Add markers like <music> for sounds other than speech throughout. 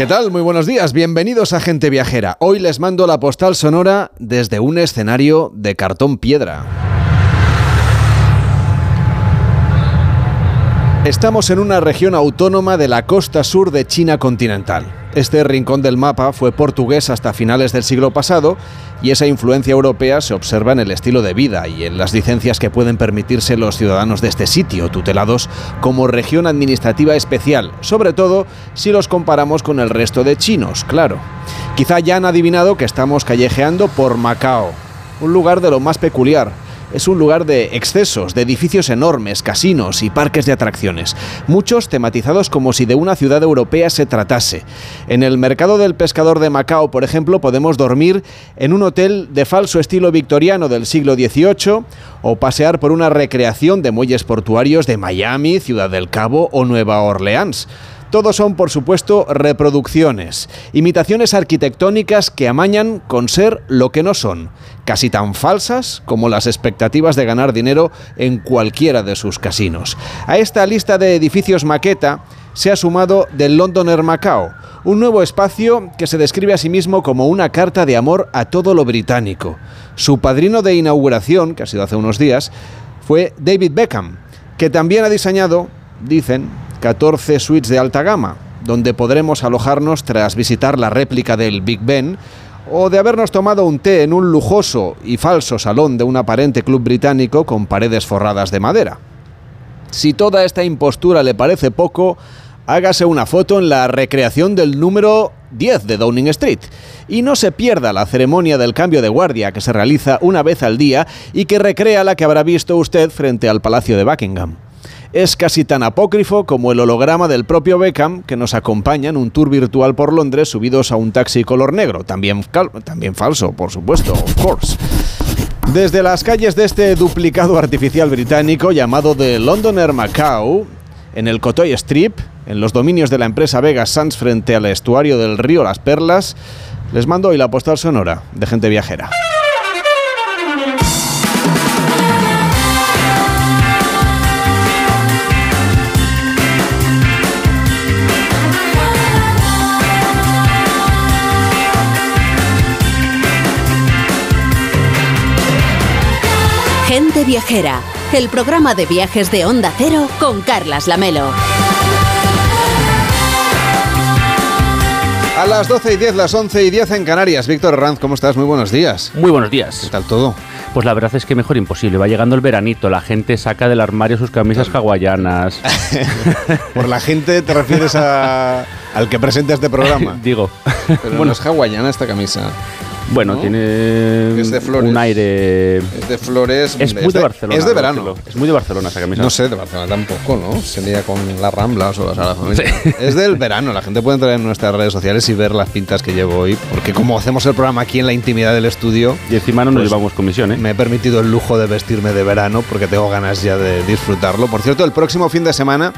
¿Qué tal? Muy buenos días, bienvenidos a Gente Viajera. Hoy les mando la postal sonora desde un escenario de cartón piedra. Estamos en una región autónoma de la costa sur de China continental. Este rincón del mapa fue portugués hasta finales del siglo pasado y esa influencia europea se observa en el estilo de vida y en las licencias que pueden permitirse los ciudadanos de este sitio, tutelados como región administrativa especial, sobre todo si los comparamos con el resto de chinos, claro. Quizá ya han adivinado que estamos callejeando por Macao, un lugar de lo más peculiar es un lugar de excesos, de edificios enormes, casinos y parques de atracciones, muchos tematizados como si de una ciudad europea se tratase. En el mercado del pescador de Macao, por ejemplo, podemos dormir en un hotel de falso estilo victoriano del siglo XVIII o pasear por una recreación de muelles portuarios de Miami, Ciudad del Cabo o Nueva Orleans. Todos son, por supuesto, reproducciones, imitaciones arquitectónicas que amañan con ser lo que no son, casi tan falsas como las expectativas de ganar dinero en cualquiera de sus casinos. A esta lista de edificios maqueta se ha sumado del Londoner Macao, un nuevo espacio que se describe a sí mismo como una carta de amor a todo lo británico. Su padrino de inauguración, que ha sido hace unos días, fue David Beckham, que también ha diseñado, dicen, 14 suites de alta gama, donde podremos alojarnos tras visitar la réplica del Big Ben o de habernos tomado un té en un lujoso y falso salón de un aparente club británico con paredes forradas de madera. Si toda esta impostura le parece poco, hágase una foto en la recreación del número 10 de Downing Street. Y no se pierda la ceremonia del cambio de guardia que se realiza una vez al día y que recrea la que habrá visto usted frente al Palacio de Buckingham es casi tan apócrifo como el holograma del propio Beckham que nos acompaña en un tour virtual por Londres subidos a un taxi color negro, también, también falso, por supuesto, of course. Desde las calles de este duplicado artificial británico llamado The Londoner Macau, en el Cotoy Strip, en los dominios de la empresa Vegas Sands frente al estuario del río Las Perlas, les mando hoy la postal sonora de gente viajera. Gente Viajera, el programa de viajes de Onda Cero con Carlas Lamelo. A las 12 y 10, las 11 y 10 en Canarias. Víctor Ranz, ¿cómo estás? Muy buenos días. Muy buenos días. ¿Qué tal todo? Pues la verdad es que mejor imposible. Va llegando el veranito, la gente saca del armario sus camisas hawaianas. <laughs> Por la gente te refieres al que presenta este programa. <laughs> Digo. Pero bueno, es hawaiana esta camisa. Bueno, tiene es de flores. un aire. Es de flores. Es muy de, Barcelona. Es de verano. Es muy de Barcelona esa camisa. No sé, de Barcelona tampoco, ¿no? Sería con las Ramblas o las la familia. Es del verano. La gente puede entrar en nuestras redes sociales y ver las pintas que llevo hoy. Porque como hacemos el programa aquí en la intimidad del estudio. Y encima no nos pues llevamos comisión, ¿eh? Me he permitido el lujo de vestirme de verano porque tengo ganas ya de disfrutarlo. Por cierto, el próximo fin de semana.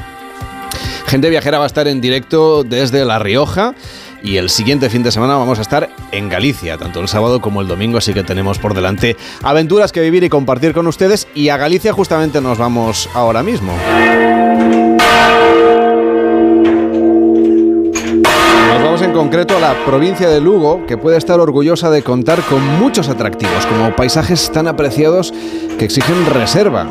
Gente Viajera va a estar en directo desde La Rioja y el siguiente fin de semana vamos a estar en Galicia, tanto el sábado como el domingo, así que tenemos por delante aventuras que vivir y compartir con ustedes y a Galicia justamente nos vamos ahora mismo. Nos vamos en concreto a la provincia de Lugo, que puede estar orgullosa de contar con muchos atractivos, como paisajes tan apreciados que exigen reserva.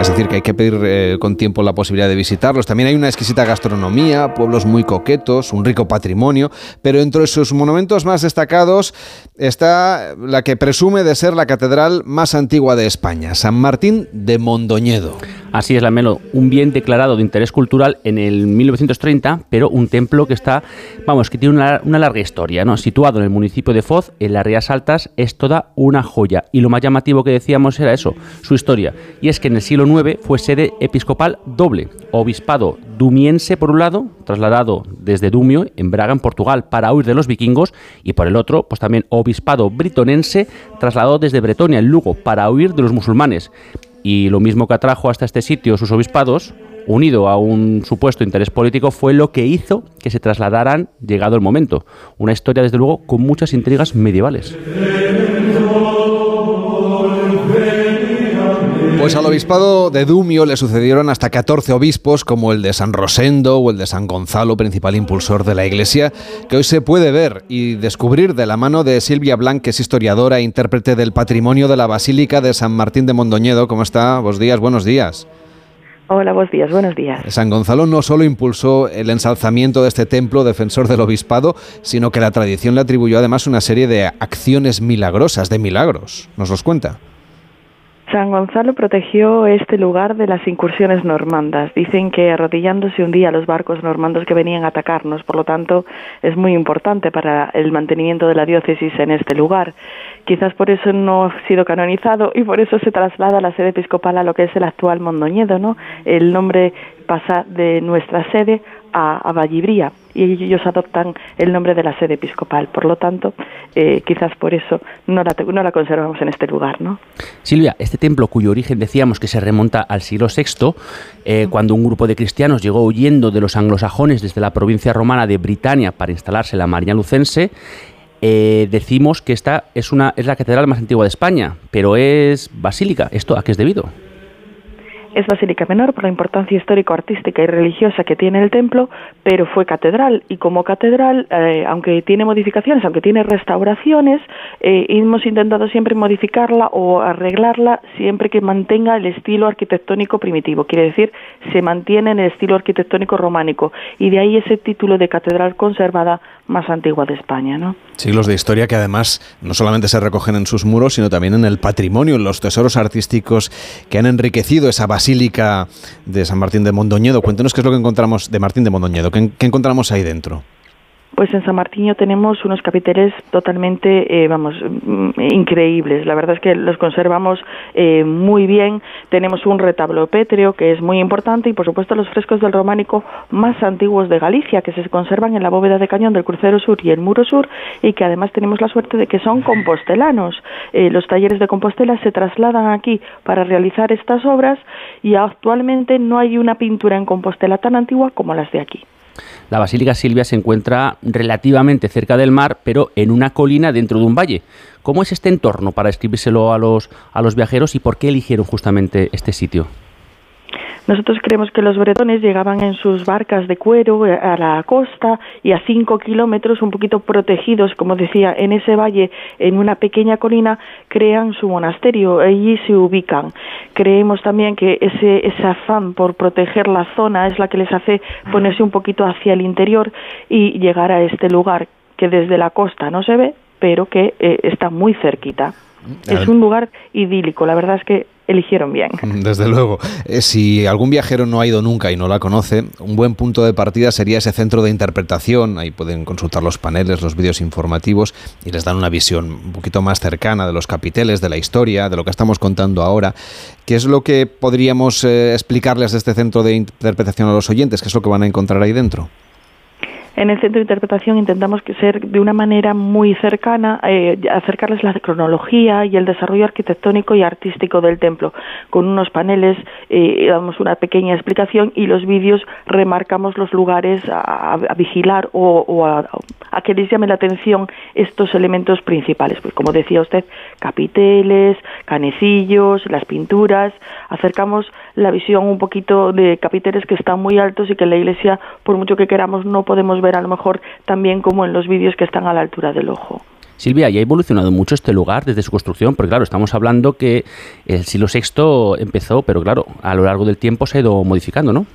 Es decir, que hay que pedir eh, con tiempo la posibilidad de visitarlos. También hay una exquisita gastronomía, pueblos muy coquetos, un rico patrimonio, pero entre sus monumentos más destacados está la que presume de ser la catedral más antigua de España, San Martín de Mondoñedo. Así es, la Melo, un bien declarado de interés cultural en el 1930, pero un templo que está, vamos, que tiene una, larga historia, ¿no? Situado en el municipio de Foz, en las Rías Altas, es toda una joya. Y lo más llamativo que decíamos era eso, su historia. Y es que en el siglo IX fue sede episcopal doble, obispado dumiense por un lado, trasladado desde Dumio, en Braga, en Portugal, para huir de los vikingos, y por el otro, pues también obispado britonense, trasladado desde Bretonia, en Lugo, para huir de los musulmanes. Y lo mismo que atrajo hasta este sitio sus obispados, unido a un supuesto interés político, fue lo que hizo que se trasladaran llegado el momento. Una historia, desde luego, con muchas intrigas medievales. Pues al obispado de Dumio le sucedieron hasta 14 obispos, como el de San Rosendo o el de San Gonzalo, principal impulsor de la Iglesia, que hoy se puede ver y descubrir de la mano de Silvia Blanc, que es historiadora e intérprete del patrimonio de la Basílica de San Martín de Mondoñedo. ¿Cómo está? Buenos días, buenos días. Hola, buenos días, buenos días. San Gonzalo no solo impulsó el ensalzamiento de este templo defensor del obispado, sino que la tradición le atribuyó además una serie de acciones milagrosas, de milagros. ¿Nos los cuenta? San Gonzalo protegió este lugar de las incursiones normandas. Dicen que arrodillándose un día los barcos normandos que venían a atacarnos, por lo tanto es muy importante para el mantenimiento de la diócesis en este lugar. Quizás por eso no ha sido canonizado y por eso se traslada la sede episcopal a lo que es el actual Mondoñedo, ¿no? El nombre pasa de nuestra sede a, a Vallibría y ellos adoptan el nombre de la sede episcopal. Por lo tanto, eh, quizás por eso no la, no la conservamos en este lugar. ¿no? Silvia, este templo cuyo origen decíamos que se remonta al siglo VI, eh, cuando un grupo de cristianos llegó huyendo de los anglosajones desde la provincia romana de Britania para instalarse en la Marina Lucense, eh, decimos que esta es, una, es la catedral más antigua de España, pero es basílica. ¿Esto a qué es debido? Es basílica menor por la importancia histórico-artística y religiosa que tiene el templo, pero fue catedral. Y como catedral, eh, aunque tiene modificaciones, aunque tiene restauraciones, eh, hemos intentado siempre modificarla o arreglarla siempre que mantenga el estilo arquitectónico primitivo, quiere decir, se mantiene en el estilo arquitectónico románico. Y de ahí ese título de catedral conservada más antigua de España. ¿no? Siglos de historia que además no solamente se recogen en sus muros, sino también en el patrimonio, en los tesoros artísticos que han enriquecido esa basílica de San Martín de Mondoñedo. Cuéntenos qué es lo que encontramos de Martín de Mondoñedo, qué, qué encontramos ahí dentro. Pues en San Martín tenemos unos capiteles totalmente, eh, vamos, mm, increíbles. La verdad es que los conservamos eh, muy bien. Tenemos un retablo pétreo que es muy importante y, por supuesto, los frescos del románico más antiguos de Galicia que se conservan en la bóveda de cañón del crucero sur y el muro sur y que además tenemos la suerte de que son compostelanos. Eh, los talleres de Compostela se trasladan aquí para realizar estas obras y actualmente no hay una pintura en Compostela tan antigua como las de aquí. La Basílica Silvia se encuentra relativamente cerca del mar, pero en una colina dentro de un valle. ¿Cómo es este entorno para escribírselo a los, a los viajeros y por qué eligieron justamente este sitio? Nosotros creemos que los bretones llegaban en sus barcas de cuero eh, a la costa y a cinco kilómetros, un poquito protegidos, como decía, en ese valle, en una pequeña colina, crean su monasterio. Allí se ubican. Creemos también que ese, ese afán por proteger la zona es la que les hace ponerse un poquito hacia el interior y llegar a este lugar que desde la costa no se ve, pero que eh, está muy cerquita. Es un lugar idílico, la verdad es que eligieron bien. <laughs> Desde luego. Eh, si algún viajero no ha ido nunca y no la conoce, un buen punto de partida sería ese centro de interpretación. Ahí pueden consultar los paneles, los vídeos informativos y les dan una visión un poquito más cercana de los capiteles, de la historia, de lo que estamos contando ahora. ¿Qué es lo que podríamos eh, explicarles de este centro de interpretación a los oyentes? ¿Qué es lo que van a encontrar ahí dentro? En el centro de interpretación intentamos ser de una manera muy cercana, eh, acercarles la cronología y el desarrollo arquitectónico y artístico del templo. Con unos paneles eh, damos una pequeña explicación y los vídeos remarcamos los lugares a, vigilar o, a, a, que les llame la atención estos elementos principales. Pues como decía usted, capiteles, canecillos, las pinturas. Acercamos la visión un poquito de capiteles que están muy altos y que en la iglesia, por mucho que queramos, no podemos ver a lo mejor también como en los vídeos que están a la altura del ojo. Silvia, ¿y ha evolucionado mucho este lugar desde su construcción? Porque claro, estamos hablando que el siglo VI empezó, pero claro, a lo largo del tiempo se ha ido modificando, ¿no?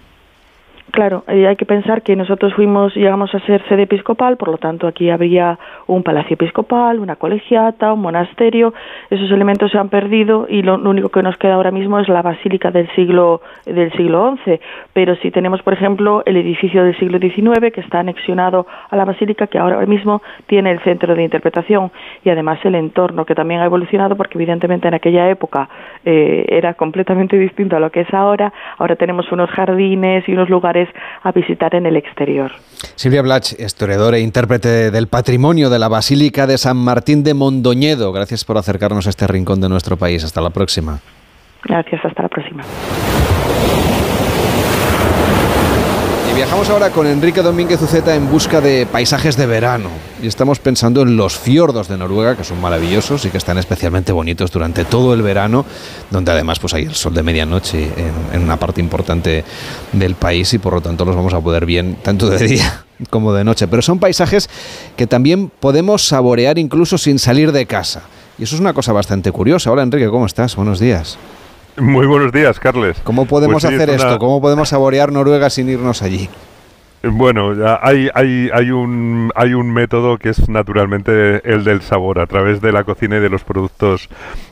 Claro, eh, hay que pensar que nosotros fuimos, llegamos a ser sede episcopal, por lo tanto aquí había un palacio episcopal, una colegiata, un monasterio. Esos elementos se han perdido y lo, único que nos queda ahora mismo es la basílica del siglo del siglo XI. Pero si tenemos, por ejemplo, el edificio del siglo XIX que está anexionado a la basílica, que ahora mismo tiene el centro de interpretación y además el entorno que también ha evolucionado porque evidentemente en aquella época eh, era completamente distinto a lo que es ahora. Ahora tenemos unos jardines y unos lugares a visitar en el exterior. Silvia Blach, historiadora e intérprete del patrimonio de la Basílica de San Martín de Mondoñedo, gracias por acercarnos a este rincón de nuestro país. Hasta la próxima. Gracias, hasta la próxima. Viajamos ahora con Enrique Domínguez Uceta en busca de paisajes de verano. Y estamos pensando en los fiordos de Noruega, que son maravillosos y que están especialmente bonitos durante todo el verano, donde además pues hay el sol de medianoche en, en una parte importante del país y por lo tanto los vamos a poder bien tanto de día <laughs> como de noche. Pero son paisajes que también podemos saborear incluso sin salir de casa. Y eso es una cosa bastante curiosa. Hola Enrique, ¿cómo estás? Buenos días. Muy buenos días, Carles. ¿Cómo podemos Pues sí, hacer es una- esto? ¿Cómo podemos saborear Noruega sin irnos allí? Bueno, hay, hay, hay, un, hay un método que es naturalmente el del sabor, a través de la cocina y de los productos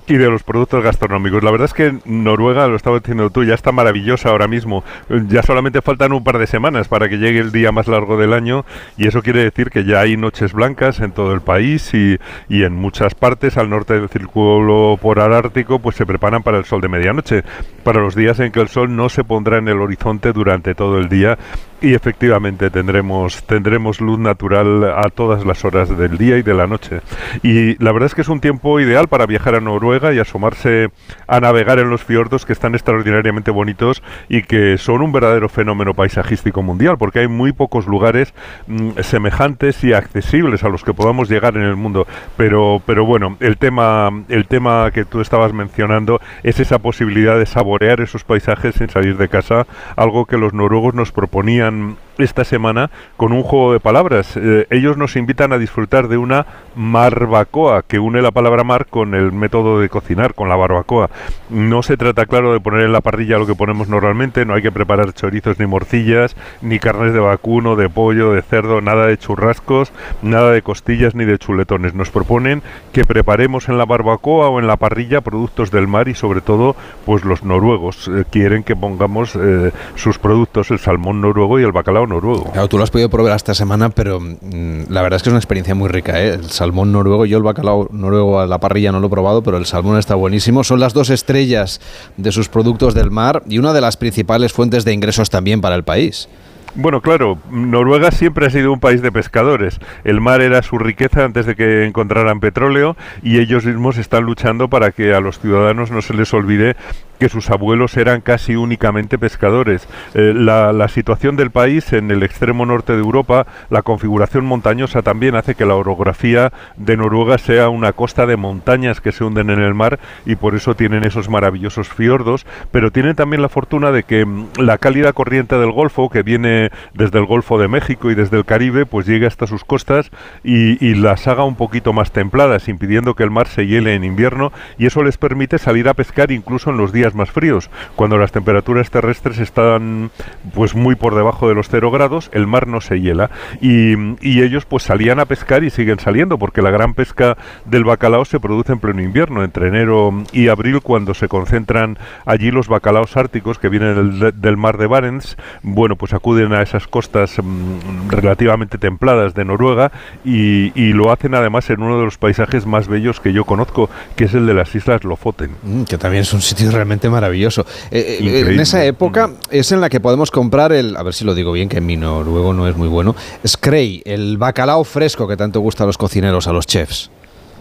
y de los productos gastronómicos. La verdad es que Noruega, lo estabas diciendo tú, ya está maravillosa ahora mismo. Ya solamente faltan un par de semanas para que llegue el día más largo del año y eso quiere decir que ya hay noches blancas en todo el país y, y en muchas partes al norte del círculo polar ártico pues se preparan para el sol de medianoche, para los días en que el sol no se pondrá en el horizonte durante todo el día y efectivamente tendremos tendremos luz natural a todas las horas del día y de la noche. Y la verdad es que es un tiempo ideal para viajar a Noruega y asomarse a navegar en los fiordos que están extraordinariamente bonitos y que son un verdadero fenómeno paisajístico mundial, porque hay muy pocos lugares mm, semejantes y accesibles a los que podamos llegar en el mundo. Pero pero bueno, el tema el tema que tú estabas mencionando es esa posibilidad de saborear esos paisajes sin salir de casa, algo que los noruegos nos proponían then esta semana con un juego de palabras. Eh, ellos nos invitan a disfrutar de una marbacoa, que une la palabra mar con el método de cocinar, con la barbacoa. No se trata, claro, de poner en la parrilla lo que ponemos normalmente, no hay que preparar chorizos ni morcillas, ni carnes de vacuno, de pollo, de cerdo, nada de churrascos, nada de costillas ni de chuletones. Nos proponen que preparemos en la barbacoa o en la parrilla productos del mar y sobre todo, pues los noruegos eh, quieren que pongamos eh, sus productos, el salmón noruego y el bacalao noruego. Tú lo has podido probar esta semana, pero mm, la verdad es que es una experiencia muy rica. ¿eh? El salmón noruego, yo el bacalao noruego a la parrilla no lo he probado, pero el salmón está buenísimo. Son las dos estrellas de sus productos del mar y una de las principales fuentes de ingresos también para el país. Bueno, claro, Noruega siempre ha sido un país de pescadores. El mar era su riqueza antes de que encontraran petróleo y ellos mismos están luchando para que a los ciudadanos no se les olvide que sus abuelos eran casi únicamente pescadores. Eh, la, la situación del país en el extremo norte de Europa, la configuración montañosa también hace que la orografía de Noruega sea una costa de montañas que se hunden en el mar y por eso tienen esos maravillosos fiordos, pero tienen también la fortuna de que mm, la cálida corriente del Golfo, que viene desde el Golfo de México y desde el Caribe, pues llega hasta sus costas y, las haga un poquito más templadas, impidiendo que el mar se hiele en invierno y eso les permite salir a pescar incluso en los días más fríos, cuando las temperaturas terrestres están pues muy por debajo de los cero grados, el mar no se hiela. Y, y ellos pues salían a pescar y siguen saliendo porque la gran pesca del bacalao se produce en pleno invierno, entre enero y abril cuando se concentran allí los bacalaos árticos que vienen del, del mar de Barents, bueno pues acuden a esas costas mm, relativamente templadas de Noruega y, y lo hacen además en uno de los paisajes más bellos que yo conozco, que es el de las Islas Lofoten. Mm, que también es un sitio realmente maravilloso. Eh, eh, en esa época es en la que podemos comprar el, a ver si lo digo bien, que mi noruego no es muy bueno, Skrei, el bacalao fresco que tanto gusta a los cocineros, a los chefs.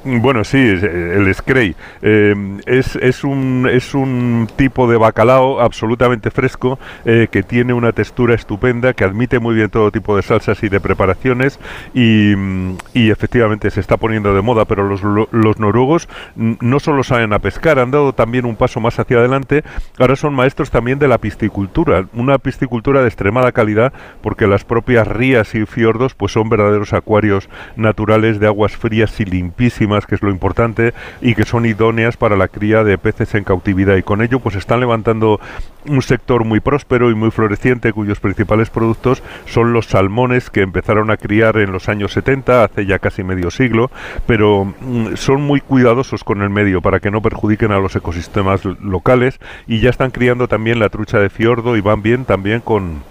Bueno, sí, eh, el Scray. Eh, es, es, un, es un tipo de bacalao absolutamente fresco eh, que tiene una textura estupenda, que admite muy bien todo tipo de salsas y de preparaciones y, mm, y efectivamente se está poniendo de moda, pero los, lo- los noruegos no solo saben a pescar, han dado también un paso más hacia adelante, ahora son maestros también de la piscicultura, una piscicultura de extremada calidad porque las propias rías y fiordos pues son verdaderos acuarios naturales de aguas frías y limpísimas, que es lo importante, y que son idóneas para la cría de peces en cautividad. Y con ello, pues están levantando un sector muy próspero y muy floreciente, cuyos principales productos son los salmones que empezaron a criar en los años 70, hace ya casi medio siglo, pero mm, son muy cuidadosos con el medio para que no perjudiquen a los ecosistemas locales y ya están criando también la trucha de fiordo y van bien también con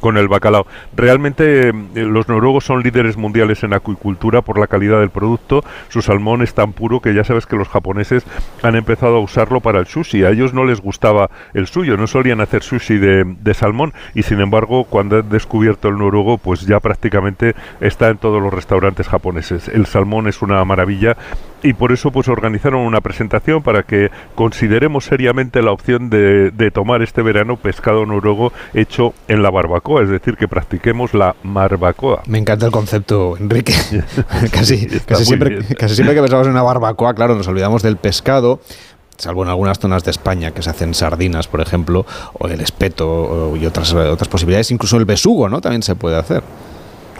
con el bacalao. Realmente eh, los noruegos son líderes mundiales en acuicultura por la calidad del producto. Su salmón es tan puro que ya sabes que los japoneses han empezado a usarlo para el sushi. A ellos no les gustaba el suyo, no solían hacer sushi de, de salmón y sin embargo cuando han descubierto el noruego pues ya prácticamente está en todos los restaurantes japoneses. El salmón es una maravilla y por eso pues organizaron una presentación para que consideremos seriamente la opción de, de tomar este verano pescado noruego hecho en la barbacoa, es decir, que practiquemos la barbacoa. Me encanta el concepto, Enrique. <laughs> casi, casi, siempre, casi siempre que pensamos en una barbacoa, claro, nos olvidamos del pescado salvo en algunas zonas de España que se hacen sardinas, por ejemplo, o el espeto y otras, otras posibilidades, incluso el besugo, ¿no? También se puede hacer.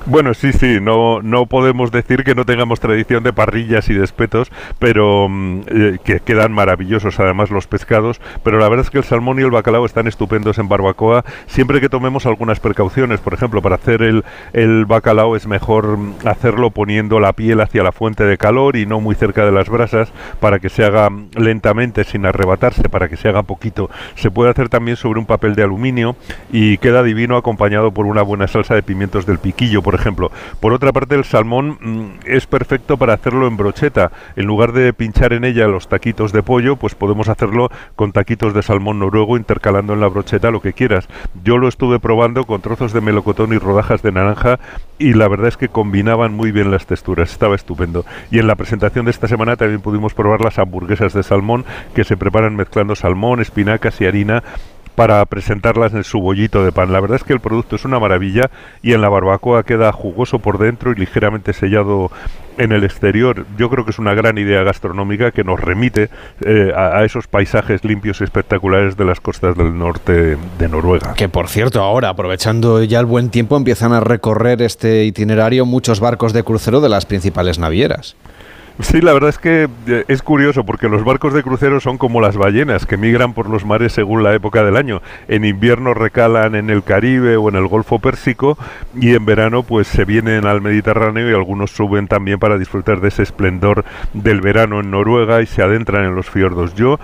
Bueno, sí, sí, no, no podemos decir que no tengamos tradición de parrillas y de espetos, pero mm, eh, que quedan maravillosos además los pescados, pero la verdad es que el salmón y el bacalao están estupendos en barbacoa, siempre que tomemos algunas precauciones, por ejemplo, para hacer el, el bacalao es mejor mm, hacerlo poniendo la piel hacia la fuente de calor y no muy cerca de las brasas para que se haga mm, lentamente sin arrebatarse, para que se haga poquito. Se puede hacer también sobre un papel de aluminio y queda divino acompañado por una buena salsa de pimientos del piquillo, por ejemplo. Por otra parte, el salmón mm, es perfecto para hacerlo en brocheta. En lugar de pinchar en ella los taquitos de pollo, pues podemos hacerlo con taquitos de salmón noruego intercalando en la brocheta lo que quieras. Yo lo estuve probando con trozos de melocotón y rodajas de naranja y la verdad es que combinaban muy bien las texturas, estaba estupendo. Y en la presentación de esta semana también pudimos probar las hamburguesas de salmón que se preparan mezclando salmón, espinacas y harina para presentarlas en su bollito de pan. La verdad es que el producto es una maravilla y en la barbacoa queda jugoso por dentro y ligeramente sellado en el exterior. Yo creo que es una gran idea gastronómica que nos remite eh, a, esos paisajes limpios y espectaculares de las costas del norte de Noruega. Que por cierto, ahora, aprovechando ya el buen tiempo, empiezan a recorrer este itinerario muchos barcos de crucero de las principales navieras. Sí, la verdad es que eh, es curioso porque los barcos de crucero son como las ballenas que migran por los mares según la época del año. En invierno recalan en el Caribe o en el Golfo Pérsico y en verano pues se vienen al Mediterráneo y algunos suben también para disfrutar de ese esplendor del verano en Noruega y se adentran en los fiordos. Yo,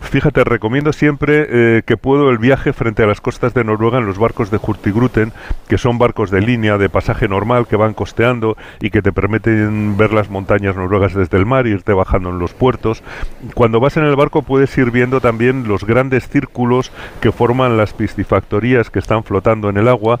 fíjate, recomiendo siempre eh, que puedo el viaje frente a las costas de Noruega en los barcos de Hurtigruten, que son barcos de línea, de pasaje normal, que van costeando y que te permiten ver las montañas noruegas desde el mar, irte bajando en los puertos. Cuando vas en el barco puedes ir viendo también los grandes círculos que forman las piscifactorías que están flotando en el agua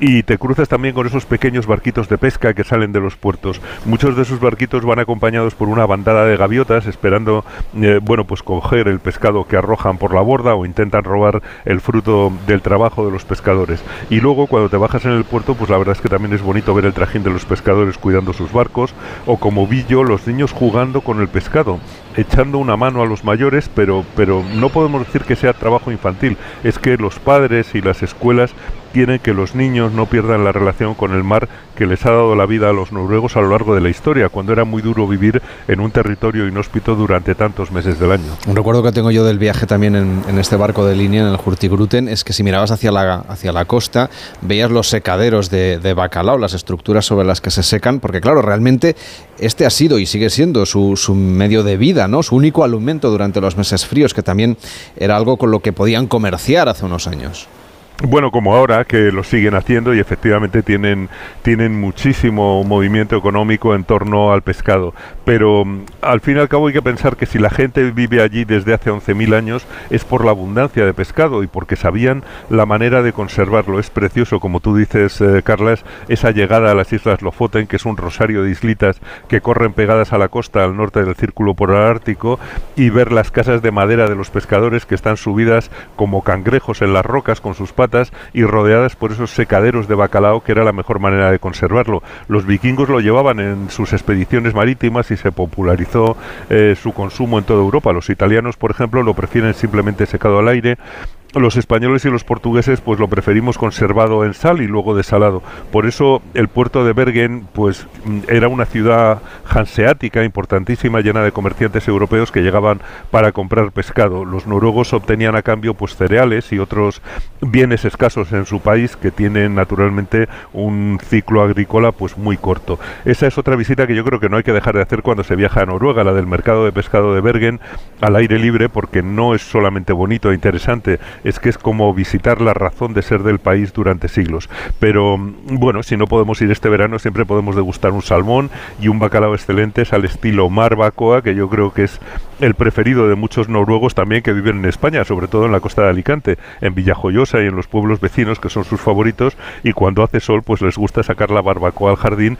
y te cruzas también con esos pequeños barquitos de pesca que salen de los puertos. Muchos de esos barquitos van acompañados por una bandada de gaviotas esperando, eh, bueno, pues coger el pescado que arrojan por la borda o intentan robar el fruto del trabajo de los pescadores. Y luego cuando te bajas en el puerto, pues la verdad es que también es bonito ver el trajín de los pescadores cuidando sus barcos o como vi yo los niños jugando con el pescado echando una mano a los mayores, pero, pero no podemos decir que sea trabajo infantil, es que los padres y las escuelas quieren que los niños no pierdan la relación con el mar que les ha dado la vida a los noruegos a lo largo de la historia, cuando era muy duro vivir en un territorio inhóspito durante tantos meses del año. Un recuerdo que tengo yo del viaje también en, este barco de línea, en el Hurtigruten, es que si mirabas hacia la, hacia la costa, veías los secaderos de, bacalao, las estructuras sobre las que se secan, porque claro, realmente este ha sido y sigue siendo su, su medio de vida, su único alimento durante los meses fríos, que también era algo con lo que podían comerciar hace unos años. Bueno, como ahora que lo siguen haciendo y efectivamente tienen, tienen muchísimo movimiento económico en torno al pescado. Pero mm, al fin y al cabo hay que pensar que si la gente vive allí desde hace 11.000 años es por la abundancia de pescado y porque sabían la manera de conservarlo. Es precioso, como tú dices, eh, Carlas, esa llegada a las Islas Lofoten, que es un rosario de islitas que corren pegadas a la costa al norte del Círculo Polar Ártico, y ver las casas de madera de los pescadores que están subidas como cangrejos en las rocas con sus y rodeadas por esos secaderos de bacalao que era la mejor manera de conservarlo. Los vikingos lo llevaban en sus expediciones marítimas y se popularizó eh, su consumo en toda Europa. Los italianos, por ejemplo, lo prefieren simplemente secado al aire los españoles y los portugueses pues lo preferimos conservado en sal y luego desalado. Por eso el puerto de Bergen pues mm, era una ciudad hanseática importantísima llena de comerciantes europeos que llegaban para comprar pescado. Los noruegos obtenían a cambio pues cereales y otros bienes escasos en su país que tienen naturalmente un ciclo agrícola pues muy corto. Esa es otra visita que yo creo que no hay que dejar de hacer cuando se viaja a Noruega, la del mercado de pescado de Bergen al aire libre porque no es solamente bonito e interesante, es que es como visitar la razón de ser del país durante siglos. Pero mm, bueno, si no podemos ir este verano, siempre podemos degustar un salmón y un bacalao excelentes al estilo marbacoa, que yo creo que es el preferido de muchos noruegos también que viven en España, sobre todo en la costa de Alicante, en Villajoyosa y en los pueblos vecinos que son sus favoritos y cuando hace sol pues les gusta sacar la barbacoa al jardín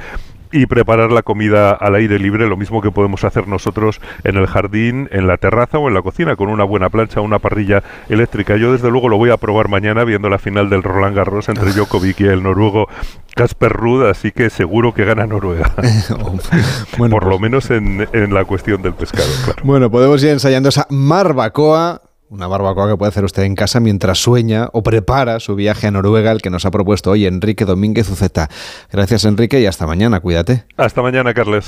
y preparar la comida al aire libre, lo mismo que podemos hacer nosotros en el jardín, en la terraza o en la cocina con una buena plancha, una parrilla eléctrica. Yo desde luego lo voy a probar mañana viendo la final del Roland Garros entre Djokovic y el noruego Casper Ruud, así que seguro que gana Noruega. <laughs> <laughs> bueno, Por lo pues menos en, la cuestión del pescado. Bueno, podemos ir ensayando esa marbacoa una barbacoa que puede hacer usted en casa mientras sueña o prepara su viaje a Noruega, el que nos ha propuesto hoy Enrique Domínguez Uceta. Gracias, Enrique, y hasta mañana. Cuídate. Hasta mañana, Carles.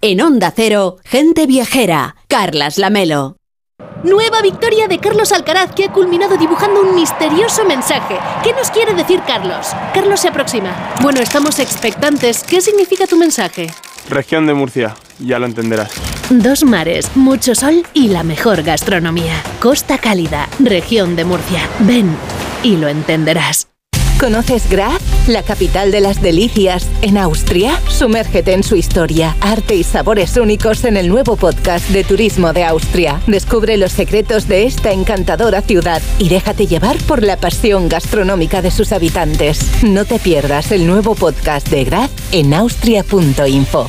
En Onda Cero, gente viajera. Carlas Lamelo. Nueva victoria de Carlos Alcaraz que ha culminado dibujando un misterioso mensaje. ¿Qué nos quiere decir Carlos? Carlos se aproxima. Bueno, estamos expectantes. ¿Qué significa tu mensaje? Región de Murcia, ya lo entenderás. Dos mares, mucho sol y la mejor gastronomía. Costa Cálida, región de Murcia. Ven y lo entenderás. ¿Conoces Graz, la capital de las delicias, en Austria? Sumérgete en su historia, arte y sabores únicos en el nuevo podcast de Turismo de Austria. Descubre los secretos de esta encantadora ciudad y déjate llevar por la pasión gastronómica de sus habitantes. No te pierdas el nuevo podcast de Graz en austria.info.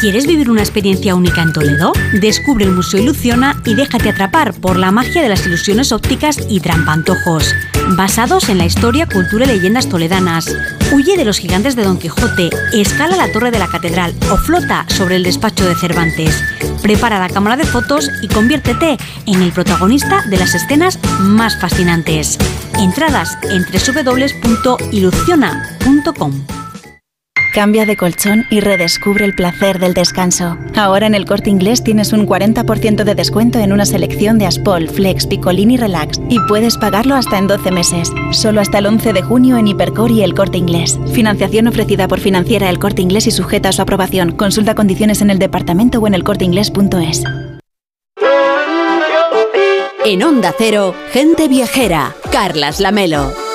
¿Quieres vivir una experiencia única en Toledo? Descubre el Museo Ilusiona y déjate atrapar por la magia de las ilusiones ópticas y trampantojos, basados en la historia, cultura y leyendas toledanas. Huye de los gigantes de Don Quijote, escala la torre de la catedral o flota sobre el despacho de Cervantes. Prepara la cámara de fotos y conviértete en el protagonista de las escenas más fascinantes. Entradas en www.ilusiona.com. Cambia de colchón y redescubre el placer del descanso. Ahora en el corte inglés tienes un 40% de descuento en una selección de Aspol, Flex, Picolini Relax y puedes pagarlo hasta en 12 meses. Solo hasta el 11 de junio en Hipercor y el corte inglés. Financiación ofrecida por financiera el corte inglés y sujeta a su aprobación. Consulta condiciones en el departamento o en elcorteinglés.es. En Onda Cero, gente viajera. Carlas Lamelo.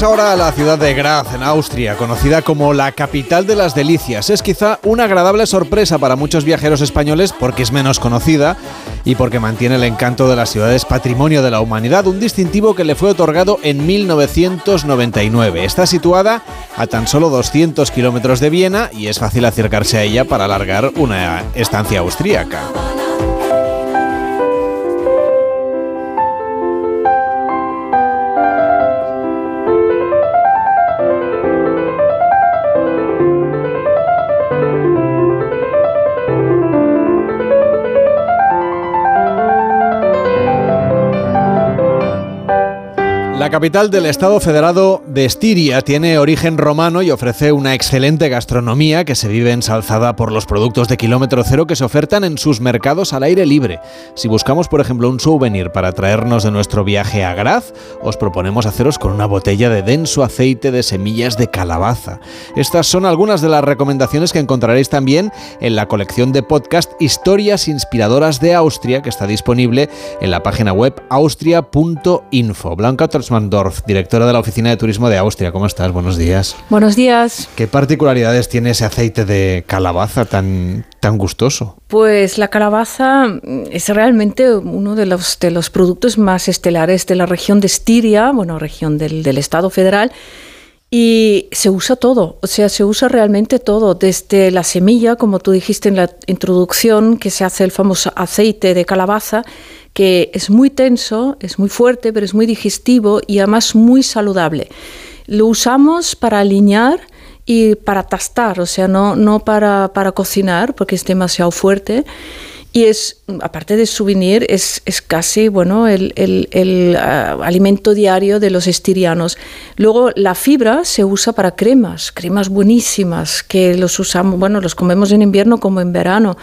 Ahora a la ciudad de Graz, en Austria, conocida como la capital de las delicias. Es quizá una agradable sorpresa para muchos viajeros españoles porque es menos conocida y porque mantiene el encanto de las ciudades patrimonio de la humanidad, un distintivo que le fue otorgado en 1999. Está situada a tan solo 200 kilómetros de Viena y es fácil acercarse a ella para alargar una estancia austríaca. La capital del Estado Federado de Estiria tiene origen romano y ofrece una excelente gastronomía que se vive ensalzada por los productos de kilómetro cero que se ofertan en sus mercados al aire libre. Si buscamos, por ejemplo, un souvenir para traernos de nuestro viaje a Graz, os proponemos haceros con una botella de denso aceite de semillas de calabaza. Estas son algunas de las recomendaciones que encontraréis también en la colección de podcast Historias Inspiradoras de Austria, que está disponible en la página web austria.info. Blanca Mandorf, directora de la Oficina de Turismo de Austria. ¿Cómo estás? Buenos días. Buenos días. ¿Qué particularidades tiene ese aceite de calabaza tan, tan gustoso? Pues la calabaza es realmente uno de los, de los productos más estelares de la región de Estiria, bueno, región del, del Estado federal. Y se usa todo, o sea, se usa realmente todo, desde la semilla, como tú dijiste en la introducción, que se hace el famoso aceite de calabaza, que es muy tenso, es muy fuerte, pero es muy digestivo y además muy saludable. Lo usamos para alinear y para tastar, o sea, no, no para, para cocinar, porque es demasiado fuerte. Y es, aparte de souvenir, es, es casi bueno, el, el, ah, alimento diario de los estirianos. Luego la fibra se usa para cremas, cremas buenísimas, que los usamos, bueno, los comemos en invierno como en verano.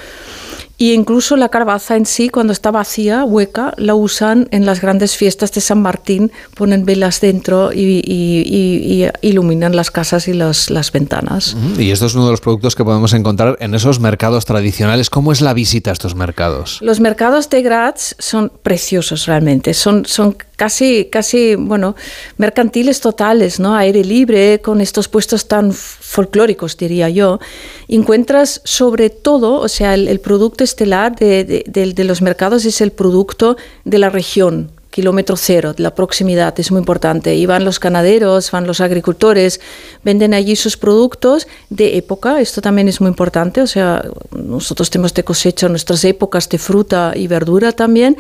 Y incluso la calabaza en sí, cuando está vacía, hueca, la usan en las grandes fiestas de San Martín, ponen velas dentro y, iluminan las casas y las, las ventanas. Y esto es uno de los productos que podemos encontrar en esos mercados tradicionales. ¿Cómo es la visita a estos mercados? Los mercados de Graz son preciosos realmente. Son, son casi, casi, bueno, mercantiles totales, ¿no? Aire libre, con estos puestos tan folclóricos, diría yo. Encuentras sobre todo, o sea, el, producto estelar de, de, los mercados es el producto de la región, kilómetro cero, la proximidad es muy importante. Y van los ganaderos, van los agricultores, venden allí sus productos de época, esto también es muy importante, o sea, nosotros tenemos de cosecha nuestras épocas de fruta y verdura también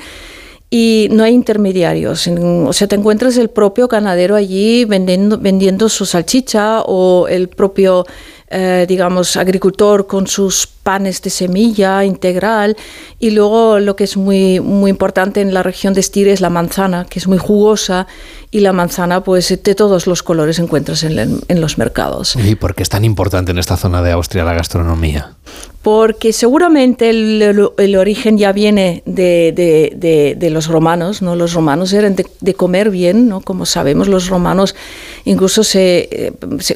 y no hay intermediarios. O sea, te encuentras el propio ganadero allí vendiendo, vendiendo su salchicha o el propio, eh, digamos, agricultor con sus panes de semilla integral. Y luego lo que es muy, muy importante en la región de Styria es la manzana, que es muy jugosa. Y la manzana, pues de todos los colores encuentras en, en los mercados. ¿Y por qué es tan importante en esta zona de Austria la gastronomía? Porque seguramente el, origen ya viene de, los romanos, ¿no? Los romanos eran de, comer bien, ¿no? Como sabemos, los romanos incluso se,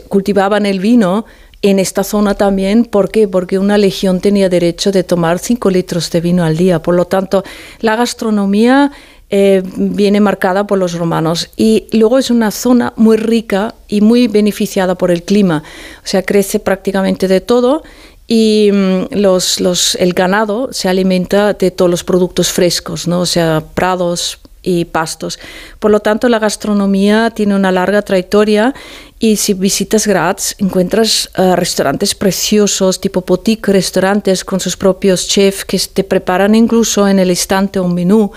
cultivaban el vino en esta zona también. ¿Por qué? Porque una legión tenía derecho de tomar 5 litros de vino al día. Por lo tanto, la gastronomía eh, viene marcada por los romanos. Y luego es una zona muy rica y muy beneficiada por el clima. O sea, crece prácticamente de todo y mm, los, el ganado se alimenta de todos los productos frescos, ¿no? o sea, prados y pastos. Por lo tanto, la gastronomía tiene una larga trayectoria y si visitas Graz encuentras eh, restaurantes preciosos, tipo boutique restaurantes con sus propios chefs que te preparan incluso en el instante un menú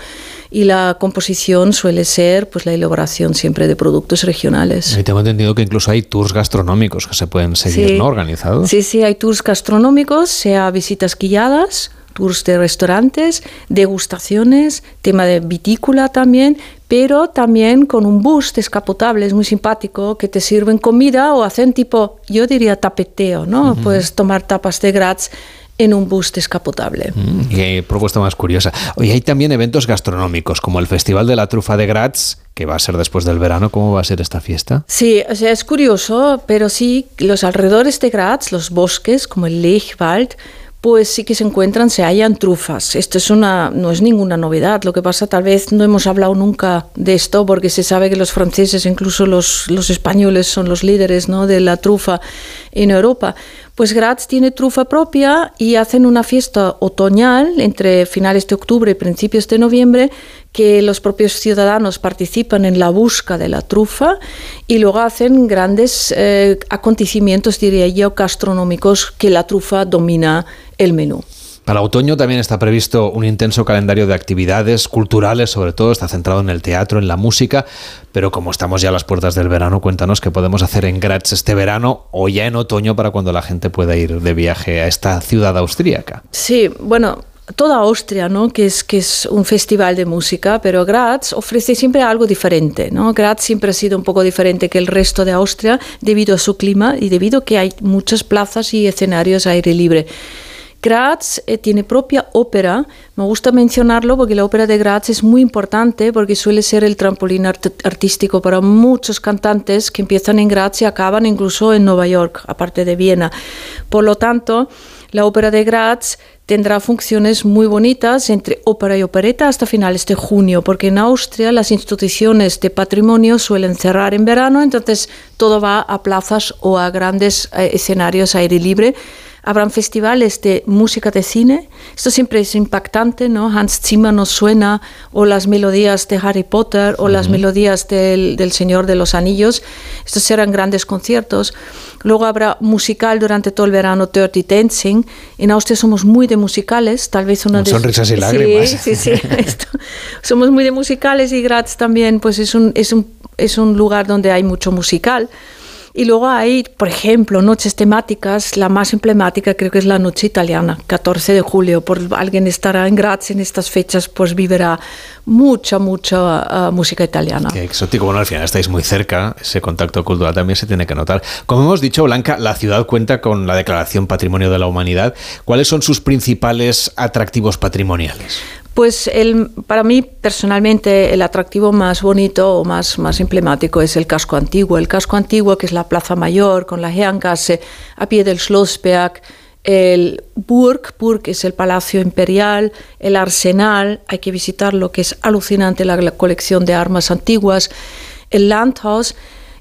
y la composición suele ser pues la elaboración siempre de productos regionales. Y tengo entendido que incluso hay tours gastronómicos que se pueden seguir, ¿no? Organizados. Sí, sí, hay tours gastronómicos, sea visitas guiadas, tours de restaurantes, degustaciones, tema de vitícola también, pero también con un bus descapotable, es muy simpático, que te sirven comida o hacen tipo, yo diría tapeteo, ¿no? Puedes tomar tapas de Graz en un bus descapotable. Mm, qué propuesta más curiosa. Hoy hay también eventos gastronómicos, como el Festival de la Trufa de Graz, que va a ser después del verano. ¿Cómo va a ser esta fiesta? Sí, o sea, es curioso, pero sí, los alrededores de Graz, los bosques, como el Lechwald, pues sí que se encuentran, se hallan trufas. Esto es una, no es ninguna novedad. Lo que pasa, tal vez no hemos hablado nunca de esto, porque se sabe que los franceses, incluso los, los españoles, son los líderes ¿no? de la trufa en Europa. Pues Graz tiene trufa propia y hacen una fiesta otoñal entre finales de octubre y principios de noviembre que los propios ciudadanos participan en la busca de la trufa y luego hacen grandes eh, acontecimientos, diría yo, gastronómicos que la trufa domina el menú. Para otoño también está previsto un intenso calendario de actividades culturales, sobre todo está centrado en el teatro, en la música, pero como estamos ya a las puertas del verano, cuéntanos qué podemos hacer en Graz este verano o ya en otoño para cuando la gente pueda ir de viaje a esta ciudad austríaca. Sí, bueno, toda Austria, ¿no? que, es, que es un festival de música, pero Graz ofrece siempre algo diferente. ¿no? Graz siempre ha sido un poco diferente que el resto de Austria debido a su clima y debido a que hay muchas plazas y escenarios a aire libre. Graz eh, tiene propia ópera. Me gusta mencionarlo porque la ópera de Graz es muy importante porque suele ser el trampolín artístico para muchos cantantes que empiezan en Graz y acaban incluso en Nueva York, aparte de Viena. Por lo tanto, la ópera de Graz tendrá funciones muy bonitas entre ópera y opereta hasta finales de junio, porque en Austria las instituciones de patrimonio suelen cerrar en verano, entonces todo va a plazas o a grandes eh, escenarios aire libre habrán festivales de música de cine. Esto siempre es impactante, ¿no? Hans Zimmer nos suena, o las melodías de Harry Potter, o las melodías del, del, Señor de los Anillos. Estos serán grandes conciertos. Luego habrá musical durante todo el verano, Dirty Dancing. En Austria somos muy de musicales, tal vez una de... Sonrisas y lágrimas. Sí, sí, <laughs> sí. somos muy de musicales y Graz también, pues es un, es un, es un lugar donde hay mucho musical. Y luego hay, por ejemplo, noches temáticas. La más emblemática creo que es la noche italiana, 14 de julio. Por alguien estará en Graz en estas fechas, pues vivirá mucha, mucha uh, música italiana. Qué exótico. Bueno, al final estáis muy cerca. Ese contacto cultural también se tiene que notar. Como hemos dicho, Blanca, la ciudad cuenta con la Declaración Patrimonio de la Humanidad. ¿Cuáles son sus principales atractivos patrimoniales? Pues el, para mí personalmente el atractivo más bonito o más, más emblemático es el casco antiguo. El casco antiguo que es la Plaza Mayor con la Heangasse a pie del Schlossberg, el Burg, Burg es el Palacio Imperial, el Arsenal, hay que visitarlo que es alucinante la, la colección de armas antiguas, el Landhaus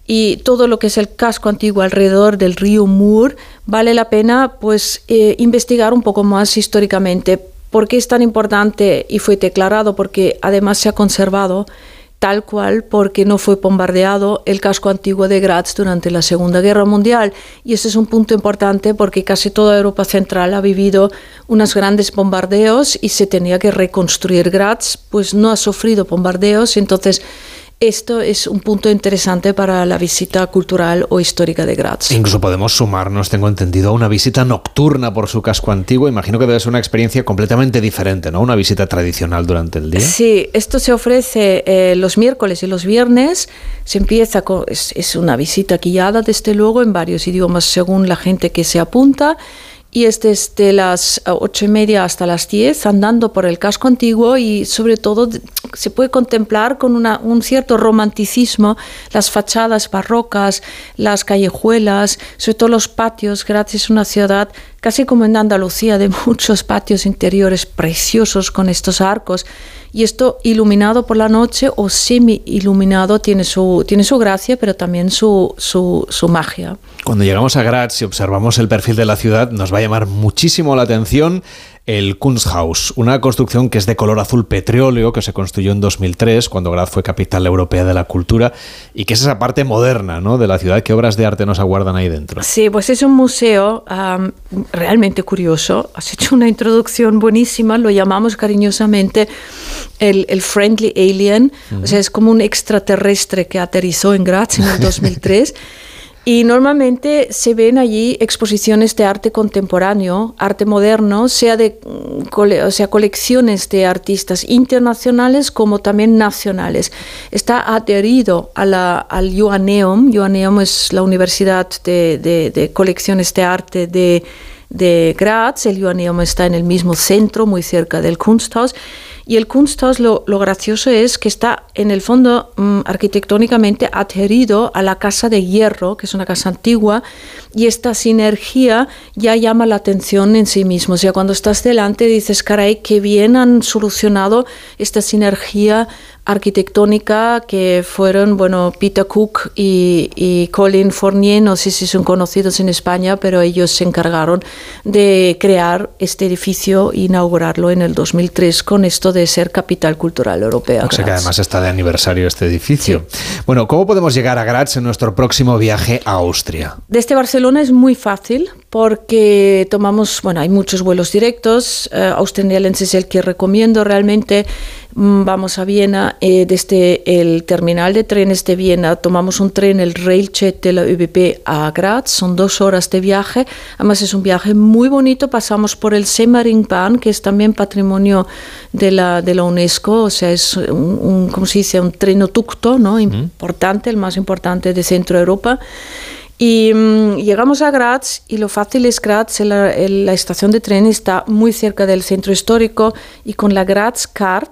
y todo lo que es el casco antiguo alrededor del río Mur, vale la pena pues eh, investigar un poco más históricamente ¿Por qué es tan importante y fue declarado? Porque además se ha conservado tal cual porque no fue bombardeado el casco antiguo de Graz durante la Segunda Guerra Mundial. Y ese es un punto importante porque casi toda Europa Central ha vivido unos grandes bombardeos y se tenía que reconstruir. Graz pues no ha sufrido bombardeos, entonces esto es un punto interesante para la visita cultural o histórica de Graz. Incluso podemos sumarnos, tengo entendido, a una visita nocturna por su casco antiguo. Imagino que debe ser una experiencia completamente diferente, ¿no? Una visita tradicional durante el día. Sí, esto se ofrece eh, los miércoles y los viernes. Se empieza con, es, es una visita guiada, desde luego, en varios idiomas según la gente que se apunta y es desde las ocho y media hasta las diez andando por el casco antiguo y sobre todo se puede contemplar con una, un cierto romanticismo las fachadas barrocas, las callejuelas, sobre todo los patios. Graz es una ciudad casi como en Andalucía de <laughs> muchos patios interiores preciosos con estos arcos y esto iluminado por la noche o semi iluminado tiene su, tiene su gracia pero también su, su, su magia. Cuando llegamos a Graz y observamos el perfil de la ciudad, nos va a llamar muchísimo la atención el Kunsthaus, una construcción que es de color azul petróleo que se construyó en 2003 cuando Graz fue capital europea de la cultura y que es esa parte moderna ¿no? de la ciudad. ¿Qué obras de arte nos aguardan ahí dentro? Sí, pues es un museo um, realmente curioso. Has hecho una introducción buenísima, lo llamamos cariñosamente el, el Friendly Alien, uh -huh. o sea, es como un extraterrestre que aterrizó en Graz en el <laughs> 2003. Y normalmente se ven allí exposiciones de arte contemporáneo, arte moderno, sea de o sea, colecciones de artistas internacionales como también nacionales. Está adherido a la, al Joanneum. Joanneum es la universidad de, de, de colecciones de arte de, de Graz. El Joanneum está en el mismo centro, muy cerca del Kunsthaus. Y el Kunsthaus, lo, gracioso es que está en el fondo um, arquitectónicamente adherido a la Casa de Hierro, que es una casa antigua, y esta sinergia ya llama la atención en sí mismo. O sea, cuando estás delante dices, caray, qué bien han solucionado esta sinergia arquitectónica que fueron, bueno, Peter Cook y, y, Colin Fournier, no sé si son conocidos en España, pero ellos se encargaron de crear este edificio e inaugurarlo en el 2003 con esto de ser capital cultural europea. O sea que además está de aniversario este edificio. Sí. Bueno, ¿cómo podemos llegar a Graz en nuestro próximo viaje a Austria? Desde Barcelona es muy fácil porque tomamos, bueno, hay muchos vuelos directos. Uh, Austrialense es el que recomiendo realmente vamos a Viena, eh, desde el terminal de trenes de Viena tomamos un tren, el Railjet de la ÖBB a Graz, son dos horas de viaje, además es un viaje muy bonito, pasamos por el Semmeringbahn, que es también patrimonio de la, de la UNESCO, o sea, es un, un ¿cómo se dice?, un trenoducto, ¿no?, importante, el más importante de Centro Europa. Y um, llegamos a Graz y lo fácil es Graz, la, la, estación de tren está muy cerca del centro histórico y con la Graz Card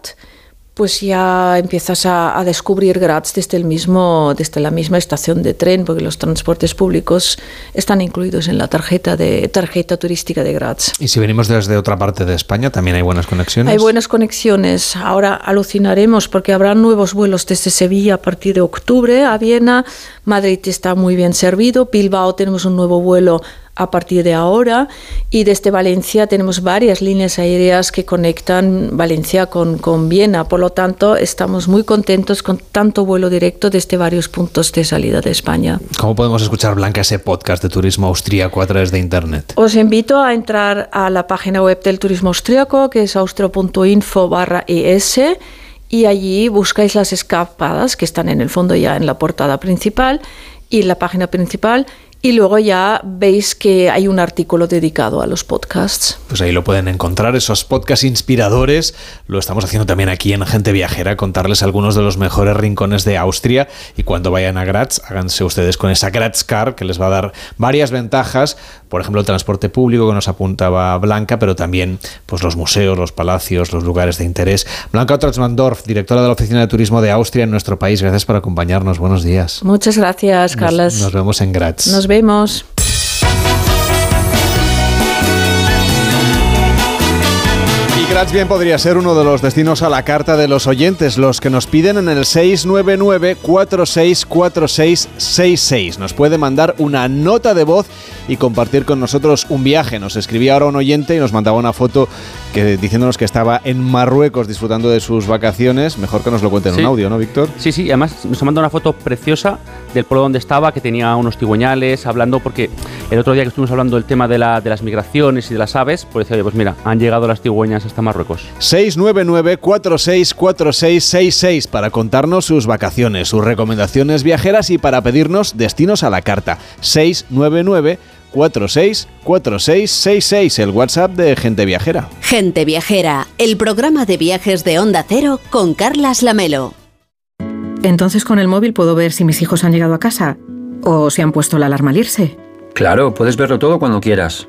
pues ya empiezas a, a, descubrir Graz desde, el mismo, desde la misma estación de tren, porque los transportes públicos están incluidos en la tarjeta, de, tarjeta turística de Graz. Y si venimos desde otra parte de España, ¿también hay buenas conexiones? Hay buenas conexiones. Ahora alucinaremos porque habrá nuevos vuelos desde Sevilla a partir de octubre a Viena. Madrid está muy bien servido. Bilbao tenemos un nuevo vuelo a partir de ahora y desde Valencia tenemos varias líneas aéreas que conectan Valencia con, con, Viena. Por lo tanto, estamos muy contentos con tanto vuelo directo desde varios puntos de salida de España. ¿Cómo podemos escuchar, Blanca, ese podcast de turismo austríaco a través de Internet? Os invito a entrar a la página web del turismo austríaco, que es austro.info barra es y allí buscáis las escapadas que están en el fondo ya en la portada principal y la página principal y luego ya veis que hay un artículo dedicado a los podcasts. Pues ahí lo pueden encontrar, esos podcasts inspiradores. Lo estamos haciendo también aquí en Gente Viajera, contarles algunos de los mejores rincones de Austria. Y cuando vayan a Graz, háganse ustedes con esa Graz Car, que les va a dar varias ventajas. Por ejemplo, el transporte público que nos apuntaba Blanca, pero también pues, los museos, los palacios, los lugares de interés. Blanca Tratzmandorf, directora de la Oficina de Turismo de Austria en nuestro país. Gracias por acompañarnos. Buenos días. Muchas gracias, Carlos. Nos, vemos en Graz. Nos vemos. Graz bien podría ser uno de los destinos a la carta de los oyentes, los que nos piden en el 699-464666. Nos puede mandar una nota de voz y compartir con nosotros un viaje. Nos escribía ahora un oyente y nos mandaba una foto que, diciéndonos que estaba en Marruecos disfrutando de sus vacaciones. Mejor que nos lo cuente en un audio, ¿no, Víctor? Sí, sí, además nos manda una foto preciosa del pueblo donde estaba, que tenía unos cigüeñales, hablando, porque el otro día que estuvimos hablando del tema de, la, de las migraciones y de las aves, pues decía, pues mira, han llegado las cigüeñas hasta Marruecos. 699-464666 para contarnos sus vacaciones, sus recomendaciones viajeras y para pedirnos destinos a la carta. 699 464666, el WhatsApp de Gente Viajera. Gente Viajera, el programa de viajes de Onda Cero con Carlas Lamelo. Entonces con el móvil puedo ver si mis hijos han llegado a casa o si han puesto la alarma al irse. Claro, puedes verlo todo cuando quieras.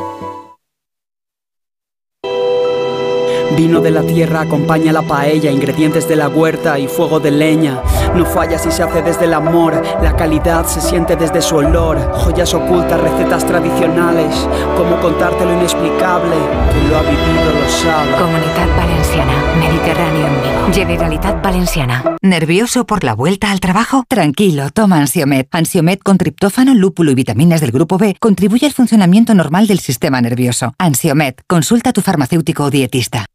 Vino de la tierra acompaña la paella, ingredientes de la huerta y fuego de leña. No falla si se hace desde el amor, la calidad se siente desde su olor. Joyas ocultas, recetas tradicionales, cómo contarte lo inexplicable. Quien lo ha vivido lo sabe. Comunidad Valenciana, Mediterráneo en vivo. Generalitat Valenciana. ¿Nervioso por la vuelta al trabajo? Tranquilo, toma Ansiomet. Ansiomet con triptófano, lúpulo y vitaminas del grupo B contribuye al funcionamiento normal del sistema nervioso. Ansiomet, consulta a tu farmacéutico o dietista.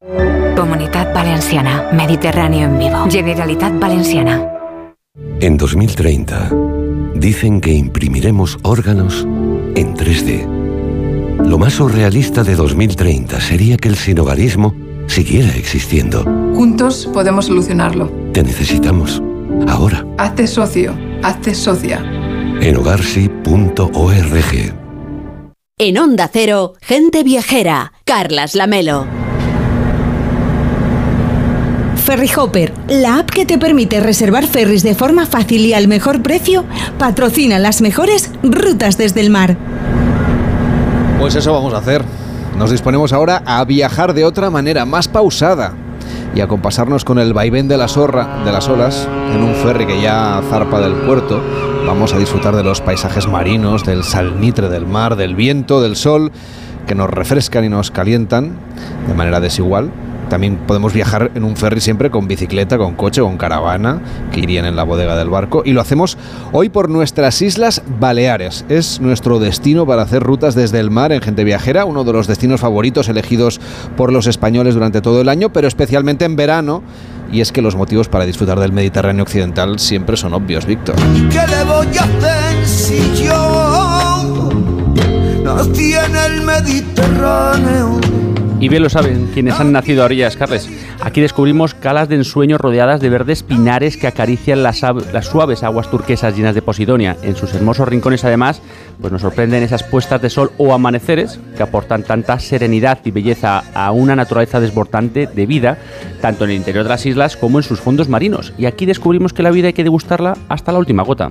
Comunidad Valenciana, Mediterráneo en vivo. Generalitat Valenciana. En 2030, dicen que imprimiremos órganos en 3D. Lo más surrealista de 2030 sería que el sinogarismo siguiera existiendo. Juntos podemos solucionarlo. Te necesitamos. Ahora. Hazte socio. Hazte socia. En hogarsi.org. En Onda Cero, gente viajera. Carlas Lamelo. Ferry Hopper, la app que te permite reservar ferries de forma fácil y al mejor precio, patrocina las mejores rutas desde el mar. Pues eso vamos a hacer. Nos disponemos ahora a viajar de otra manera, más pausada, y a compasarnos con el vaivén de la zorra, de las olas, en un ferry que ya zarpa del puerto. Vamos a disfrutar de los paisajes marinos, del salnitre del mar, del viento, del sol, que nos refrescan y nos calientan de manera desigual. También podemos viajar en un ferry siempre con bicicleta, con coche, con caravana, que irían en la bodega del barco. Y lo hacemos hoy por nuestras Islas Baleares. Es nuestro destino para hacer rutas desde el mar en Gente Viajera, uno de los destinos favoritos elegidos por los españoles durante todo el año, pero especialmente en verano. Y es que los motivos para disfrutar del Mediterráneo occidental siempre son obvios, Víctor. ¿Qué le voy a hacer si yo nací en el Mediterráneo? Y bien lo saben quienes han nacido a orillas, Carles. Aquí descubrimos calas de ensueño rodeadas de verdes pinares que acarician las, las, suaves aguas turquesas llenas de Posidonia. En sus hermosos rincones, además, pues nos sorprenden esas puestas de sol o amaneceres que aportan tanta serenidad y belleza a una naturaleza desbordante de vida, tanto en el interior de las islas como en sus fondos marinos. Y aquí descubrimos que la vida hay que degustarla hasta la última gota.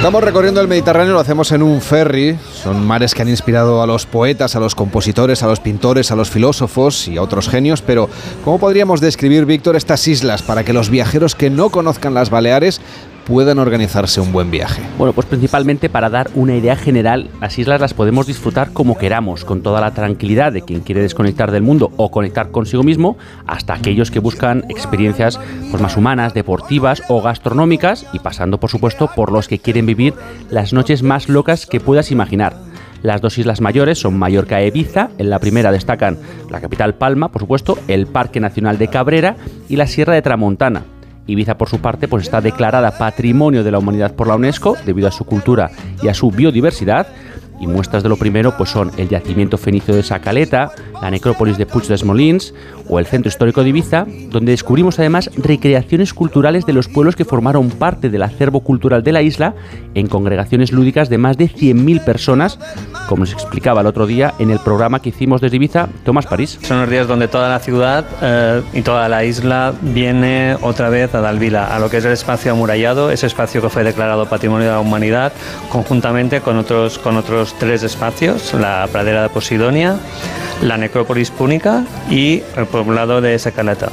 Estamos recorriendo el Mediterráneo, lo hacemos en un ferry. Son mares que han inspirado a los poetas, a los compositores, a los pintores, a los filósofos y a otros genios. Pero, ¿cómo podríamos describir, Víctor, estas islas para que los viajeros que no conozcan las Baleares puedan organizarse un buen viaje? Bueno, pues principalmente para dar una idea general, las islas las podemos disfrutar como queramos, con toda la tranquilidad de quien quiere desconectar del mundo o conectar consigo mismo, hasta aquellos que buscan experiencias pues, más humanas, deportivas o gastronómicas, y pasando por supuesto por los que quieren vivir las noches más locas que puedas imaginar. Las dos islas mayores son Mallorca e Ibiza. En la primera destacan la capital Palma, por supuesto, el Parque Nacional de Cabrera y la Sierra de Tramontana. Ibiza, por su parte, pues está declarada Patrimonio de la Humanidad por la UNESCO debido a su cultura y a su biodiversidad. Y muestras de lo primero pues son el yacimiento fenicio de Sacaleta, la necrópolis de Puig des Molins o el centro histórico de Ibiza, donde descubrimos además recreaciones culturales de los pueblos que formaron parte del acervo cultural de la isla en congregaciones lúdicas de más de 100.000 personas, como nos explicaba el otro día en el programa que hicimos desde Ibiza, Tomás París. Son los días donde toda la ciudad eh, y toda la isla viene otra vez a Dalvila, a lo que es el espacio amurallado, ese espacio que fue declarado Patrimonio de la Humanidad, conjuntamente con otros, con otros tres espacios, la pradera de Posidonia, la necrópolis púnica y el poblado de Secaleta.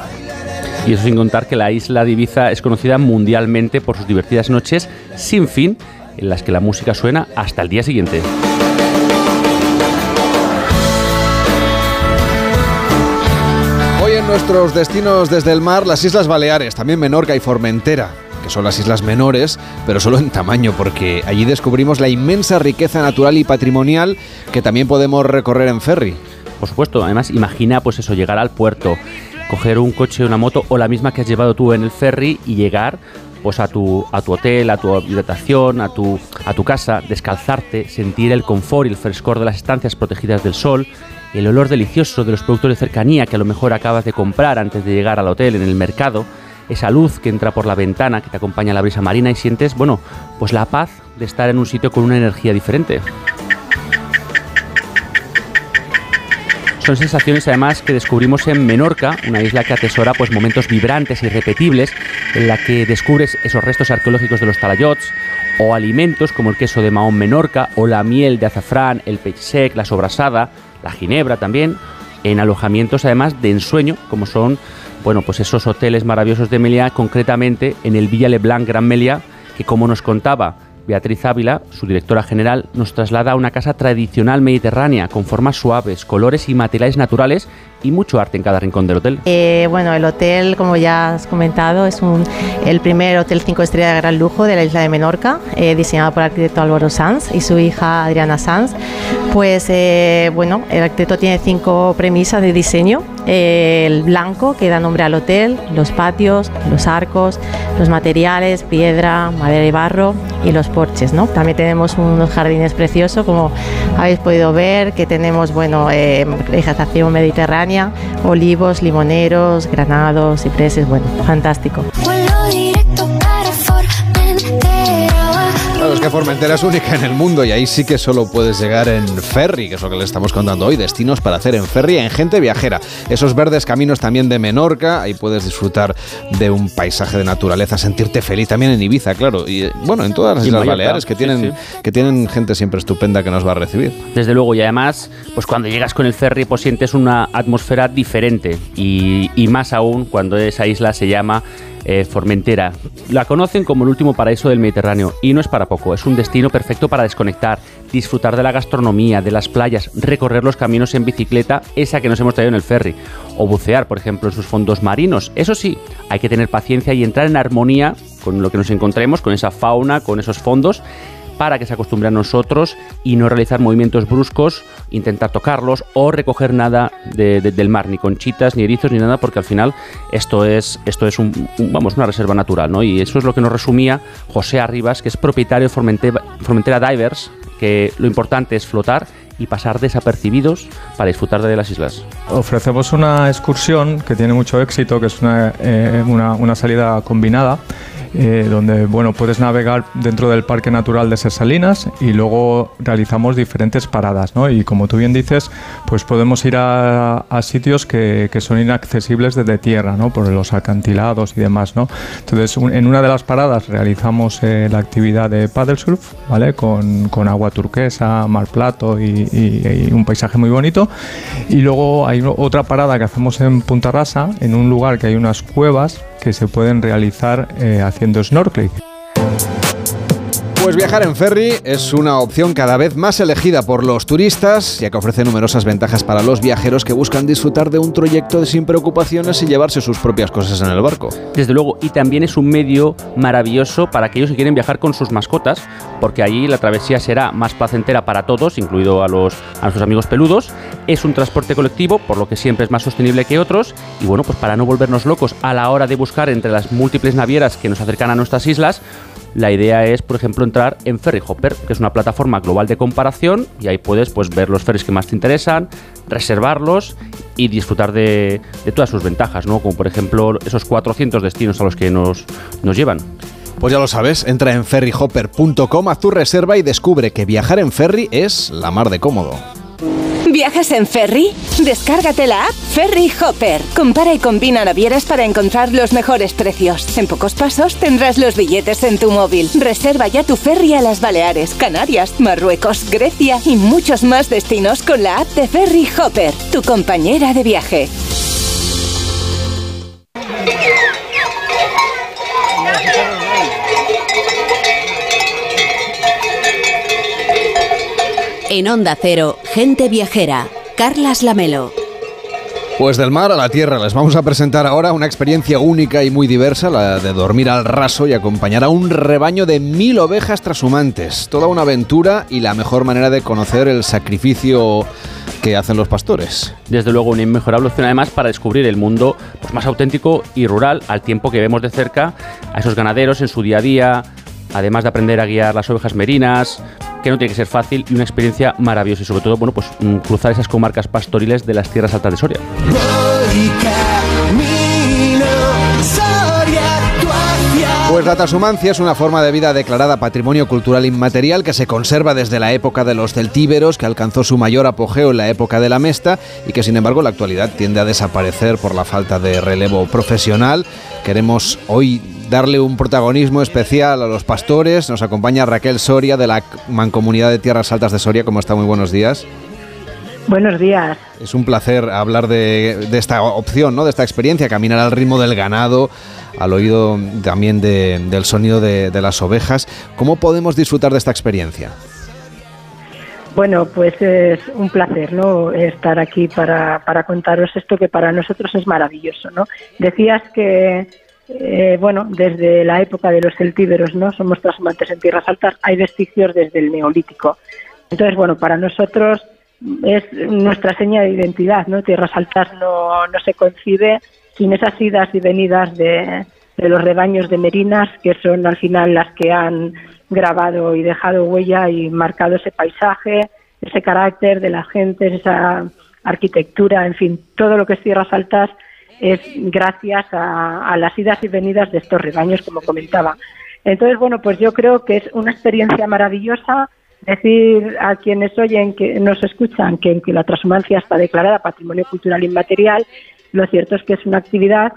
Y eso sin contar que la isla de Ibiza es conocida mundialmente por sus divertidas noches sin fin, en las que la música suena hasta el día siguiente. Hoy en nuestros destinos desde el mar, las Islas Baleares, también Menorca y Formentera son las islas menores, pero solo en tamaño, porque allí descubrimos la inmensa riqueza natural y patrimonial que también podemos recorrer en ferry. Por supuesto, además imagina pues eso, llegar al puerto, coger un coche, una moto o la misma que has llevado tú en el ferry y llegar pues a tu, a tu hotel, a tu habitación, a tu, a tu casa, descalzarte, sentir el confort y el frescor de las estancias protegidas del sol, el olor delicioso de los productos de cercanía que a lo mejor acabas de comprar antes de llegar al hotel en el mercado, esa luz que entra por la ventana, que te acompaña a la brisa marina y sientes, bueno, pues la paz de estar en un sitio con una energía diferente. Son sensaciones además que descubrimos en Menorca, una isla que atesora pues momentos vibrantes y irrepetibles, en la que descubres esos restos arqueológicos de los talayots, o alimentos como el queso de Mahón Menorca, o la miel de azafrán, el peix sec, la sobrasada, la ginebra también, en alojamientos además de ensueño, como son bueno, pues esos hoteles maravillosos de Meliá, concretamente en el Villa Leblanc Gran Meliá, que como nos contaba Beatriz Ávila, su directora general, nos traslada a una casa tradicional mediterránea con formas suaves, colores y materiales naturales y mucho arte en cada rincón del hotel. Eh, bueno, el hotel, como ya has comentado, es un, el primer hotel 5 estrellas de gran lujo de la isla de Menorca, eh, diseñado por el arquitecto Álvaro Sanz y su hija Adriana Sanz. Pues eh, bueno, el arquitecto tiene cinco premisas de diseño. el blanco, que da nombre al hotel, los patios, los arcos, los materiales, piedra, madera y barro y los porches. ¿no? También tenemos unos jardines preciosos, como habéis podido ver, que tenemos bueno, vegetación mediterránea olivos, limoneros, granados, cipreses, bueno, fantástico. Claro, es que Formentera es única en el mundo y ahí sí que solo puedes llegar en ferry, que es lo que le estamos contando hoy, destinos para hacer en ferry en gente viajera. Esos verdes caminos también de Menorca, ahí puedes disfrutar de un paisaje de naturaleza, sentirte feliz también en Ibiza, claro, y bueno, en todas las Islas Baleares que tienen, que tienen gente siempre estupenda que nos va a recibir. Desde luego, y además, pues cuando llegas con el ferry, pues sientes una atmósfera diferente y, y más aún cuando esa isla se llama eh, Formentera. La conocen como el último paraíso del Mediterráneo y no es para poco, es un destino perfecto para desconectar, disfrutar de la gastronomía, de las playas, recorrer los caminos en bicicleta, esa que nos hemos traído en el ferry, o bucear, por ejemplo, en sus fondos marinos. Eso sí, hay que tener paciencia y entrar en armonía con lo que nos encontremos, con esa fauna, con esos fondos para que se acostumbre a nosotros y no realizar movimientos bruscos, intentar tocarlos o recoger nada del mar, ni conchitas, ni erizos, ni nada, porque al final esto es, esto es vamos, una reserva natural, ¿no? Y eso es lo que nos resumía José Arribas, que es propietario de Formentera, Divers, que lo importante es flotar y pasar desapercibidos para disfrutar de las islas. Ofrecemos una excursión que tiene mucho éxito, que es una, eh, una salida combinada eh, donde bueno, puedes navegar dentro del Parque Natural de Salinas y luego realizamos diferentes paradas. ¿no? Y como tú bien dices, pues podemos ir a, sitios que, que, son inaccesibles desde tierra, ¿no? por los acantilados y demás. ¿no? Entonces, en una de las paradas realizamos eh, la actividad de paddle surf, ¿vale? con, con agua turquesa, mar plato y, y, y, un paisaje muy bonito. Y luego hay otra parada que hacemos en Punta Rasa, en un lugar que hay unas cuevas que se pueden realizar eh, haciendo snorkeling. Pues viajar en ferry es una opción cada vez más elegida por los turistas, ya que ofrece numerosas ventajas para los viajeros que buscan disfrutar de un trayecto sin preocupaciones y llevarse sus propias cosas en el barco. Desde luego, y también es un medio maravilloso para aquellos que quieren viajar con sus mascotas, porque allí la travesía será más placentera para todos, incluido a los a nuestros amigos peludos. Es un transporte colectivo, por lo que siempre es más sostenible que otros, y bueno, pues para no volvernos locos a la hora de buscar entre las múltiples navieras que nos acercan a nuestras islas, la idea es, por ejemplo, entrar en Ferry Hopper, que es una plataforma global de comparación y ahí puedes pues, ver los ferries que más te interesan, reservarlos y disfrutar de, todas sus ventajas, ¿no? Como por ejemplo esos 400 destinos a los que nos, nos llevan. Pues ya lo sabes, entra en ferryhopper.com, haz tu reserva y descubre que viajar en ferry es la mar de cómodo. <laughs> ¿Viajas en ferry? Descárgate la app Ferry Hopper. Compara y combina navieras para encontrar los mejores precios. En pocos pasos tendrás los billetes en tu móvil. Reserva ya tu ferry a las Baleares, Canarias, Marruecos, Grecia y muchos más destinos con la app de Ferry Hopper, tu compañera de viaje. En Onda Cero, gente viajera. Carlas Lamelo. Pues del mar a la tierra les vamos a presentar ahora una experiencia única y muy diversa, la de dormir al raso y acompañar a un rebaño de mil ovejas trashumantes. Toda una aventura y la mejor manera de conocer el sacrificio que hacen los pastores. Desde luego una inmejorable opción además para descubrir el mundo pues, más auténtico y rural al tiempo que vemos de cerca a esos ganaderos en su día a día, además de aprender a guiar las ovejas merinas, que no tiene que ser fácil y una experiencia maravillosa y sobre todo, bueno, pues mm, cruzar esas comarcas pastoriles de las tierras altas de Soria. Pues la transhumancia es una forma de vida declarada Patrimonio Cultural Inmaterial que se conserva desde la época de los celtíberos, que alcanzó su mayor apogeo en la época de la Mesta y que sin embargo en la actualidad tiende a desaparecer por la falta de relevo profesional. Queremos hoy darle un protagonismo especial a los pastores. Nos acompaña Raquel Soria de la Mancomunidad de Tierras Altas de Soria. ¿Cómo está? Muy buenos días. Buenos días. Es un placer hablar de, de, esta opción, ¿no? de esta experiencia, caminar al ritmo del ganado, al oído también de, del sonido de, de, las ovejas. ¿Cómo podemos disfrutar de esta experiencia? Bueno, pues es un placer ¿no? estar aquí para, para contaros esto que para nosotros es maravilloso. ¿no? Decías que, eh, bueno, desde la época de los celtíberos, ¿no? Somos transhumantes en tierras altas, hay vestigios desde el neolítico. Entonces, bueno, para nosotros es nuestra seña de identidad, ¿no? Tierras Altas no, no se concibe sin esas idas y venidas de, los rebaños de merinas, que son al final las que han grabado y dejado huella y marcado ese paisaje, ese carácter de la gente, esa arquitectura, en fin, todo lo que es Tierras Altas es gracias a, a las idas y venidas de estos rebaños, como comentaba. Entonces, bueno, pues yo creo que es una experiencia maravillosa decir a quienes oyen, que nos escuchan, que, que la transhumancia está declarada Patrimonio Cultural Inmaterial, lo cierto es que es una actividad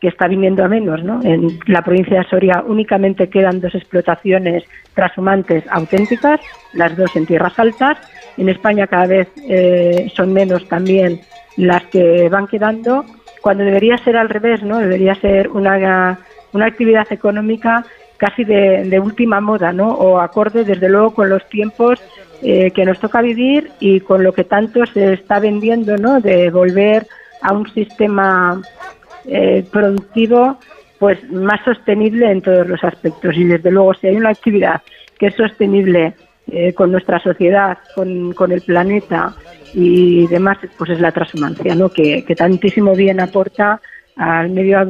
que está viniendo a menos. ¿no? En la provincia de Soria únicamente quedan dos explotaciones transhumantes auténticas, las dos en tierras altas. En España cada vez eh, son menos también las que van quedando, cuando debería ser al revés, ¿no? debería ser una, una actividad económica casi de, de, última moda, ¿no? O acorde, desde luego, con los tiempos eh, que nos toca vivir y con lo que tanto se está vendiendo, ¿no? De volver a un sistema eh, productivo, pues más sostenible en todos los aspectos. Y desde luego, si hay una actividad que es sostenible eh, con nuestra sociedad, con, con, el planeta y demás, pues es la transhumancia, ¿no? Que, que tantísimo bien aporta al medio, al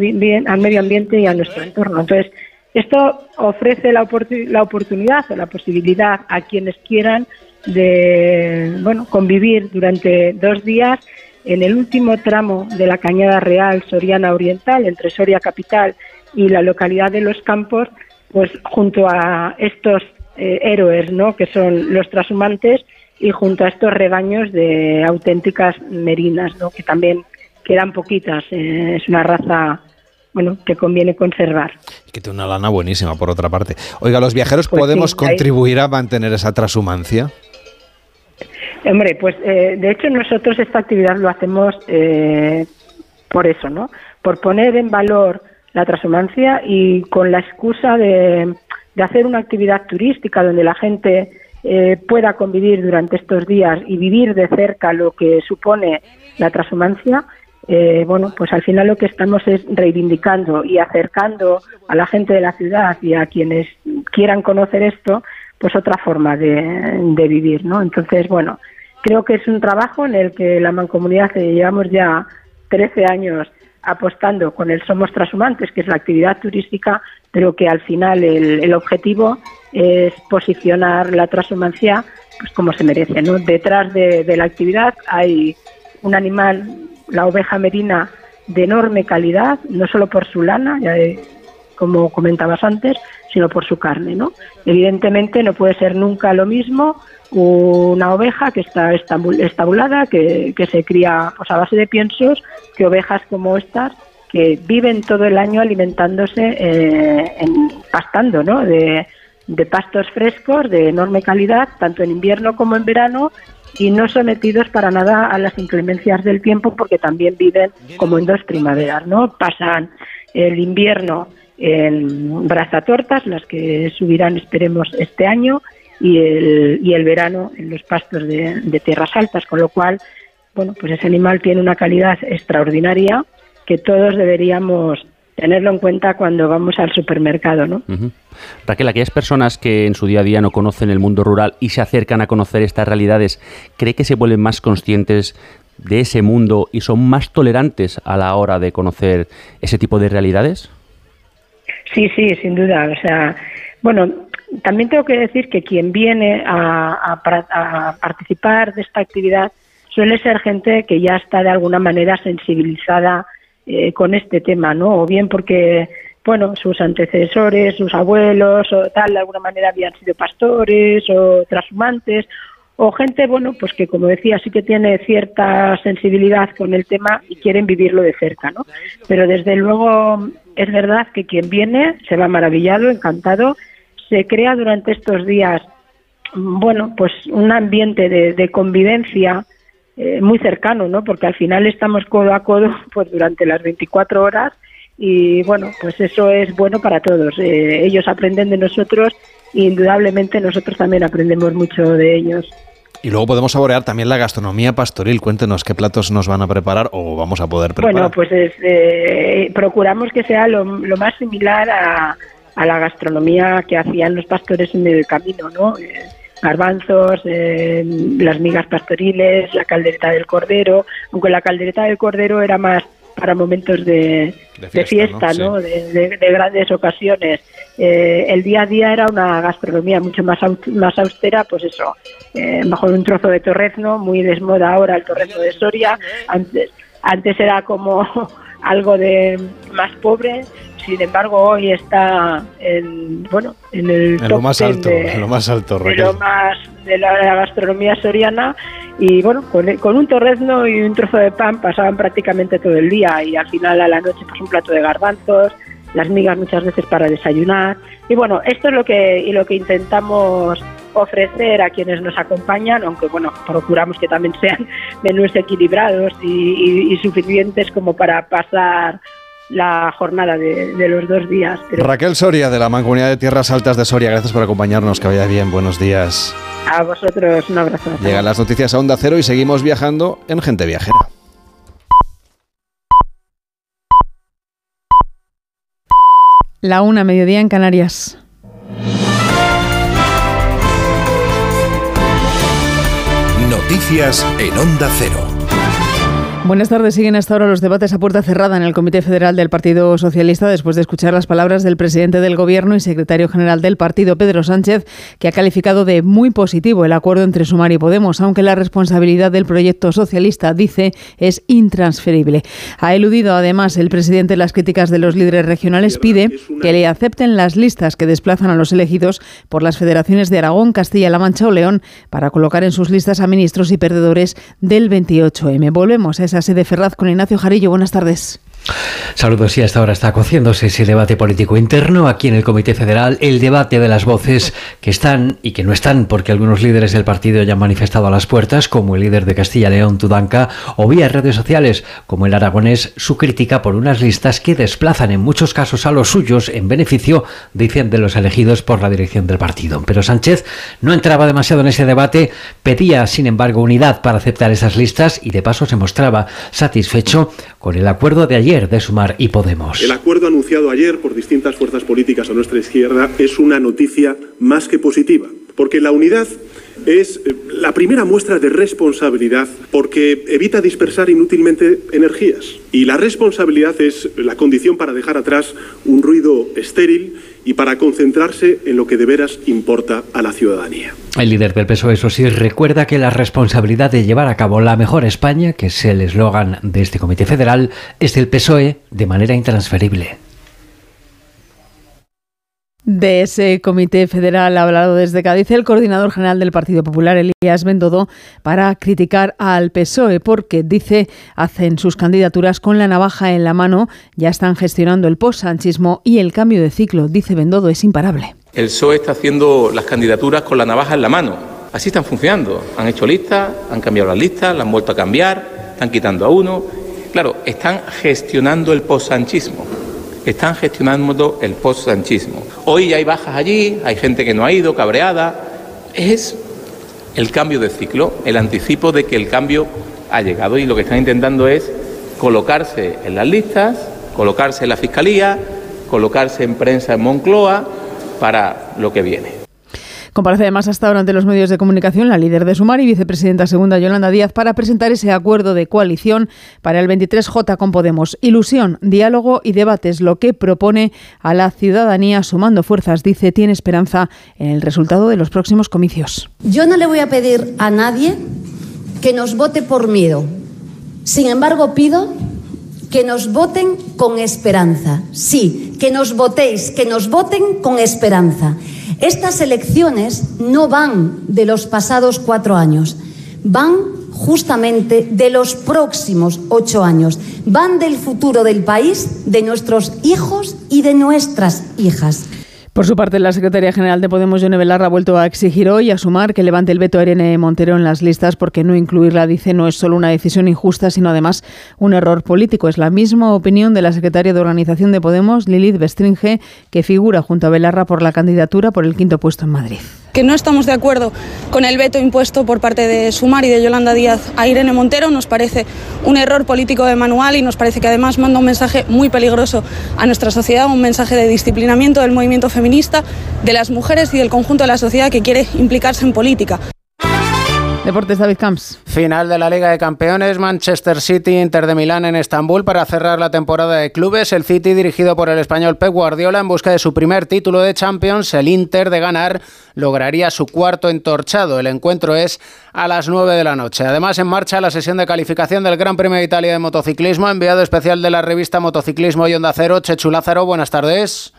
medio ambiente y a nuestro entorno. Entonces, esto ofrece la, la oportunidad o la posibilidad a quienes quieran de bueno, convivir durante dos días en el último tramo de la Cañada Real Soriana Oriental, entre Soria Capital y la localidad de Los Campos, pues junto a estos eh, héroes, ¿no? que son los transhumantes, y junto a estos rebaños de auténticas merinas, ¿no? que también quedan poquitas. Eh, es una raza bueno, que conviene conservar. Que tiene una lana buenísima, por otra parte. Oiga, ¿los viajeros pues podemos sí, contribuir a mantener esa transhumancia? Hombre, pues eh, de hecho nosotros esta actividad lo hacemos eh, por eso, ¿no? Por poner en valor la transhumancia y con la excusa de, de hacer una actividad turística donde la gente eh, pueda convivir durante estos días y vivir de cerca lo que supone la transhumancia, eh, bueno, pues al final lo que estamos es reivindicando y acercando a la gente de la ciudad y a quienes quieran conocer esto, pues otra forma de, de vivir, ¿no? Entonces, bueno, creo que es un trabajo en el que la mancomunidad eh, llevamos ya 13 años apostando con el Somos Transhumantes, que es la actividad turística, pero que al final el, objetivo es posicionar la transhumancia pues como se merece. ¿no? Detrás de, la actividad hay un animal, la oveja merina, de enorme calidad, no solo por su lana, ya como comentabas antes, sino por su carne. ¿no? Evidentemente no puede ser nunca lo mismo una oveja que está estabulada, que, que se cría pues, a base de piensos, que ovejas como estas que viven todo el año alimentándose, eh, en, pastando, ¿no? De, pastos frescos de enorme calidad, tanto en invierno como en verano, y no sometidos para nada a las inclemencias del tiempo, porque también viven como en dos primaveras, ¿no? Pasan el invierno en brazatortas, las que subirán, esperemos, este año, y el, y el verano en los pastos de, de tierras altas, con lo cual, bueno, pues ese animal tiene una calidad extraordinaria que todos deberíamos tenerlo en cuenta cuando vamos al supermercado, ¿no? Raquel, aquellas personas que en su día a día no conocen el mundo rural y se acercan a conocer estas realidades, ¿cree que se vuelven más conscientes de ese mundo y son más tolerantes a la hora de conocer ese tipo de realidades? Sí, sí, sin duda. O sea, bueno, también tengo que decir que quien viene a, participar de esta actividad suele ser gente que ya está de alguna manera sensibilizada eh, con este tema, ¿no? O bien porque, bueno, sus antecesores, sus abuelos o tal, de alguna manera habían sido pastores o transhumantes, o gente, bueno, pues que como decía, sí que tiene cierta sensibilidad con el tema y quieren vivirlo de cerca, ¿no? Pero desde luego es verdad que quien viene se va maravillado, encantado, se crea durante estos días, bueno, pues un ambiente de convivencia, eh, muy cercano, ¿no? Porque al final estamos codo a codo <laughs> pues durante las 24 horas y bueno, pues eso es bueno para todos. Eh, ellos aprenden de nosotros e indudablemente nosotros también aprendemos mucho de ellos. Y luego podemos saborear también la gastronomía pastoril. Cuéntenos qué platos nos van a preparar o vamos a poder preparar. Bueno, pues eh, procuramos que sea lo, más similar a, a, la gastronomía que hacían los pastores en el camino, ¿no? Garbanzos, eh, las migas pastoriles, la caldereta del cordero, aunque la caldereta del cordero era más para momentos de, fiesta, ¿no? De, grandes ocasiones. Eh, el día a día era una gastronomía mucho más, más austera, pues eso, eh, mejor un trozo de torrezno, muy desmoda ahora el torrezno de Soria, antes, antes era como <laughs> algo de más pobre sin embargo hoy está en bueno en el lo más alto de, lo más alto de, lo más de la, gastronomía soriana. Y bueno con, un torrezno y un trozo de pan pasaban prácticamente todo el día. Y al final a la noche pues un plato de garbanzos las migas muchas veces para desayunar. Y bueno esto es lo que y lo que intentamos ofrecer a quienes nos acompañan, aunque bueno, procuramos que también sean <laughs> menús equilibrados y suficientes como para pasar la jornada de, los dos días. Raquel Soria, de la Mancomunidad de Tierras Altas de Soria, gracias por acompañarnos, que vaya bien, buenos días. A vosotros, un abrazo. Llegan las noticias a Onda Cero y seguimos viajando en Gente Viajera. La una, mediodía en Canarias. Noticias en Onda Cero. Buenas tardes. Siguen hasta ahora los debates a puerta cerrada en el Comité Federal del Partido Socialista después de escuchar las palabras del presidente del Gobierno y secretario general del partido, Pedro Sánchez, que ha calificado de muy positivo el acuerdo entre Sumar y Podemos, aunque la responsabilidad del proyecto socialista, dice, es intransferible. Ha eludido además el presidente las críticas de los líderes regionales, pide que le acepten las listas que desplazan a los elegidos por las federaciones de Aragón, Castilla-La Mancha o León para colocar en sus listas a ministros y perdedores del 28M. Volvemos a esa sede Ferraz con Ignacio Jarillo. Buenas tardes. Saludos y hasta ahora está cociéndose ese debate político interno aquí en el Comité Federal, el debate de las voces que están y que no están, porque algunos líderes del partido ya han manifestado a las puertas, como el líder de Castilla León, Tudanca, o vía redes sociales, como el aragonés, su crítica por unas listas que desplazan en muchos casos a los suyos en beneficio, dicen, de los elegidos por la dirección del partido. Pero Sánchez no entraba demasiado en ese debate, pedía, sin embargo, unidad para aceptar esas listas y de paso se mostraba satisfecho con el acuerdo de ayer de Sumar y Podemos. El acuerdo anunciado ayer por distintas fuerzas políticas a nuestra izquierda es una noticia más que positiva, porque la unidad es eh, la primera muestra de responsabilidad porque evita dispersar inútilmente energías. Y la responsabilidad es la condición para dejar atrás un ruido estéril y para concentrarse en lo que de veras importa a la ciudadanía. El líder del PSOE, eso sí, recuerda que la responsabilidad de llevar a cabo la mejor España, que es el eslogan de este Comité Federal, es del PSOE de manera intransferible. De ese comité federal ha hablado desde Cádiz el coordinador general del Partido Popular, Elías Bendodo, para criticar al PSOE porque, dice, hacen sus candidaturas con la navaja en la mano, ya están gestionando el post-sanchismo y el cambio de ciclo, dice Bendodo, es imparable. El PSOE está haciendo las candidaturas con la navaja en la mano. Así están funcionando. Han hecho listas, han cambiado las listas, las han vuelto a cambiar, están quitando a uno. Claro, están gestionando el post-sanchismo están gestionando el post-sanchismo. Hoy hay bajas allí, hay gente que no ha ido, cabreada. Es el cambio de ciclo, el anticipo de que el cambio ha llegado y lo que están intentando es colocarse en las listas, colocarse en la Fiscalía, colocarse en prensa en Moncloa para lo que viene. Comparece además hasta ahora ante los medios de comunicación la líder de Sumar y vicepresidenta segunda Yolanda Díaz para presentar ese acuerdo de coalición para el 23J con Podemos. Ilusión, diálogo y debates, lo que propone a la ciudadanía sumando fuerzas, dice, tiene esperanza en el resultado de los próximos comicios. Yo no le voy a pedir a nadie que nos vote por miedo. Sin embargo, pido que nos voten con esperanza. Sí, que nos votéis, que nos voten con esperanza. Estas elecciones no van de los pasados cuatro años, van justamente de los próximos ocho años, van del futuro del país, de nuestros hijos y de nuestras hijas. Por su parte, la secretaria general de Podemos, Yone Belarra, ha vuelto a exigir hoy a sumar que levante el veto a Irene Montero en las listas porque no incluirla, dice, no es solo una decisión injusta, sino además un error político. Es la misma opinión de la secretaria de Organización de Podemos, Lilith Bestringe, que figura junto a Belarra por la candidatura por el quinto puesto en Madrid que no estamos de acuerdo con el veto impuesto por parte de Sumar y de Yolanda Díaz a Irene Montero. Nos parece un error político de manual y nos parece que además manda un mensaje muy peligroso a nuestra sociedad, un mensaje de disciplinamiento del movimiento feminista de las mujeres y del conjunto de la sociedad que quiere implicarse en política. Deportes David Camps. Final de la Liga de Campeones, Manchester City, Inter de Milán en Estambul para cerrar la temporada de clubes. El City, dirigido por el español Pep Guardiola, en busca de su primer título de Champions. El Inter, de ganar, lograría su cuarto entorchado. El encuentro es a las 9 de la noche. Además, en marcha la sesión de calificación del Gran Premio de Italia de Motociclismo. Enviado especial de la revista Motociclismo y Onda Cero, Chechu Lázaro. Buenas tardes.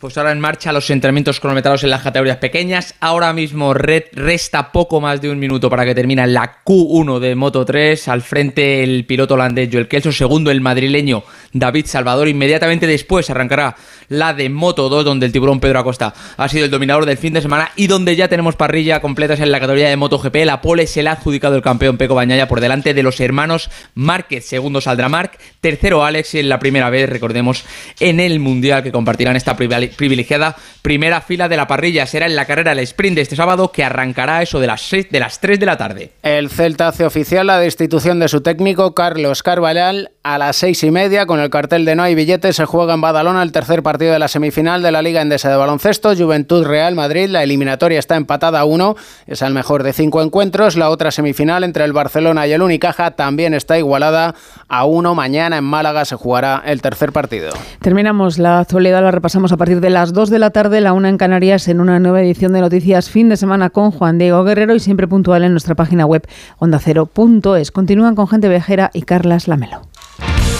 Pues ahora en marcha los entrenamientos cronometrados en las categorías pequeñas. Ahora mismo resta poco más de un minuto para que termine la Q1 de Moto 3. Al frente el piloto holandés Joel Kelso, segundo el madrileño David Salvador. Inmediatamente después arrancará la de Moto 2, donde el tiburón Pedro Acosta ha sido el dominador del fin de semana y donde ya tenemos parrilla completas en la categoría de MotoGP. La pole se la ha adjudicado el campeón Peco Bañaya por delante de los hermanos Márquez. Segundo saldrá Marc, tercero Alex y en la primera vez, recordemos, en el Mundial que compartirán esta privada privilegiada primera fila de la parrilla. Será en la carrera el sprint de este sábado que arrancará eso de las, 6, de las 3 de la tarde. El Celta hace oficial la destitución de su técnico Carlos Carvalhal a las seis y media con el cartel de no hay billetes. Se juega en Badalona el tercer partido de la semifinal de la Liga Endesa de Baloncesto. Juventud Real Madrid. La eliminatoria está empatada a uno. Es el mejor de cinco encuentros. La otra semifinal entre el Barcelona y el Unicaja también está igualada a uno. Mañana en Málaga se jugará el tercer partido. Terminamos la actualidad, la repasamos a partir de las 2 de la tarde, la una en Canarias, en una nueva edición de Noticias Fin de Semana con Juan Diego Guerrero y siempre puntual en nuestra página web ondacero.es. Continúan con Gente Vejera y Carlas Lamelo.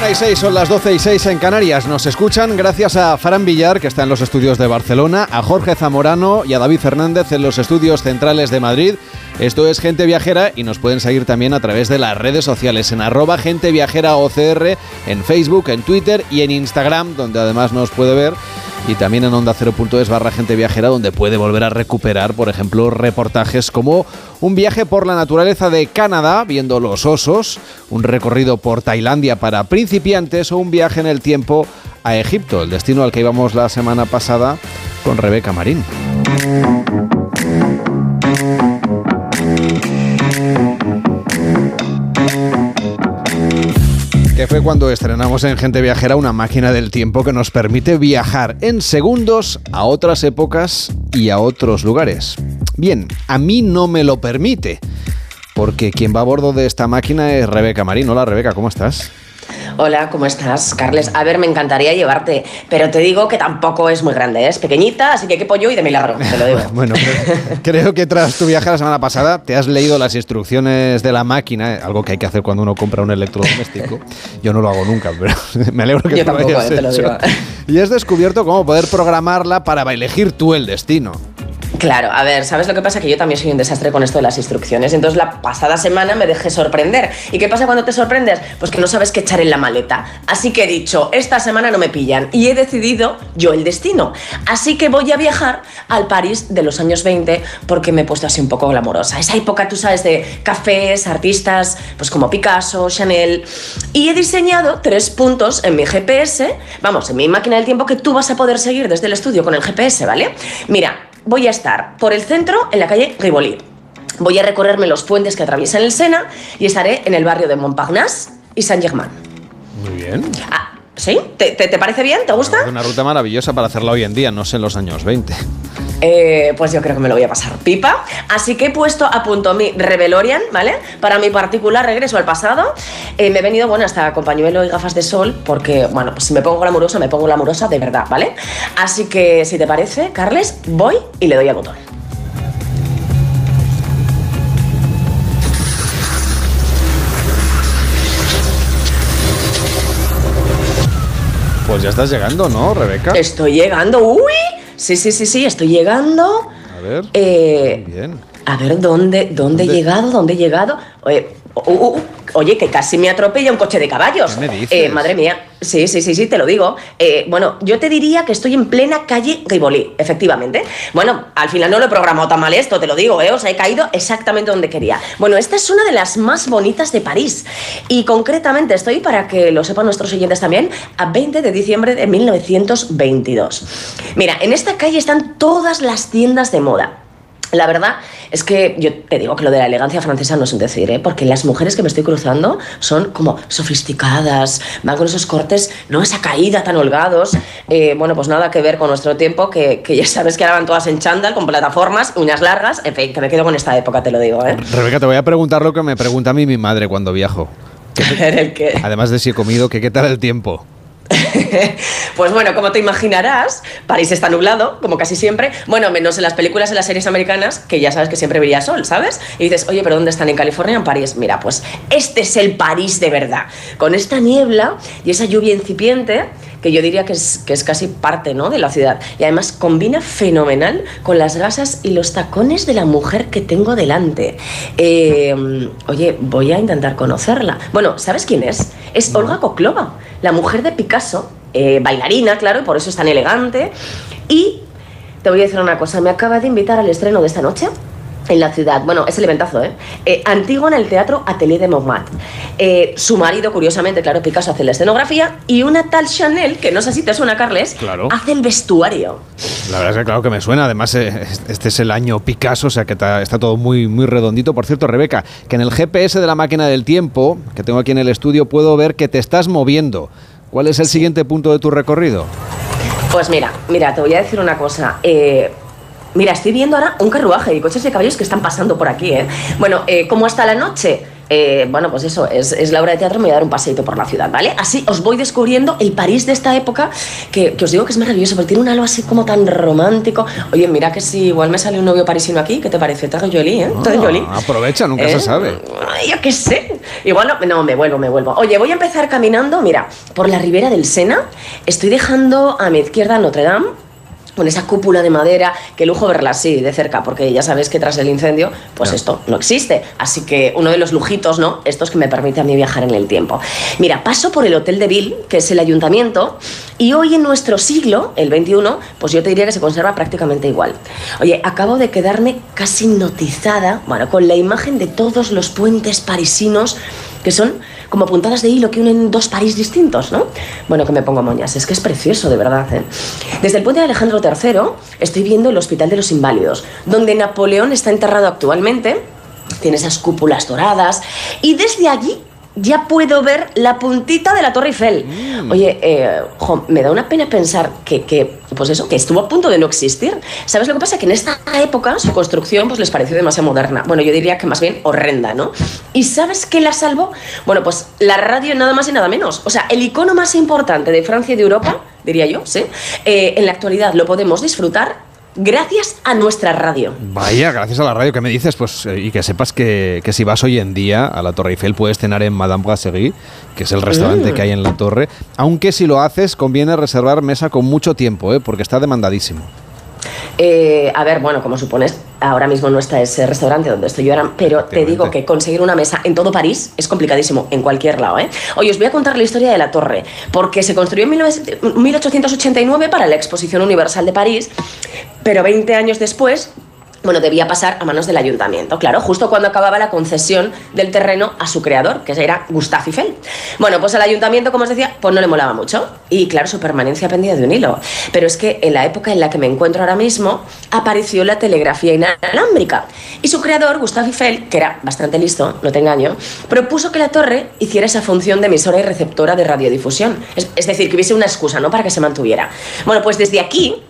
1 y 6, son las 12 y 6 en Canarias. Nos escuchan gracias a Fran Villar, que está en los estudios de Barcelona, a Jorge Zamorano y a David Fernández en los estudios centrales de Madrid. Esto es Gente Viajera y nos pueden seguir también a través de las redes sociales en arroba Gente Viajera OCR, en Facebook, en Twitter y en Instagram, donde además nos puede ver y también en onda 0.es barra gente viajera donde puede volver a recuperar, por ejemplo, reportajes como un viaje por la naturaleza de Canadá, viendo los osos, un recorrido por Tailandia para principiantes o un viaje en el tiempo a Egipto, el destino al que íbamos la semana pasada con Rebeca Marín. Fue cuando estrenamos en Gente Viajera una máquina del tiempo que nos permite viajar en segundos a otras épocas y a otros lugares. Bien, a mí no me lo permite, porque quien va a bordo de esta máquina es Rebeca Marín. Hola Rebeca, ¿cómo estás? Hola, ¿cómo estás, Carles? A ver, me encantaría llevarte, pero te digo que tampoco es muy grande, ¿eh? es pequeñita, así que qué pollo y de milagro, te lo digo. <laughs> bueno, creo, creo que tras tu viaje la semana pasada te has leído las instrucciones de la máquina, eh, algo que hay que hacer cuando uno compra un electrodoméstico. <laughs> Yo no lo hago nunca, pero <laughs> me alegro que Yo tú lo tampoco, hayas eh, te lo hecho. digo. Y has descubierto cómo poder programarla para elegir tú el destino. Claro, a ver, ¿sabes lo que pasa? Que yo también soy un desastre con esto de las instrucciones. Entonces la pasada semana me dejé sorprender. ¿Y qué pasa cuando te sorprendes? Pues que no sabes qué echar en la maleta. Así que he dicho, esta semana no me pillan. Y he decidido yo el destino. Así que voy a viajar al París de los años 20 porque me he puesto así un poco glamorosa. Esa época, tú sabes, de cafés, artistas, pues como Picasso, Chanel. Y he diseñado tres puntos en mi GPS, vamos, en mi máquina del tiempo que tú vas a poder seguir desde el estudio con el GPS, ¿vale? Mira, voy a estar por el centro en la calle Rivoli. Voy a recorrerme los puentes que atraviesan el Sena y estaré en el barrio de Montparnasse y Saint-Germain. Muy bien. ¿Sí? ¿Te, te- te parece bien? ¿Te gusta? Es una ruta maravillosa para hacerla hoy en día, no sé en los años 20. Eh, pues yo creo que me lo voy a pasar pipa. Así que he puesto a punto mi Revelorian, ¿vale? Para mi particular regreso al pasado. Eh, me he venido, bueno, hasta con pañuelo y gafas de sol, porque, bueno, pues si me pongo glamurosa, me pongo glamurosa de verdad, ¿vale? Así que, si te parece, Carles, voy y le doy al botón. Pues ya estás llegando, ¿no, Rebeca? Estoy llegando, uy. Sí, sí, sí, sí, estoy llegando. A ver. Eh, Bien. A ver, ¿dónde, dónde, he llegado? ¿Dónde he llegado? Oye, uh, uh, uh, oye, que casi me atropella un coche de caballos. ¿Qué me dices? Eh, madre mía. Sí, sí, sí, sí, te lo digo. Eh, bueno, yo te diría que estoy en plena calle Rivoli, efectivamente. Bueno, al final no lo he programado tan mal esto, te lo digo, ¿eh? O sea, he caído exactamente donde quería. Bueno, esta es una de las más bonitas de París. Y concretamente estoy, para que lo sepan nuestros oyentes también, a 20 de diciembre de 1922. Mira, en esta calle están todas las tiendas de moda. La verdad es que yo te digo que lo de la elegancia francesa no es un decir, ¿eh? porque las mujeres que me estoy cruzando son como sofisticadas, van con esos cortes, no esa caída tan holgados. Eh, bueno, pues nada que ver con nuestro tiempo, que, que ya sabes que ahora van todas en chándal, con plataformas, uñas largas, en fin, que me quedo con esta época, te lo digo. ¿eh? Rebeca, te voy a preguntar lo que me pregunta a mí mi madre cuando viajo. <laughs> Además de si he comido, que qué tal el tiempo. <laughs> Pues bueno, como te imaginarás, París está nublado, como casi siempre. Bueno, menos en las películas y las series americanas, que ya sabes que siempre brilla sol, ¿sabes? Y dices, oye, ¿pero dónde están? ¿En California en París? Mira, pues este es el París de verdad. Con esta niebla y esa lluvia incipiente que yo diría que es, que es casi parte ¿no? de la ciudad. Y además combina fenomenal con las gasas y los tacones de la mujer que tengo delante. Eh, oye, voy a intentar conocerla. Bueno, ¿sabes quién es? Es Olga Koklova, la mujer de Picasso, eh, bailarina, claro, y por eso es tan elegante. Y te voy a decir una cosa, me acaba de invitar al estreno de esta noche en la ciudad. Bueno, es el eventazo, ¿eh? eh Antigua en el Teatro Atelier de Montmartre. Eh, su marido, curiosamente, claro, Picasso hace la escenografía y una tal Chanel, que no sé si te suena, Carles, hace el vestuario. La verdad es que claro que me suena. Además, eh, este es el año Picasso, o sea que está, está todo muy, muy redondito. Por cierto, Rebeca, que en el GPS de la máquina del tiempo, que tengo aquí en el estudio, puedo ver que te estás moviendo. ¿Cuál es el siguiente punto de tu recorrido? Pues mira, mira, te voy a decir una cosa. Eh, mira, estoy viendo ahora un carruaje y coches de caballos que están pasando por aquí, ¿eh? Bueno, eh, ¿cómo está la noche? Eh, bueno, pues eso, es, la obra de teatro, me voy a dar un paseito por la ciudad, ¿vale? Así os voy descubriendo el París de esta época, que, os digo que es maravilloso, porque tiene un halo así como tan romántico. Oye, mira que si igual me sale un novio parisino aquí, ¿qué te parece? Te Jolie, ¿eh? Ah, aprovecha, nunca se sabe. Yo qué sé. Igual no, no, me vuelvo, me vuelvo. Oye, voy a empezar caminando, mira, por la ribera del Sena. Estoy dejando a mi izquierda Notre Dame con esa cúpula de madera, qué lujo verla así de cerca, porque ya sabes que tras el incendio, pues esto no existe. Así que uno de los lujitos, ¿no? Estos que me permite a mí viajar en el tiempo. Mira, paso por el Hotel de Ville, que es el ayuntamiento, y hoy en nuestro siglo, el 21, pues yo te diría que se conserva prácticamente igual. Oye, acabo de quedarme casi hipnotizada, bueno, con la imagen de todos los puentes parisinos que son como puntadas de hilo que unen dos París distintos, ¿no? Bueno, que me pongo moñas, es que es precioso, de verdad. ¿eh? Desde el puente de Alejandro III estoy viendo el Hospital de los Inválidos, donde Napoleón está enterrado actualmente. Tiene esas cúpulas doradas. Y desde allí ya puedo ver la puntita de la Torre Eiffel. Mm. Oye, eh, me da una pena pensar que, pues eso, que estuvo a punto de no existir. ¿Sabes lo que pasa? Que en esta época su construcción pues, les pareció demasiado moderna. Bueno, yo diría que más bien horrenda, ¿no? ¿Y sabes qué la salvó? Bueno, pues la radio nada más y nada menos. O sea, el icono más importante de Francia y de Europa, diría yo, ¿sí? Eh, en la actualidad lo podemos disfrutar gracias a nuestra radio. Vaya, gracias a la radio que me dices, pues eh, y que sepas que, si vas hoy en día a la Torre Eiffel puedes cenar en Madame Brasserie, que es el restaurante mm. que hay en la torre, aunque si lo haces conviene reservar mesa con mucho tiempo, ¿eh? porque está demandadísimo. Eh, a ver, bueno, como supones, ahora mismo no está ese restaurante donde estoy yo ahora, pero te digo que conseguir una mesa en todo París es complicadísimo, en cualquier lado. ¿eh? Oye, os voy a contar la historia de la torre, porque se construyó en 1889 para la Exposición Universal de París, pero 20 años después bueno, debía pasar a manos del ayuntamiento, claro, justo cuando acababa la concesión del terreno a su creador, que era Gustave Eiffel. Bueno, pues al ayuntamiento, como os decía, pues no le molaba mucho. Y claro, su permanencia pendía de un hilo. Pero es que en la época en la que me encuentro ahora mismo, apareció la telegrafía inalámbrica. Y su creador, Gustave Eiffel, que era bastante listo, no te engaño, propuso que la torre hiciera esa función de emisora y receptora de radiodifusión. Es, es decir, que hubiese una excusa, ¿no?, para que se mantuviera. Bueno, pues desde aquí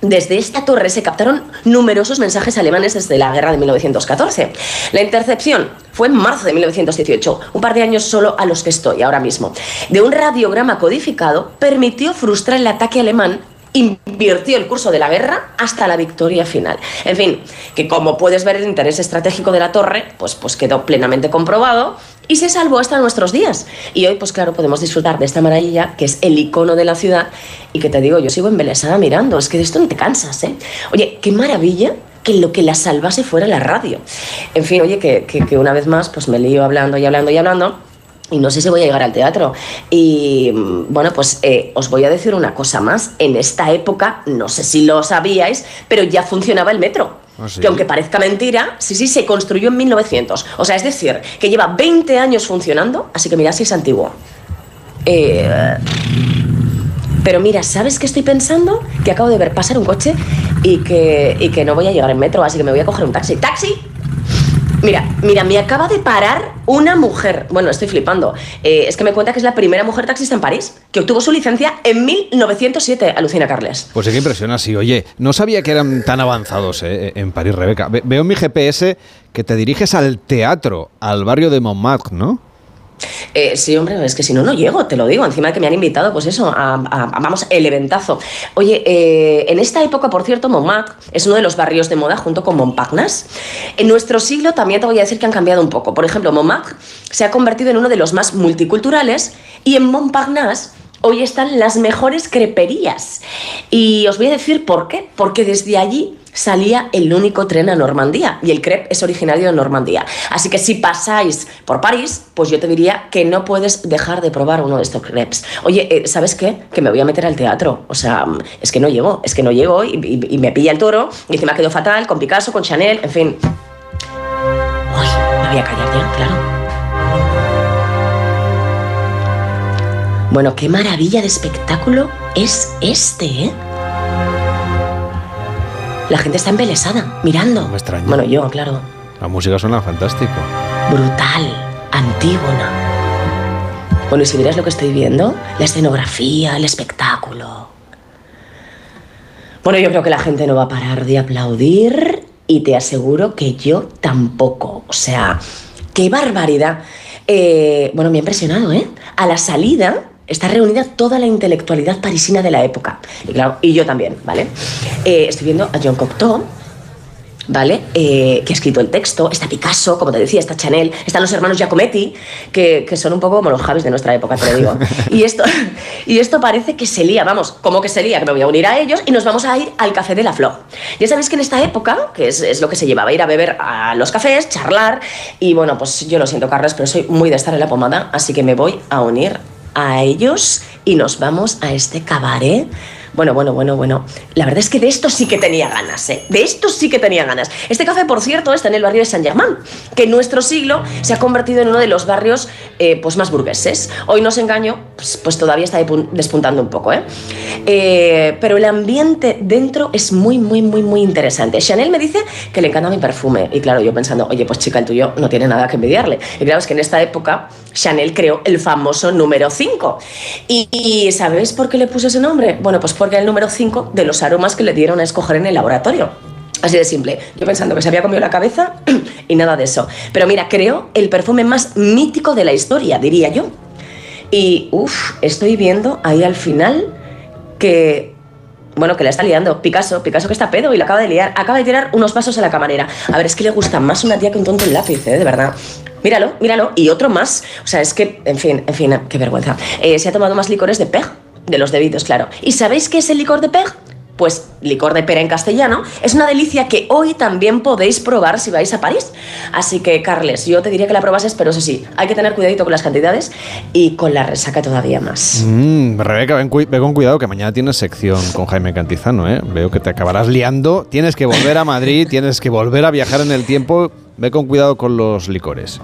desde esta torre se captaron numerosos mensajes alemanes desde la guerra de 1914. La intercepción fue en marzo de 1918, un par de años solo a los que estoy ahora mismo. De un radiograma codificado permitió frustrar el ataque alemán invirtió el curso de la guerra hasta la victoria final. En fin, que como puedes ver el interés estratégico de la torre, pues, pues quedó plenamente comprobado y se salvó hasta nuestros días. Y hoy, pues claro, podemos disfrutar de esta maravilla que es el icono de la ciudad y que te digo, yo sigo embelesada mirando, es que de esto no te cansas, ¿eh? Oye, qué maravilla que lo que la salvase fuera la radio. En fin, oye, que, que, una vez más, pues me lío hablando y hablando y hablando y no sé si voy a llegar al teatro. Y bueno, pues eh, os voy a decir una cosa más. En esta época, no sé si lo sabíais, pero ya funcionaba el metro. Ah, que aunque parezca mentira, sí, sí, se construyó en 1900. O sea, es decir, que lleva 20 años funcionando, así que mira si es antiguo. Eh, pero mira, ¿sabes qué estoy pensando? Que acabo de ver pasar un coche y que, y que no voy a llegar en metro, así que me voy a coger un taxi. ¡Taxi! Mira, mira, me acaba de parar una mujer. Bueno, estoy flipando. Eh, es que me cuenta que es la primera mujer taxista en París, que obtuvo su licencia en 1907, alucina Carles. Pues sí que impresiona, sí. Oye, no sabía que eran tan avanzados eh, en París, Rebeca. veo en mi GPS que te diriges al teatro, al barrio de Montmartre, ¿no? Eh, sí, hombre, es que si no, no llego, te lo digo. Encima de que me han invitado, pues eso, a, vamos, el eventazo. Oye, eh, en esta época, por cierto, Montmartre es uno de los barrios de moda junto con Montparnasse. En nuestro siglo también te voy a decir que han cambiado un poco. Por ejemplo, Montmartre se ha convertido en uno de los más multiculturales y en Montparnasse hoy están las mejores creperías. Y os voy a decir por qué. Porque desde allí salía el único tren a Normandía y el crepe es originario de Normandía. Así que si pasáis por París, pues yo te diría que no puedes dejar de probar uno de estos crepes. Oye, eh, ¿sabes qué? Que me voy a meter al teatro. O sea, es que no llego, es que no llego y, me pilla el toro y encima quedó fatal con Picasso, con Chanel, en fin. Uy, me voy a callar ya, claro. Bueno, qué maravilla de espectáculo es este, ¿eh? La gente está embelesada, mirando. me extraña. Bueno, yo, claro. La música suena fantástico. Brutal, Antígona. Bueno, y si vieras lo que estoy viendo, la escenografía, el espectáculo. Bueno, yo creo que la gente no va a parar de aplaudir y te aseguro que yo tampoco. O sea, qué barbaridad. Eh, bueno, me ha impresionado, ¿eh? A la salida está reunida toda la intelectualidad parisina de la época. Y claro, y yo también, ¿vale? Eh, estoy viendo a John Cocteau, ¿vale? Eh, que ha escrito el texto, está Picasso, como te decía, está Chanel, están los hermanos Giacometti, que, que son un poco como los Javis de nuestra época, te lo digo. <laughs> Y esto, y esto parece que se lía, vamos, como que se lía, que me voy a unir a ellos y nos vamos a ir al Café de la Flor. Ya sabéis que en esta época, que es, es lo que se llevaba, ir a beber a los cafés, charlar, y bueno, pues yo lo siento, Carlos, pero soy muy de estar en la pomada, así que me voy a unir a ellos y nos vamos a este cabaret. Bueno, bueno, bueno, bueno. La verdad es que de esto sí que tenía ganas, ¿eh? De esto sí que tenía ganas. Este café, por cierto, está en el barrio de San Germán, que en nuestro siglo se ha convertido en uno de los barrios eh, pues más burgueses. Hoy no os engaño, pues, pues todavía está despuntando un poco, ¿eh? Eh, Pero el ambiente dentro es muy, muy, muy, muy interesante. Chanel me dice que le encanta mi perfume. Y claro, yo pensando, oye, pues chica, el tuyo no tiene nada que envidiarle. Y claro, es que en esta época Chanel creó el famoso número 5. ¿Y, y por qué le puse ese nombre? Bueno, pues porque era el número 5 de los aromas que le dieron a escoger en el laboratorio. Así de simple. Yo pensando que se había comido la cabeza <clears throat> y nada de eso. Pero mira, creó el perfume más mítico de la historia, diría yo. Y, uff, estoy viendo ahí al final que bueno, que la está liando. Picasso, Picasso que está pedo y la acaba de liar. Acaba de tirar unos pasos a la camarera. A ver, es que le gusta más una tía que un tonto en lápiz, ¿eh? de verdad. Míralo, míralo. Y otro más. O sea, es que, en fin, en fin, qué vergüenza. Eh, se ha tomado más licores de peg. De los debitos, claro. ¿Y sabéis qué es el licor de peg? Pues licor de pera en castellano. Es una delicia que hoy también podéis probar si vais a París. Así que, Carles, yo te diría que la probases, pero eso sí, hay que tener cuidadito con las cantidades y con la resaca todavía más. Mm, Rebeca, ve con cuidado que mañana tienes sección con Jaime Cantizano, ¿eh? Veo que te acabarás liando. Tienes que volver a Madrid, tienes que volver a viajar en el tiempo. Ve con cuidado con los licores.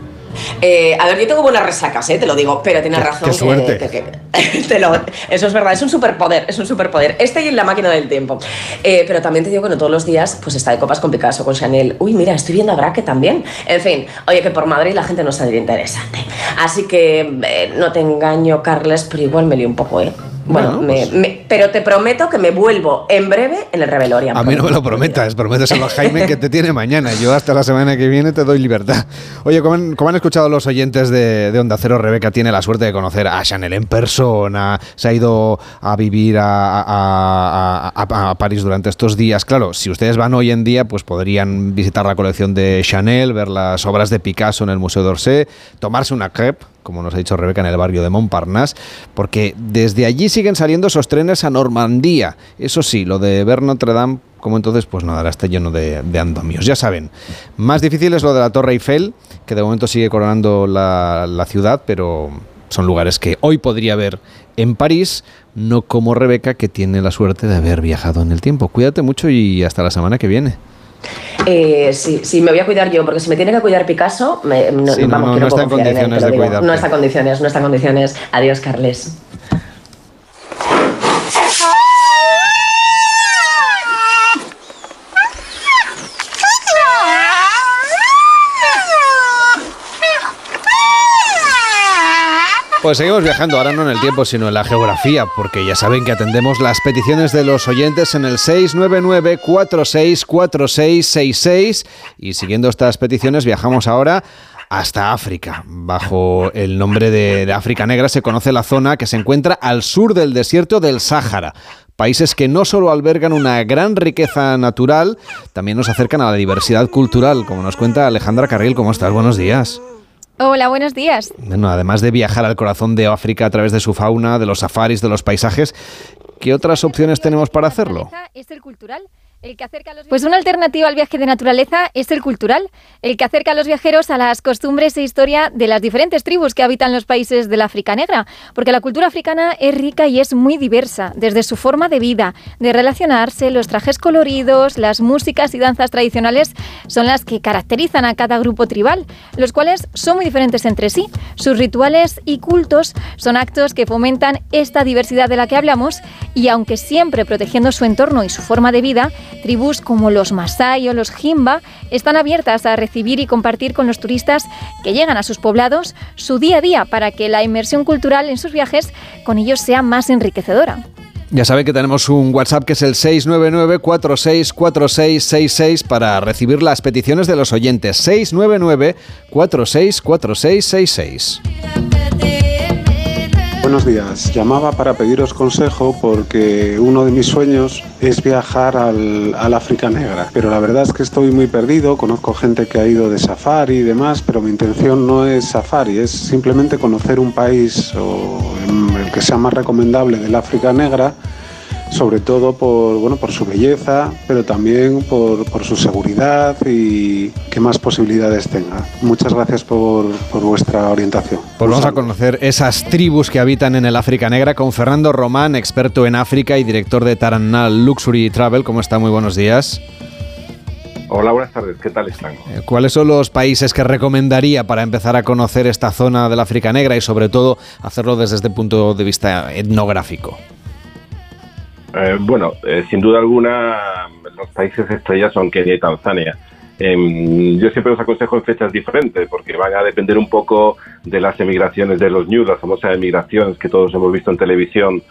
Eh, a ver, yo tengo buenas resacas, eh, te lo digo, pero tienes Qué- razón. qué suerte. que- que- <laughs> te lo- eso es verdad, es un superpoder, es un superpoder. Este y en la máquina del tiempo. Eh, pero también te digo que no todos los días pues está de copas con Picasso, con Chanel. Uy, mira, estoy viendo a Braque también. En fin, oye, que por Madrid la gente no saldría interesante. Así que eh, no te engaño, Carles, pero igual me lío un poco, ¿eh? Bueno, pues- me- pero te prometo que me vuelvo en breve en el Revelorian. A mí no me lo prometas, <laughs> prométeselo a Jaime que te tiene mañana. Yo hasta la semana que viene te doy libertad. Oye, como han, como han escuchado los oyentes de, de Onda Cero, Rebeca tiene la suerte de conocer a Chanel en persona, se ha ido a vivir a, a- a- a- a París durante estos días. Claro, si ustedes van hoy en día, pues podrían visitar la colección de Chanel, ver las obras de Picasso en el Museo d'Orsay, tomarse una crepe como nos ha dicho Rebeca, en el barrio de Montparnasse, porque desde allí siguen saliendo esos trenes a Normandía. Eso sí, lo de ver Notre Dame, como entonces, pues nada, está lleno de, de andamios. Ya saben, más difícil es lo de la Torre Eiffel, que de momento sigue coronando la, la ciudad, pero son lugares que hoy podría ver en París, no como Rebeca, que tiene la suerte de haber viajado en el tiempo. Cuídate mucho y hasta la semana que viene. Eh, sí, sí, me voy a cuidar yo, porque si me tiene que cuidar Picasso, me, no, Sí, vamos, no, no está en condiciones de digo. cuidarte. No está en condiciones, no está en condiciones. Adiós, Carles. Pues seguimos viajando, ahora no en el tiempo, sino en la geografía, porque ya saben que atendemos las peticiones de los oyentes en el 699-464666 y siguiendo estas peticiones viajamos ahora hasta África. Bajo el nombre de, África Negra se conoce la zona que se encuentra al sur del desierto del Sáhara. Países que no solo albergan una gran riqueza natural, también nos acercan a la diversidad cultural, como nos cuenta Alejandra Carril. ¿Cómo estás? Buenos días. Hola, buenos días. Bueno, además de viajar al corazón de África a través de su fauna, de los safaris, de los paisajes, ¿qué otras opciones tenemos para hacerlo? Es el cultural. Pues una alternativa al viaje de naturaleza es el cultural, el que acerca a los viajeros a las costumbres e historia de las diferentes tribus que habitan los países del África Negra, porque la cultura africana es rica y es muy diversa, desde su forma de vida, de relacionarse, los trajes coloridos, las músicas y danzas tradicionales son las que caracterizan a cada grupo tribal, los cuales son muy diferentes entre sí. Sus rituales y cultos son actos que fomentan esta diversidad de la que hablamos y aunque siempre protegiendo su entorno y su forma de vida, Tribus como los Masai o los Jimba están abiertas a recibir y compartir con los turistas que llegan a sus poblados su día a día para que la inmersión cultural en sus viajes con ellos sea más enriquecedora. Ya sabe que tenemos un WhatsApp que es el 699-464666 para recibir las peticiones de los oyentes. 699-464666. Buenos días. Llamaba para pediros consejo porque uno de mis sueños es viajar al, África Negra. Pero la verdad es que estoy muy perdido. Conozco gente que ha ido de safari y demás, pero mi intención no es safari, es simplemente conocer un país o el que sea más recomendable del África Negra sobre todo por, bueno, por su belleza, pero también por, su seguridad y que más posibilidades tenga. Muchas gracias por, vuestra orientación. Pues vamos a conocer esas tribus que habitan en el África Negra con Fernando Román, experto en África y director de Taranal Luxury Travel. ¿Cómo está? Muy buenos días. Hola, buenas tardes. ¿Qué tal están? Eh, ¿Cuáles son los países que recomendaría para empezar a conocer esta zona del África Negra y sobre todo hacerlo desde este punto de vista etnográfico? Eh, bueno, eh, sin duda alguna, los países estrellas son Kenia y Tanzania. Em, yo siempre os aconsejo en fechas diferentes porque van a depender un poco de las emigraciones de los News, las famosas emigraciones que todos hemos visto en televisión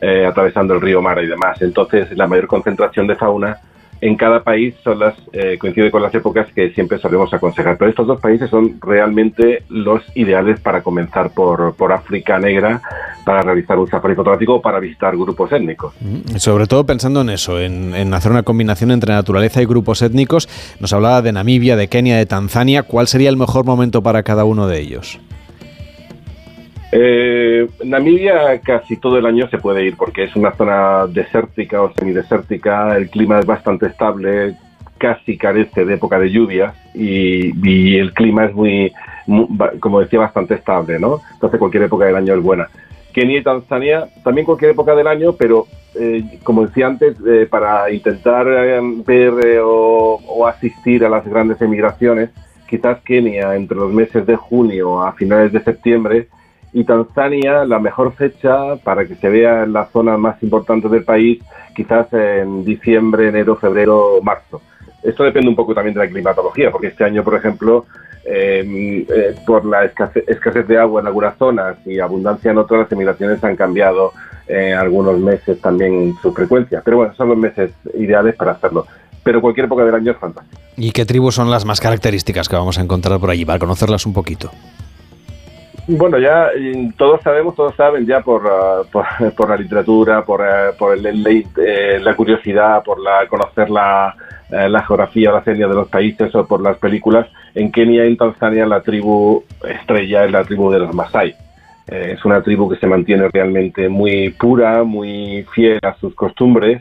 eh, atravesando el río Mara y demás. Entonces, la mayor concentración de fauna en cada país son las, eh, coincide con las épocas que siempre solemos aconsejar. Pero estos dos países son realmente los ideales para comenzar por, por África Negra, para realizar un safari fotográfico o para visitar grupos étnicos. Mm, sobre todo pensando en eso, en, en, hacer una combinación entre naturaleza y grupos étnicos. Nos hablaba de Namibia, de Kenia, de Tanzania. ¿Cuál sería el mejor momento para cada uno de ellos? Eh, Namibia casi todo el año se puede ir porque es una zona desértica o semidesértica, el clima es bastante estable, casi carece de época de lluvia y, el clima es muy, como decía, bastante estable, ¿no? Entonces cualquier época del año es buena. Kenia y Tanzania, también cualquier época del año, pero eh, como decía antes, eh, para intentar eh, ver o, o asistir a las grandes emigraciones, quizás Kenia entre los meses de junio a finales de septiembre y Tanzania la mejor fecha para que se vea en la zona más importante del país, quizás en diciembre, enero, febrero, marzo. Esto depende un poco también de la climatología, porque este año, por ejemplo, em, eh, por la escasez, de agua en algunas zonas y abundancia en otras, las emigraciones han cambiado en algunos meses también su frecuencia. Pero bueno, son los meses ideales para hacerlo. Pero cualquier época del año es fantástico. ¿Y qué tribus son las más características que vamos a encontrar por allí, para conocerlas un poquito? Bueno, ya todos sabemos, todos saben ya por, ah, por, <laughs> la literatura, por, eh, por el, eh, la curiosidad, por la, conocer la, eh, la geografía, la serie de los países o por las películas. En Kenia y en Tanzania la tribu estrella es la tribu de los Masai. es una tribu que se mantiene realmente muy pura, muy fiel a sus costumbres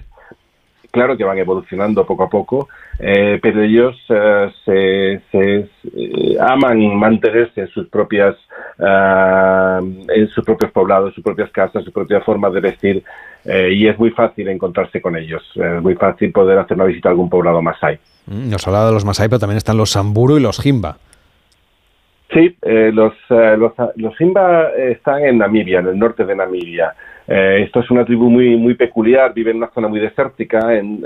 claro que van evolucionando poco a poco, eh, pero ellos eh, se, eh, aman mantenerse en sus propias en sus propios poblados, sus propias casas, su propia forma de vestir y es muy fácil encontrarse con ellos, es muy fácil poder hacer una visita a algún poblado masai. Mm, nos hablado de los masai, pero también están los samburu y los jimba. Sí, los, los, los Jimba están en Namibia, en el norte de Namibia. Eh, esto es una tribu muy, muy peculiar, vive en una zona muy desértica, en,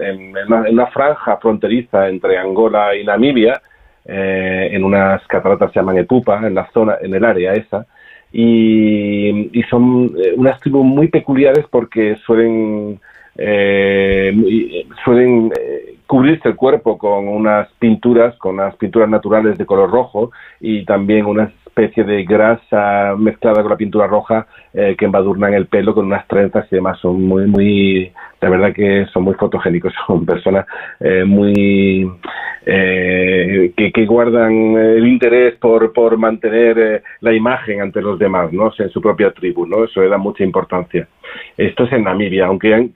una, franja fronteriza entre Angola y Namibia, eh, en unas cataratas se llaman Epupa, en la zona, en el área esa, y, son eh, unas tribus muy peculiares porque suelen, suelen cubrirse el cuerpo con unas pinturas, con unas pinturas naturales de color rojo y también unas especie de grasa mezclada con la pintura roja eh, que embadurnan el pelo con unas trenzas y demás. Son muy, muy, la verdad que son muy fotogénicos, <laughs> son personas eh, muy eh, que, que, guardan el interés por, por mantener la imagen ante los demás, ¿no? En su propia tribu, ¿no? Eso le da mucha importancia. Esto es en Namibia, aunque en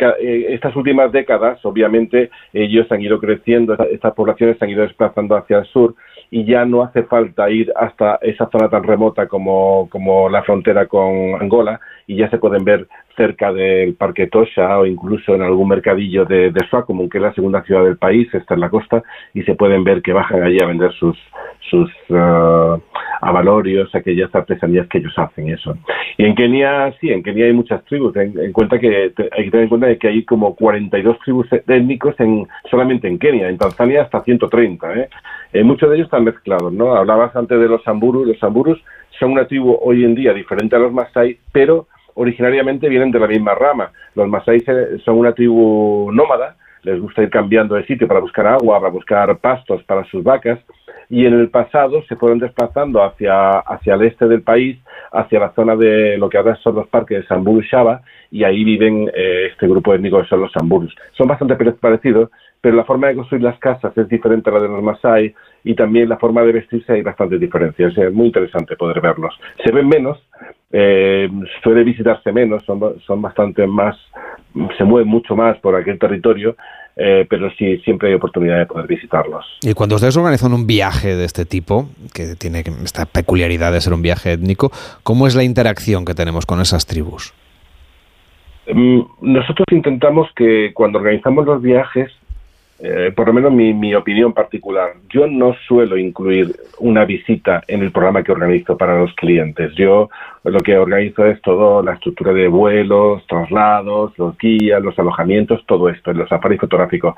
estas últimas décadas, obviamente, ellos han ido creciendo, estas poblaciones han ido desplazando hacia el sur y ya no hace falta ir hasta esa zona tan remota como, como la frontera con Angola y ya se pueden ver cerca del Parque Tosha o incluso en algún mercadillo de, de Swakopmund, que es la segunda ciudad del país, está en la costa, y se pueden ver que bajan allí a vender sus, sus uh, avalorios, aquellas artesanías que ellos hacen, eso. Y en Kenia, sí, en Kenia hay muchas tribus, en, cuenta que hay que tener en cuenta que hay como 42 tribus étnicos en, solamente en Kenia, en Tanzania hasta 130, ¿eh? eh muchos de ellos están mezclados, ¿no? Hablabas antes de los samburus, los samburus son una tribu hoy en día diferente a los masai, pero originariamente vienen de la misma rama. Los masáis eh, son una tribu nómada, les gusta ir cambiando de sitio para buscar agua, para buscar pastos para sus vacas, y en el pasado se fueron desplazando hacia, hacia el este del país, hacia la zona de lo que ahora son los parques de Samburu Shaba, y ahí viven eh, este grupo étnico que son los Samburus. Son bastante parecidos, pero la forma de construir las casas es diferente a la de los Masai, y también la forma de vestirse hay bastantes diferencias. Es muy interesante poder verlos. Se ven menos, eh, suele visitarse menos, son, son bastante más, se mueven mucho más por aquel territorio, eh, pero sí, siempre hay oportunidad de poder visitarlos. Y cuando ustedes organizan un viaje de este tipo, que tiene esta peculiaridad de ser un viaje étnico, ¿cómo es la interacción que tenemos con esas tribus? Mm, nosotros intentamos que cuando organizamos los viajes eh, por lo menos mi, mi, opinión particular, yo no suelo incluir una visita en el programa que organizo para los clientes. Yo lo que organizo es todo la estructura de vuelos, traslados, los guías, los alojamientos, todo esto, los safaris fotográficos.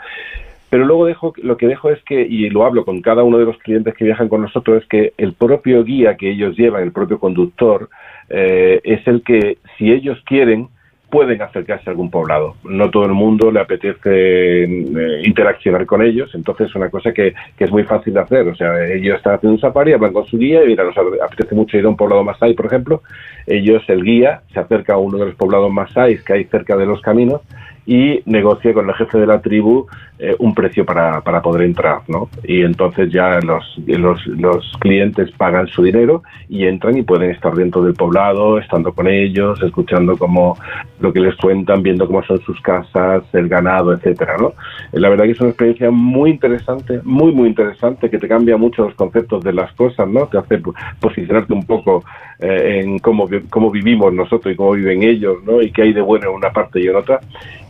Pero luego dejo, lo que dejo es que, y lo hablo con cada uno de los clientes que viajan con nosotros, es que el propio guía que ellos llevan, el propio conductor, eh, es el que, si ellos quieren, pueden acercarse a algún poblado. No todo el mundo le apetece eh, interaccionar con ellos, entonces es una cosa que, que, es muy fácil de hacer. O sea, ellos están haciendo un safari, hablan con su guía y mira, nos apetece mucho ir a un poblado masái, por ejemplo. Ellos, el guía, se acerca a uno de los poblados masáis que hay cerca de los caminos y negocia con el jefe de la tribu eh, un precio para, para, poder entrar, ¿no? Y entonces ya los, los, los, clientes pagan su dinero y entran y pueden estar dentro del poblado, estando con ellos, escuchando cómo lo que les cuentan, viendo cómo son sus casas, el ganado, etcétera, ¿no? La verdad que es una experiencia muy interesante, muy, muy interesante, que te cambia mucho los conceptos de las cosas, ¿no? Te hace posicionarte un poco eh, en cómo, cómo vivimos nosotros y cómo viven ellos, ¿no? Y qué hay de bueno en una parte y en otra.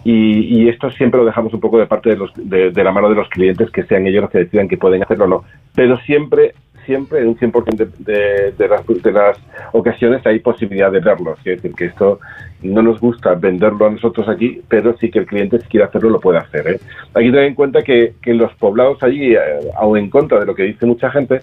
Y, y, esto siempre lo dejamos un poco de parte de, los, de, la mano de los clientes, que sean ellos los que decidan que pueden hacerlo o no. Pero siempre, siempre, en un 100% de, de, las, de las ocasiones hay posibilidad de verlo. Es decir, que esto no nos gusta venderlo a nosotros aquí, pero sí que el cliente, si quiere hacerlo, lo puede hacer. ¿eh? Aquí tener en cuenta que, que los poblados allí, eh, aun en contra de lo que dice mucha gente,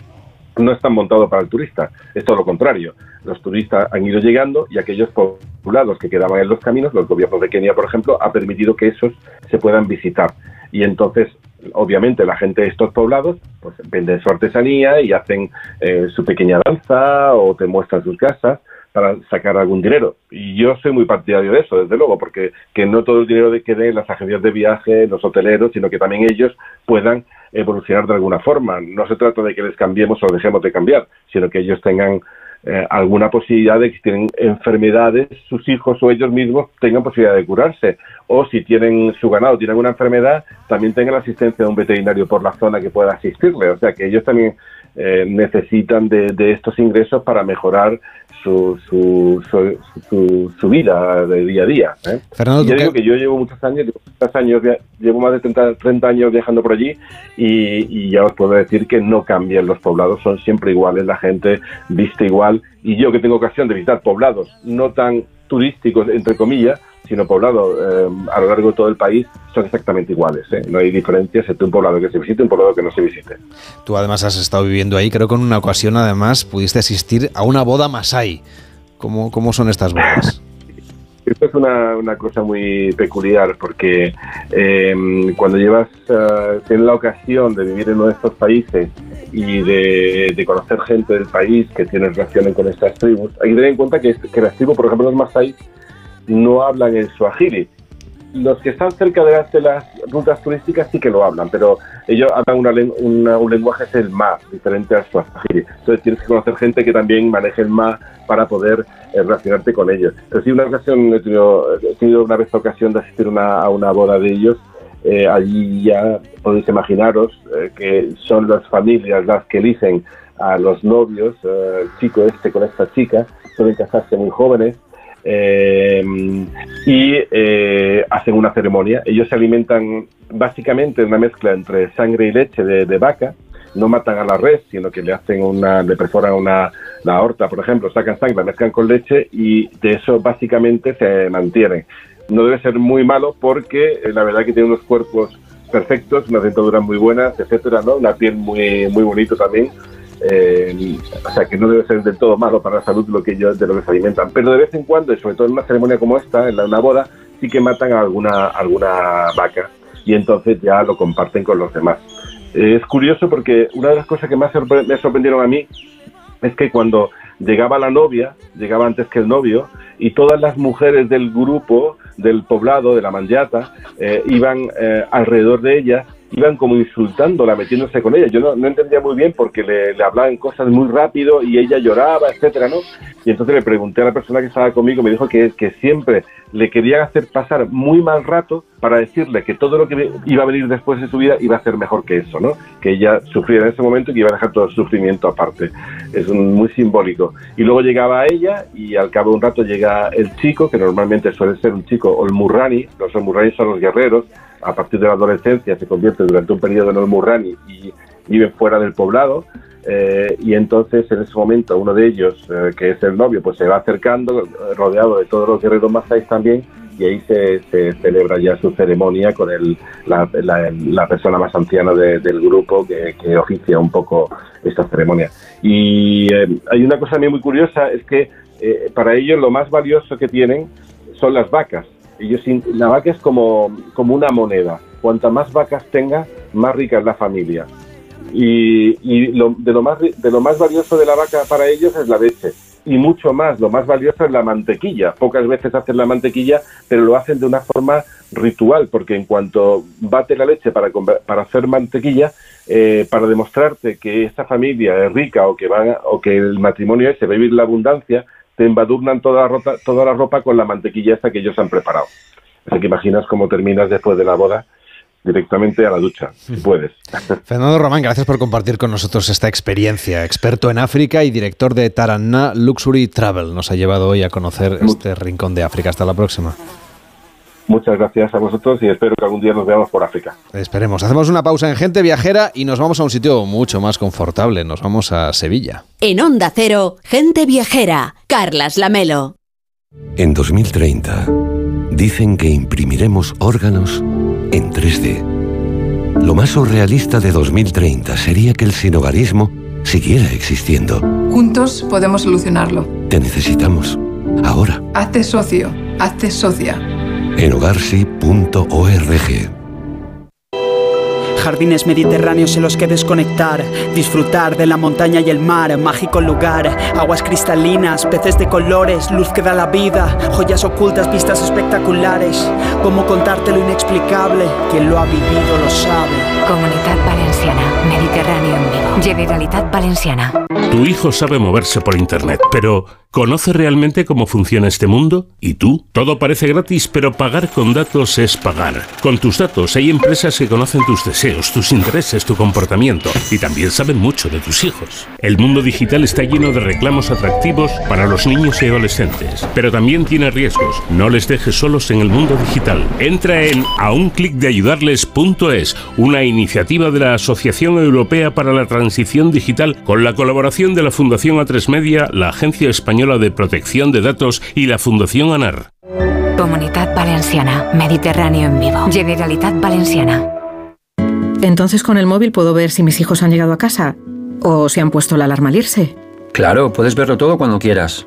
no están montados para el turista, es todo lo contrario. Los turistas han ido llegando y aquellos poblados que quedaban en los caminos, los gobiernos de Kenia, por ejemplo, ha permitido que esos se puedan visitar. Y entonces, obviamente, la gente de estos poblados pues venden su artesanía y hacen eh, su pequeña danza o te muestran sus casas para sacar algún dinero. Y yo soy muy partidario de eso, desde luego, porque que no todo el dinero de que den las agencias de viaje, los hoteleros, sino que también ellos puedan evolucionar de alguna forma. No se trata de que les cambiemos o dejemos de cambiar, sino que ellos tengan eh, alguna posibilidad de que si tienen enfermedades, sus hijos o ellos mismos tengan posibilidad de curarse. O si tienen su ganado, tienen una enfermedad, también tengan la asistencia de un veterinario por la zona que pueda asistirle. O sea, que ellos también eh, necesitan de, de, estos ingresos para mejorar su, su, su, su, vida de día a día. ¿eh? Fernando, yo digo que yo llevo muchos años, muchos años llevo más de 30, 30 años viajando por allí y, y, ya os puedo decir que no cambian los poblados, son siempre iguales, la gente viste igual y yo que tengo ocasión de visitar poblados no tan turísticos, entre comillas, sino poblado eh, a lo largo de todo el país son exactamente iguales. ¿eh? No hay diferencias entre un poblado que se visite y un poblado que no se visite. Tú además has estado viviendo ahí, creo que en una ocasión además pudiste asistir a una boda masái. ¿Cómo, cómo son estas bodas? <laughs> Esto es una, una cosa muy peculiar porque eh, cuando llevas, uh, tienes la ocasión de vivir en uno de estos países y de, de, conocer gente del país que tiene relaciones con estas tribus, hay que tener en cuenta que, que las tribus, por ejemplo los Masai, no hablan el suajili, los que están cerca de las, de las, rutas turísticas sí que lo hablan, pero ellos hablan una, una, un lenguaje es el ma, diferente al swahili. Entonces tienes que conocer gente que también maneje el ma para poder eh, relacionarte con ellos. Pero sí, una ocasión, he tenido, he tenido una vez ocasión de asistir una, a una boda de ellos. Eh, allí ya podéis imaginaros eh, que son las familias las que eligen a los novios, el chico este con esta chica, suelen casarse muy jóvenes eh, y eh, hacen una ceremonia. Ellos se alimentan básicamente de una mezcla entre sangre y leche de, vaca. No matan a la red, sino que le hacen una, le perforan una, la aorta, por ejemplo, sacan sangre, la mezclan con leche y de eso básicamente se mantienen. No debe ser muy malo porque eh, la verdad que tiene unos cuerpos perfectos, unas dentaduras muy buenas, etcétera, ¿no? Una piel muy, muy bonito también. Eh, o sea que no debe ser del todo malo para la salud lo que ellos de lo que se alimentan. Pero de vez en cuando, y sobre todo en una ceremonia como esta, en una boda, sí que matan a alguna, alguna vaca y entonces ya lo comparten con los demás. Eh, es curioso porque una de las cosas que más me sorprendieron a mí es que cuando llegaba la novia, llegaba antes que el novio, y todas las mujeres del grupo, del poblado, de la manjata, eh, iban eh, alrededor de ella iban como insultándola, metiéndose con ella. Yo no, no entendía muy bien porque le, hablaban cosas muy rápido y ella lloraba, etcétera, ¿no? Y entonces le pregunté a la persona que estaba conmigo, me dijo que, que siempre le querían hacer pasar muy mal rato para decirle que todo lo que iba a venir después de su vida iba a ser mejor que eso, ¿no? Que ella sufriera en ese momento y que iba a dejar todo el sufrimiento aparte. Es muy simbólico. Y luego llegaba ella y al cabo de un rato llega el chico, que normalmente suele ser un chico olmurrani, los olmurrani son los guerreros, a partir de la adolescencia se convierte durante un periodo en olmurrani y viven fuera del poblado. Eh, y entonces en ese momento uno de ellos, eh, que es el novio, pues se va acercando, rodeado de todos los guerreros masáis también, y ahí se, celebra ya su ceremonia con el, la, persona más anciana de, del grupo que, oficia un poco esta ceremonia. Y eh, hay una cosa muy curiosa, es que para ellos lo más valioso que tienen son las vacas. Ellos, la vaca es como, como una moneda. Cuanta más vacas tenga, más rica es la familia. Y, de, lo más, de lo más valioso de la vaca para ellos es la leche. Y mucho más, lo más valioso es la mantequilla. Pocas veces hacen la mantequilla, pero lo hacen de una forma ritual, porque en cuanto bate la leche para, para hacer mantequilla, eh, para demostrarte que esta familia es rica o que, van, o que el matrimonio ese va a vivir la abundancia, te embadurnan toda la, ropa, toda la ropa con la mantequilla esta que ellos han preparado. Así que imaginas cómo terminas después de la boda directamente a la ducha, si puedes. <laughs> Fernando Román, gracias por compartir con nosotros esta experiencia. Experto en África y director de Taranna Luxury Travel. Nos ha llevado hoy a conocer este rincón de África. Hasta la próxima. Muchas gracias a vosotros y espero que algún día nos veamos por África. Esperemos. Hacemos una pausa en Gente Viajera y nos vamos a un sitio mucho más confortable. Nos vamos a Sevilla. En Onda Cero, Gente Viajera, Carlas Lamelo. En 2030, dicen que imprimiremos órganos en 3D. Lo más surrealista de 2030 sería que el sinogarismo siguiera existiendo. Juntos podemos solucionarlo. Te necesitamos. Ahora. Hazte socio. Hazte socia en hogarsi.org. Jardines mediterráneos en los que desconectar, disfrutar de la montaña y el mar, mágico lugar, aguas cristalinas, peces de colores, luz que da la vida, joyas ocultas, vistas espectaculares. ¿Cómo contarte lo inexplicable? Quien lo ha vivido lo sabe. Comunidad Valenciana, Mediterráneo en vivo. Generalitat Valenciana. Tu hijo sabe moverse por internet, pero ¿Conoce realmente cómo funciona este mundo? ¿Y tú? Todo parece gratis, pero pagar con datos es pagar. Con tus datos hay empresas que conocen tus deseos, tus intereses, tu comportamiento y también saben mucho de tus hijos. El mundo digital está lleno de reclamos atractivos para los niños y adolescentes, pero también tiene riesgos. No les dejes solos en el mundo digital. Entra en aunclickdeayudarles.es, una iniciativa de la Asociación Europea para la Transición Digital con la colaboración de la Fundación A3 Media, la Agencia Española de Protección de Datos y la Fundación ANAR. Comunidad Valenciana, Mediterráneo en vivo. Generalitat Valenciana. Entonces con el móvil puedo ver si mis hijos han llegado a casa o si han puesto la alarma al irse. Claro, puedes verlo todo cuando quieras.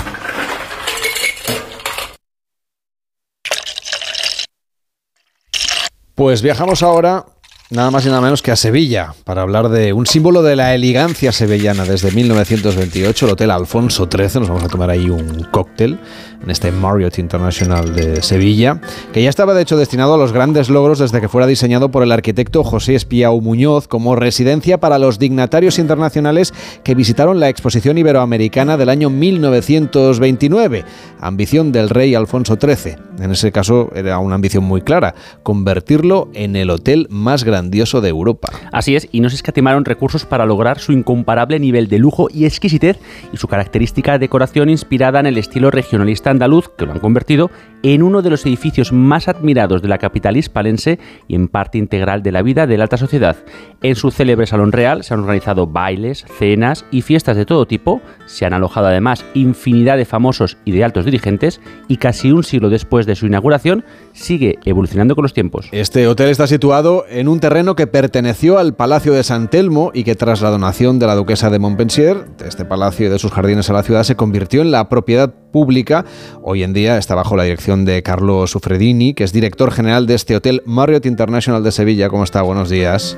Pues viajamos ahora nada más y nada menos que a Sevilla, para hablar de un símbolo de la elegancia sevillana desde 1928, el Hotel Alfonso XIII. Nos vamos a tomar ahí un cóctel en este Marriott International de Sevilla, que ya estaba de hecho destinado a los grandes logros desde que fuera diseñado por el arquitecto José Espiau Muñoz como residencia para los dignatarios internacionales que visitaron la exposición iberoamericana del año 1929, ambición del rey Alfonso XIII. En ese caso era una ambición muy clara, convertirlo en el hotel más grande de Europa. Así es, y no se escatimaron recursos para lograr su incomparable nivel de lujo y exquisitez y su característica decoración inspirada en el estilo regionalista andaluz, que lo han convertido en uno de los edificios más admirados de la capital hispalense y en parte integral de la vida de la alta sociedad. En su célebre Salón Real se han organizado bailes, cenas y fiestas de todo tipo, se han alojado además infinidad de famosos y de altos dirigentes y casi un siglo después de su inauguración sigue evolucionando con los tiempos. Este hotel está situado en un terreno que perteneció al Palacio de San Telmo y que tras la donación de la duquesa de Montpensier, de este palacio y de sus jardines a la ciudad, se convirtió en la propiedad pública. Hoy en día está bajo la dirección de Carlos Sufredini, que es director general de este hotel Marriott International de Sevilla. ¿Cómo está? Buenos días.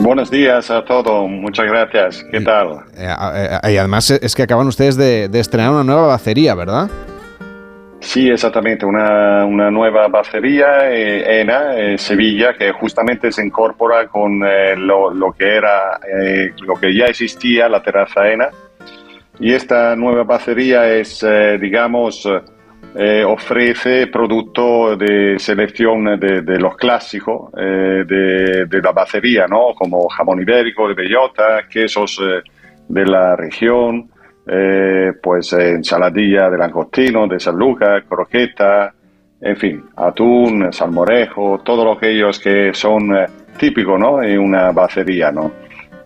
Buenos días a todos, muchas gracias. ¿Qué tal? Eh, eh, y además es que acaban ustedes de, de estrenar una nueva bacería, ¿verdad? Sí, exactamente, una, una nueva bacería, eh, ENA, eh, Sevilla, que justamente se incorpora con eh, lo, lo, que era, lo que ya existía, la terraza ENA. Y esta nueva bacería es, digamos, ofrece producto de selección de, de los clásicos de, de, la bacería, ¿no? Como jamón ibérico de bellota, quesos de la región, eh, pues ensaladilla de langostino, de San Lucas, croqueta, en fin, atún, salmorejo, todo aquellos que son eh, típicos ¿no? en una bacería. ¿no?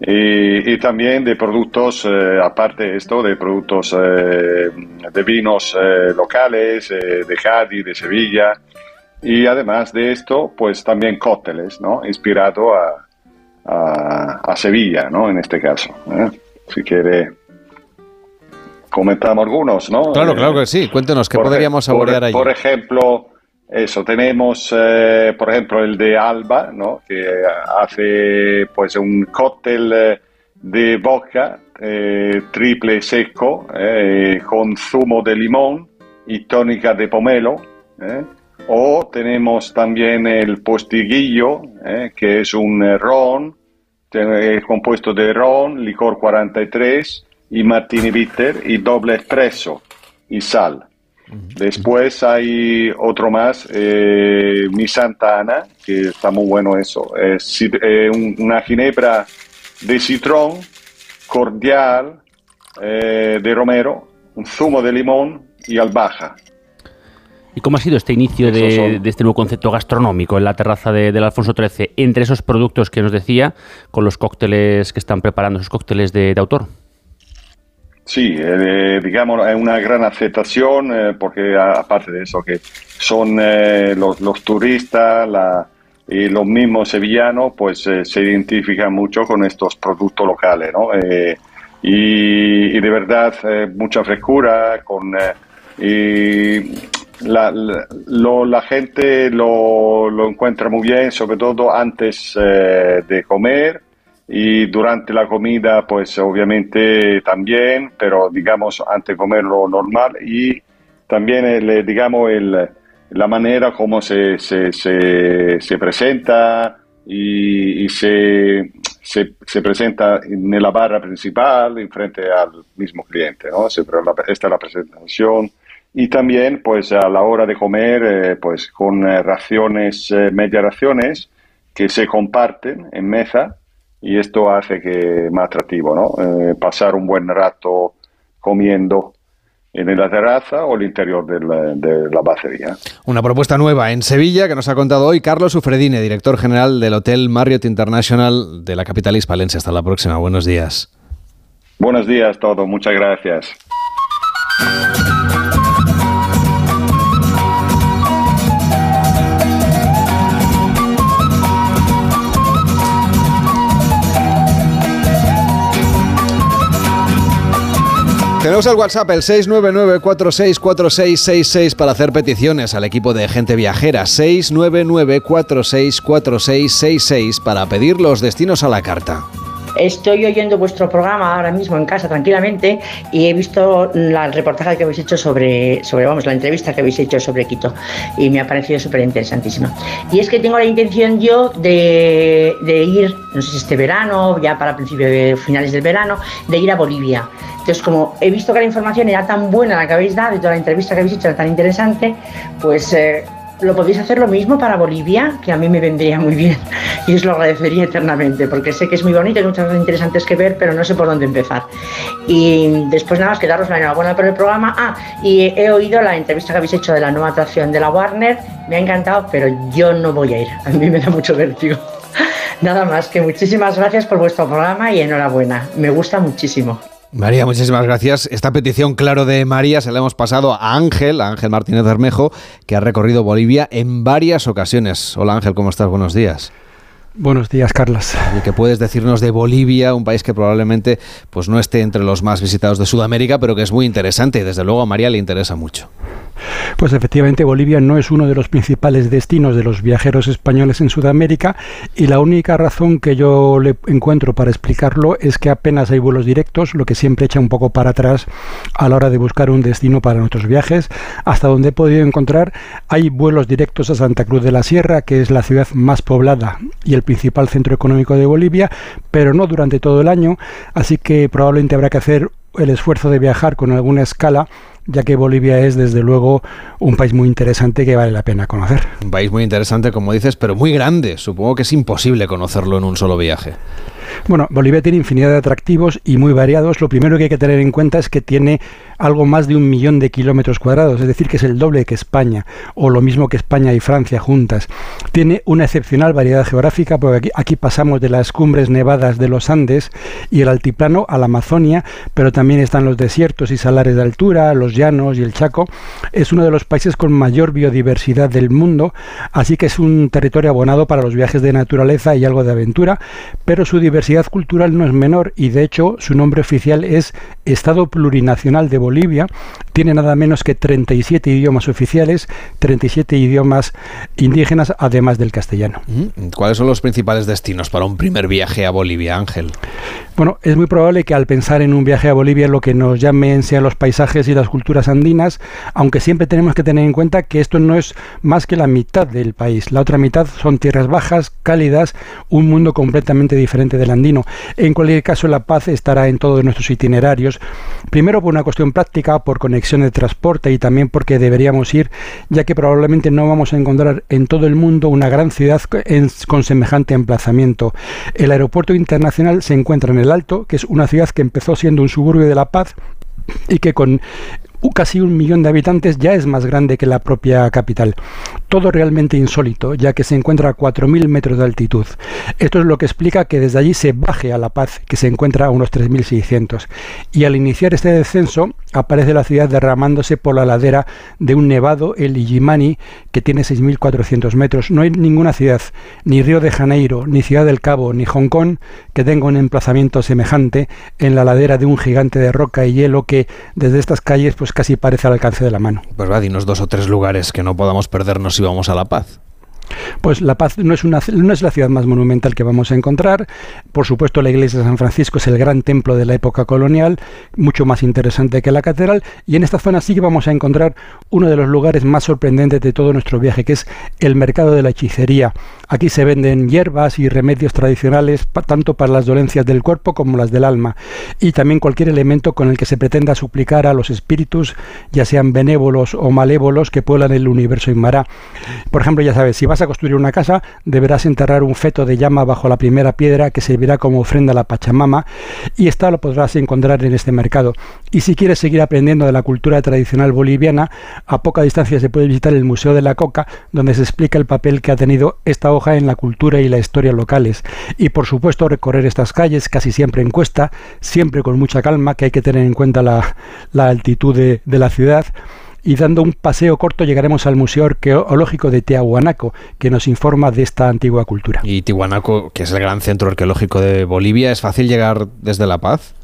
Y, también de productos, eh, aparte de esto, de productos de vinos locales, de Cádiz, de Sevilla. Y además de esto, pues también cócteles, ¿no? Inspirado a, a, a Sevilla, ¿no? En este caso. Si quiere comentamos algunos, ¿no? Claro, claro que sí. Cuéntenos, ¿qué podríamos saborear ahí? Por ejemplo, eso, tenemos, eh, por ejemplo, el de Alba, ¿no? Que hace, pues, un cóctel eh, de boca eh, triple seco con zumo de limón y tónica de pomelo. O tenemos también el postiguillo, que es un ron, compuesto de ron, licor 43, y martini bitter y doble espresso y sal. Después hay otro más, eh, mi Santana, que está muy bueno eso. Es eh, una ginebra de citrón, cordial, eh, de romero, un zumo de limón y albahaca. ¿Y cómo ha sido este inicio de, este nuevo concepto gastronómico en la terraza del Alfonso XIII, entre esos productos que nos decía, con los cócteles que están preparando, esos cócteles de autor? Sí, eh, digamos, es una gran aceptación eh, porque aparte de eso que son eh, los, turistas y los mismos sevillanos pues se identifican mucho con estos productos locales, ¿no? Y, de verdad mucha frescura con y la, la gente lo, lo, encuentra muy bien, sobre todo antes de comer y durante la comida pues obviamente también, pero digamos antes de comer lo normal y también el, digamos el, la manera como se, se, se, presenta y, se, se, presenta en la barra principal en frente al mismo cliente, ¿no? Esta es la presentación y también pues a la hora de comer eh, pues con eh, raciones, eh, media raciones que se comparten en mesa y esto hace que más atractivo, ¿no? Eh, pasar un buen rato comiendo en la terraza o el interior de la, de la batería. Una propuesta nueva en Sevilla que nos ha contado hoy Carlos Ufredine, director general del Hotel Marriott International de la capital hispalense. Hasta la próxima. Buenos días. Buenos días a todos. Muchas gracias. Tenemos el WhatsApp, el 699-464666 para hacer peticiones al equipo de gente viajera. 699-464666 para pedir los destinos a la carta. Estoy oyendo vuestro programa ahora mismo en casa tranquilamente y he visto la, reportaje que habéis hecho sobre, sobre, vamos, la entrevista que habéis hecho sobre Quito y me ha parecido súper interesantísima. Y es que tengo la intención yo de, de, ir, no sé si este verano, ya para principios finales del verano, de ir a Bolivia. Entonces, como he visto que la información era tan buena la que habéis dado y toda la entrevista que habéis hecho era tan interesante, pues... Eh, ¿Lo podéis hacer lo mismo para Bolivia? Que a mí me vendría muy bien y os lo agradecería eternamente, porque sé que es muy bonito, hay muchas cosas interesantes que ver, pero no sé por dónde empezar. Y después nada más que daros la enhorabuena por el programa. Ah, y he oído la entrevista que habéis hecho de la nueva atracción de la Warner, me ha encantado, pero yo no voy a ir, a mí me da mucho vértigo. <laughs> Nada más que muchísimas gracias por vuestro programa y enhorabuena, me gusta muchísimo. María, muchísimas gracias. Esta petición, claro, de María se la hemos pasado a Ángel, a Ángel Martínez Bermejo, que ha recorrido Bolivia en varias ocasiones. Hola Ángel, ¿cómo estás? Buenos días. Buenos días, Carlos. ¿Y qué puedes decirnos de Bolivia, un país que probablemente pues, no esté entre los más visitados de Sudamérica, pero que es muy interesante y desde luego a María le interesa mucho? Pues efectivamente Bolivia no es uno de los principales destinos de los viajeros españoles en Sudamérica y la única razón que yo le encuentro para explicarlo es que apenas hay vuelos directos, lo que siempre echa un poco para atrás a la hora de buscar un destino para nuestros viajes. Hasta donde he podido encontrar hay vuelos directos a Santa Cruz de la Sierra, que es la ciudad más poblada y el principal centro económico de Bolivia, pero no durante todo el año, así que probablemente habrá que hacer el esfuerzo de viajar con alguna escala ya que Bolivia es desde luego un país muy interesante que vale la pena conocer. Un país muy interesante, como dices, pero muy grande. Supongo que es imposible conocerlo en un solo viaje. Bueno, Bolivia tiene infinidad de atractivos y muy variados. Lo primero que hay que tener en cuenta es que tiene algo más de un millón de kilómetros cuadrados, es decir, que es el doble que España, o lo mismo que España y Francia juntas. Tiene una excepcional variedad geográfica, porque aquí, pasamos de las cumbres nevadas de los Andes y el altiplano a la Amazonia, pero también están los desiertos y salares de altura, los llanos y el Chaco. Es uno de los países con mayor biodiversidad del mundo, así que es un territorio abonado para los viajes de naturaleza y algo de aventura, pero su diversidad cultural no es menor y de hecho su nombre oficial es Estado Plurinacional de Bolivia. Tiene nada menos que 37 idiomas oficiales, 37 idiomas indígenas, además del castellano. ¿Cuáles son los principales destinos para un primer viaje a Bolivia, Ángel? Bueno, es muy probable que al pensar en un viaje a Bolivia lo que nos llamen sean los paisajes y las culturas andinas, aunque siempre tenemos que tener en cuenta que esto no es más que la mitad del país. La otra mitad son tierras bajas, cálidas, un mundo completamente diferente del andino. En cualquier caso, la paz estará en todos nuestros itinerarios. Primero por una cuestión práctica, por conexión de transporte y también porque deberíamos ir, ya que probablemente no vamos a encontrar en todo el mundo una gran ciudad con semejante emplazamiento. El aeropuerto internacional se encuentra en el Alto, que es una ciudad que empezó siendo un suburbio de La Paz y que con casi un millón de habitantes ya es más grande que la propia capital. Todo realmente insólito, ya que se encuentra a 4.000 metros de altitud. Esto es lo que explica que desde allí se baje a La Paz, que se encuentra a unos 3.600. Y al iniciar este descenso, aparece la ciudad derramándose por la ladera de un nevado, el Illimani, que tiene 6.400 metros. No hay ninguna ciudad, ni Río de Janeiro, ni Ciudad del Cabo, ni Hong Kong, que tenga un emplazamiento semejante en la ladera de un gigante de roca y hielo que desde estas calles pues casi parece al alcance de la mano. Pues va, dinos dos o tres lugares que no podamos perdernos si vamos a La Paz. Pues La Paz no es, una, no es la ciudad más monumental que vamos a encontrar. Por supuesto, la iglesia de San Francisco es el gran templo de la época colonial, mucho más interesante que la catedral. Y en esta zona sí que vamos a encontrar uno de los lugares más sorprendentes de todo nuestro viaje, que es el mercado de la hechicería. Aquí se venden hierbas y remedios tradicionales, tanto para las dolencias del cuerpo como las del alma. Y también cualquier elemento con el que se pretenda suplicar a los espíritus, ya sean benévolos o malévolos, que pueblan el universo Inmará. Por ejemplo, ya sabes, si vas a construir una casa, deberás enterrar un feto de llama bajo la primera piedra que servirá como ofrenda a la Pachamama y esta lo podrás encontrar en este mercado. Y si quieres seguir aprendiendo de la cultura tradicional boliviana, a poca distancia se puede visitar el Museo de la Coca, donde se explica el papel que ha tenido esta hoja en la cultura y la historia locales. Y por supuesto recorrer estas calles, casi siempre en cuesta, siempre con mucha calma, que hay que tener en cuenta la, altitud de, de la ciudad y dando un paseo corto llegaremos al Museo Arqueológico de Tiahuanaco, que nos informa de esta antigua cultura. Y Tiahuanaco, que es el gran centro arqueológico de Bolivia, ¿es fácil llegar desde La Paz?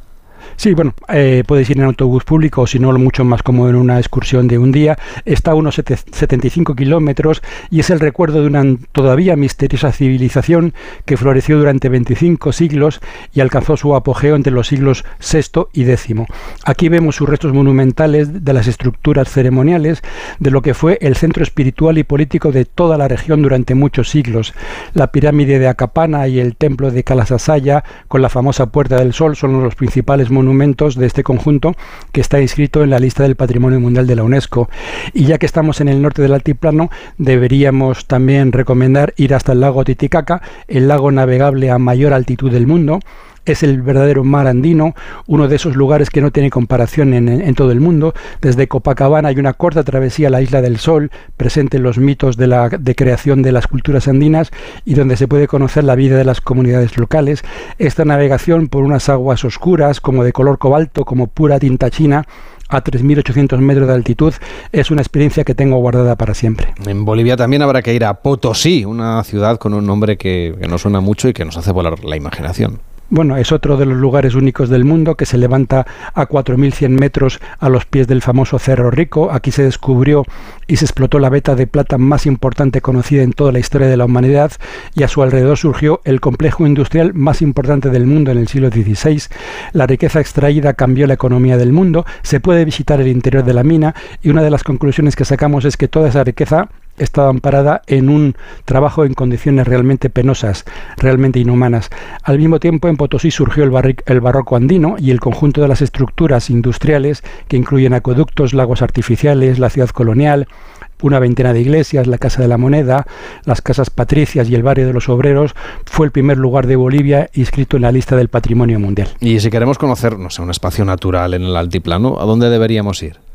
Sí, bueno, eh, puedes ir en autobús público o si no, mucho más como en una excursión de un día. Está a unos 75 kilómetros y es el recuerdo de una todavía misteriosa civilización que floreció durante 25 siglos y alcanzó su apogeo entre los siglos VI y X. Aquí vemos sus restos monumentales de las estructuras ceremoniales de lo que fue el centro espiritual y político de toda la región durante muchos siglos. La pirámide de Acapana y el templo de Calasasaya con la famosa Puerta del Sol son los principales monumentos monumentos de este conjunto que está inscrito en la lista del Patrimonio Mundial de la UNESCO. Y ya que estamos en el norte del altiplano, deberíamos también recomendar ir hasta el lago Titicaca, el lago navegable a mayor altitud del mundo, es el verdadero mar andino, uno de esos lugares que no tiene comparación en, todo el mundo. Desde Copacabana hay una corta travesía a la isla del Sol, presente en los mitos de la de creación de las culturas andinas y donde se puede conocer la vida de las comunidades locales. Esta navegación por unas aguas oscuras, como de color cobalto, como pura tinta china, a 3.800 metros de altitud es una experiencia que tengo guardada para siempre. En Bolivia también habrá que ir a Potosí, una ciudad con un nombre que, que no suena mucho y que nos hace volar la imaginación. Bueno, es otro de los lugares únicos del mundo que se levanta a 4.100 metros a los pies del famoso Cerro Rico. Aquí se descubrió y se explotó la veta de plata más importante conocida en toda la historia de la humanidad y a su alrededor surgió el complejo industrial más importante del mundo en el siglo XVI. La riqueza extraída cambió la economía del mundo. Se puede visitar el interior de la mina y una de las conclusiones que sacamos es que toda esa riqueza estaba amparada en un trabajo en condiciones realmente penosas, realmente inhumanas. Al mismo tiempo, en Potosí surgió el, el, barroco andino y el conjunto de las estructuras industriales que incluyen acueductos, lagos artificiales, la ciudad colonial, una veintena de iglesias, la Casa de la Moneda, las casas patricias y el barrio de los obreros, fue el primer lugar de Bolivia inscrito en la lista del patrimonio mundial. Y si queremos conocer, no sé, un espacio natural en el altiplano, ¿a dónde deberíamos ir?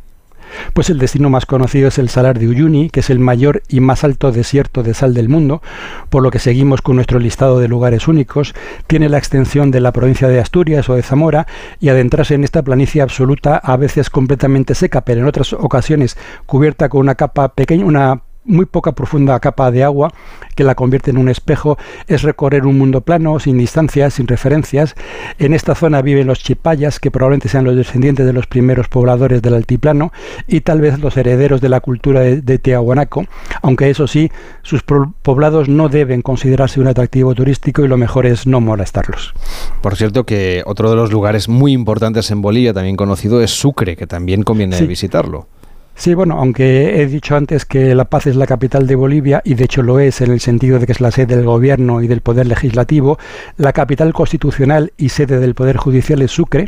Pues el destino más conocido es el Salar de Uyuni, que es el mayor y más alto desierto de sal del mundo, por lo que seguimos con nuestro listado de lugares únicos. Tiene la extensión de la provincia de Asturias o de Zamora y adentrarse en esta planicie absoluta, a veces completamente seca, pero en otras ocasiones cubierta con una capa pequeña, una muy poca profunda capa de agua que la convierte en un espejo es recorrer un mundo plano, sin distancias, sin referencias. En esta zona viven los chipayas, que probablemente sean los descendientes de los primeros pobladores del altiplano y tal vez los herederos de la cultura de, de Tiahuanaco, aunque eso sí, sus poblados no deben considerarse un atractivo turístico y lo mejor es no molestarlos. Por cierto que otro de los lugares muy importantes en Bolivia, también conocido, es Sucre, que también conviene visitarlo. Sí, bueno, aunque he dicho antes que La Paz es la capital de Bolivia, y de hecho lo es en el sentido de que es la sede del gobierno y del poder legislativo, la capital constitucional y sede del poder judicial es Sucre.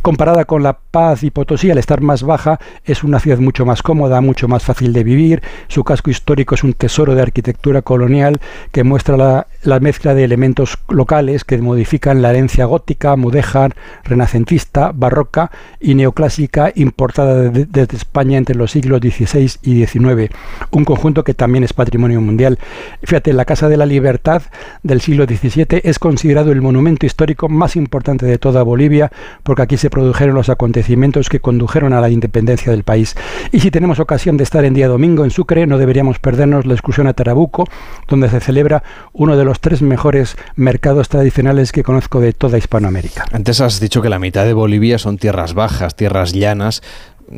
Comparada con La Paz y Potosí, al estar más baja, es una ciudad mucho más cómoda, mucho más fácil de vivir. Su casco histórico es un tesoro de arquitectura colonial que muestra la, mezcla de elementos locales que modifican la herencia gótica, mudéjar, renacentista, barroca y neoclásica importada desde España entre los siglos XVI y XIX, un conjunto que también es patrimonio mundial. Fíjate, la Casa de la Libertad del siglo XVII es considerado el monumento histórico más importante de toda Bolivia, porque aquí se produjeron los acontecimientos que condujeron a la independencia del país. Y si tenemos ocasión de estar en día domingo en Sucre, no deberíamos perdernos la excursión a Tarabuco, donde se celebra uno de los tres mejores mercados tradicionales que conozco de toda Hispanoamérica. Antes has dicho que la mitad de Bolivia son tierras bajas, tierras llanas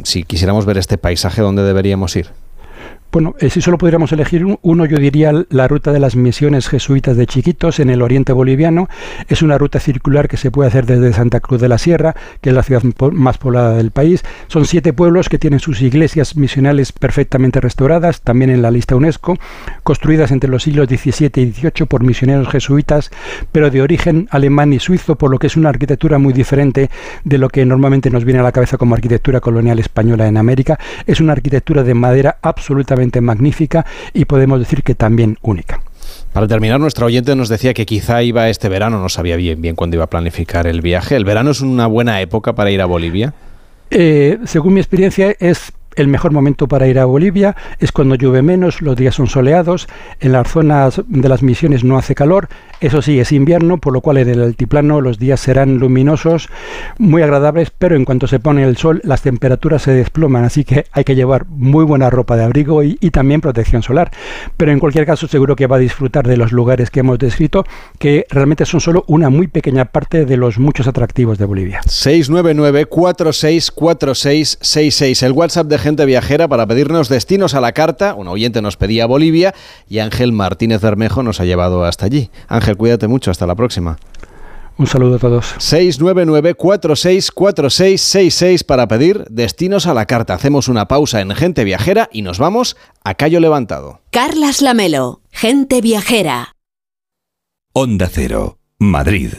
si quisiéramos ver este paisaje, ¿dónde deberíamos ir? Bueno, eh, si solo pudiéramos elegir uno, yo diría la ruta de las misiones jesuitas de Chiquitos en el oriente boliviano. Es una ruta circular que se puede hacer desde Santa Cruz de la Sierra, que es la ciudad más poblada del país. Son siete pueblos que tienen sus iglesias misionales perfectamente restauradas, también en la lista UNESCO, construidas entre los siglos XVII y XVIII por misioneros jesuitas, pero de origen alemán y suizo, por lo que es una arquitectura muy diferente de lo que normalmente nos viene a la cabeza como arquitectura colonial española en América. Es una arquitectura de madera absolutamente magnífica y podemos decir que también única. Para terminar, nuestro oyente nos decía que quizá iba este verano, no sabía bien, bien cuándo iba a planificar el viaje. ¿El verano es una buena época para ir a Bolivia? Eh, según mi experiencia, es el mejor momento para ir a Bolivia es cuando llueve menos, los días son soleados, en las zonas de las misiones no hace calor, eso sí, es invierno, por lo cual en el altiplano los días serán luminosos, muy agradables, pero en cuanto se pone el sol las temperaturas se desploman, así que hay que llevar muy buena ropa de abrigo y, también protección solar. Pero en cualquier caso seguro que va a disfrutar de los lugares que hemos descrito, que realmente son solo una muy pequeña parte de los muchos atractivos de Bolivia. 699 464666 el WhatsApp de gente viajera para pedirnos destinos a la carta. Un oyente nos pedía Bolivia y Ángel Martínez Bermejo nos ha llevado hasta allí. Ángel, cuídate mucho. Hasta la próxima. Un saludo a todos. 699-464666 para pedir destinos a la carta. Hacemos una pausa en Gente Viajera y nos vamos a Cayo Levantado. Carlas Lamelo, Gente Viajera. Onda Cero, Madrid.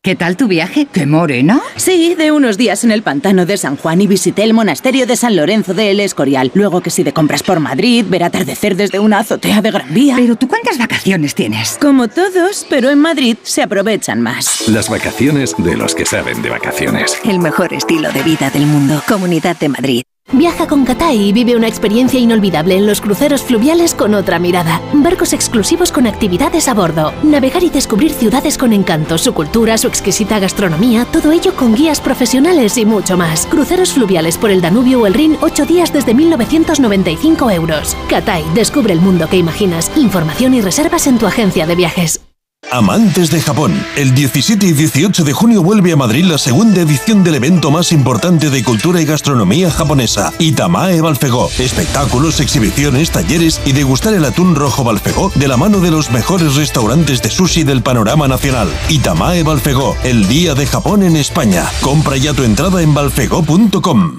¿Qué tal tu viaje? ¿Qué morena? Sí, de unos días en el pantano de San Juan y visité el monasterio de San Lorenzo de El Escorial. Luego que si de compras por Madrid, ver atardecer desde una azotea de Gran Vía. Pero tú cuántas vacaciones tienes? Como todos, pero en Madrid se aprovechan más. Las vacaciones de los que saben de vacaciones. El mejor estilo de vida del mundo. Comunidad de Madrid. Viaja con Catay y vive una experiencia inolvidable en los cruceros fluviales con otra mirada. Barcos exclusivos con actividades a bordo. Navegar y descubrir ciudades con encanto, su cultura, su exquisita gastronomía, todo ello con guías profesionales y mucho más. Cruceros fluviales por el Danubio o el Rin, 8 días desde 1995 euros. Catay, descubre el mundo que imaginas. Información y reservas en tu agencia de viajes. Amantes de Japón, el 17 y 18 de junio vuelve a Madrid la segunda edición del evento más importante de cultura y gastronomía japonesa, Itamae Balfegó. Espectáculos, exhibiciones, talleres y degustar el atún rojo Balfegó de la mano de los mejores restaurantes de sushi del panorama nacional. Itamae Balfegó, el día de Japón en España. Compra ya tu entrada en balfegó.com.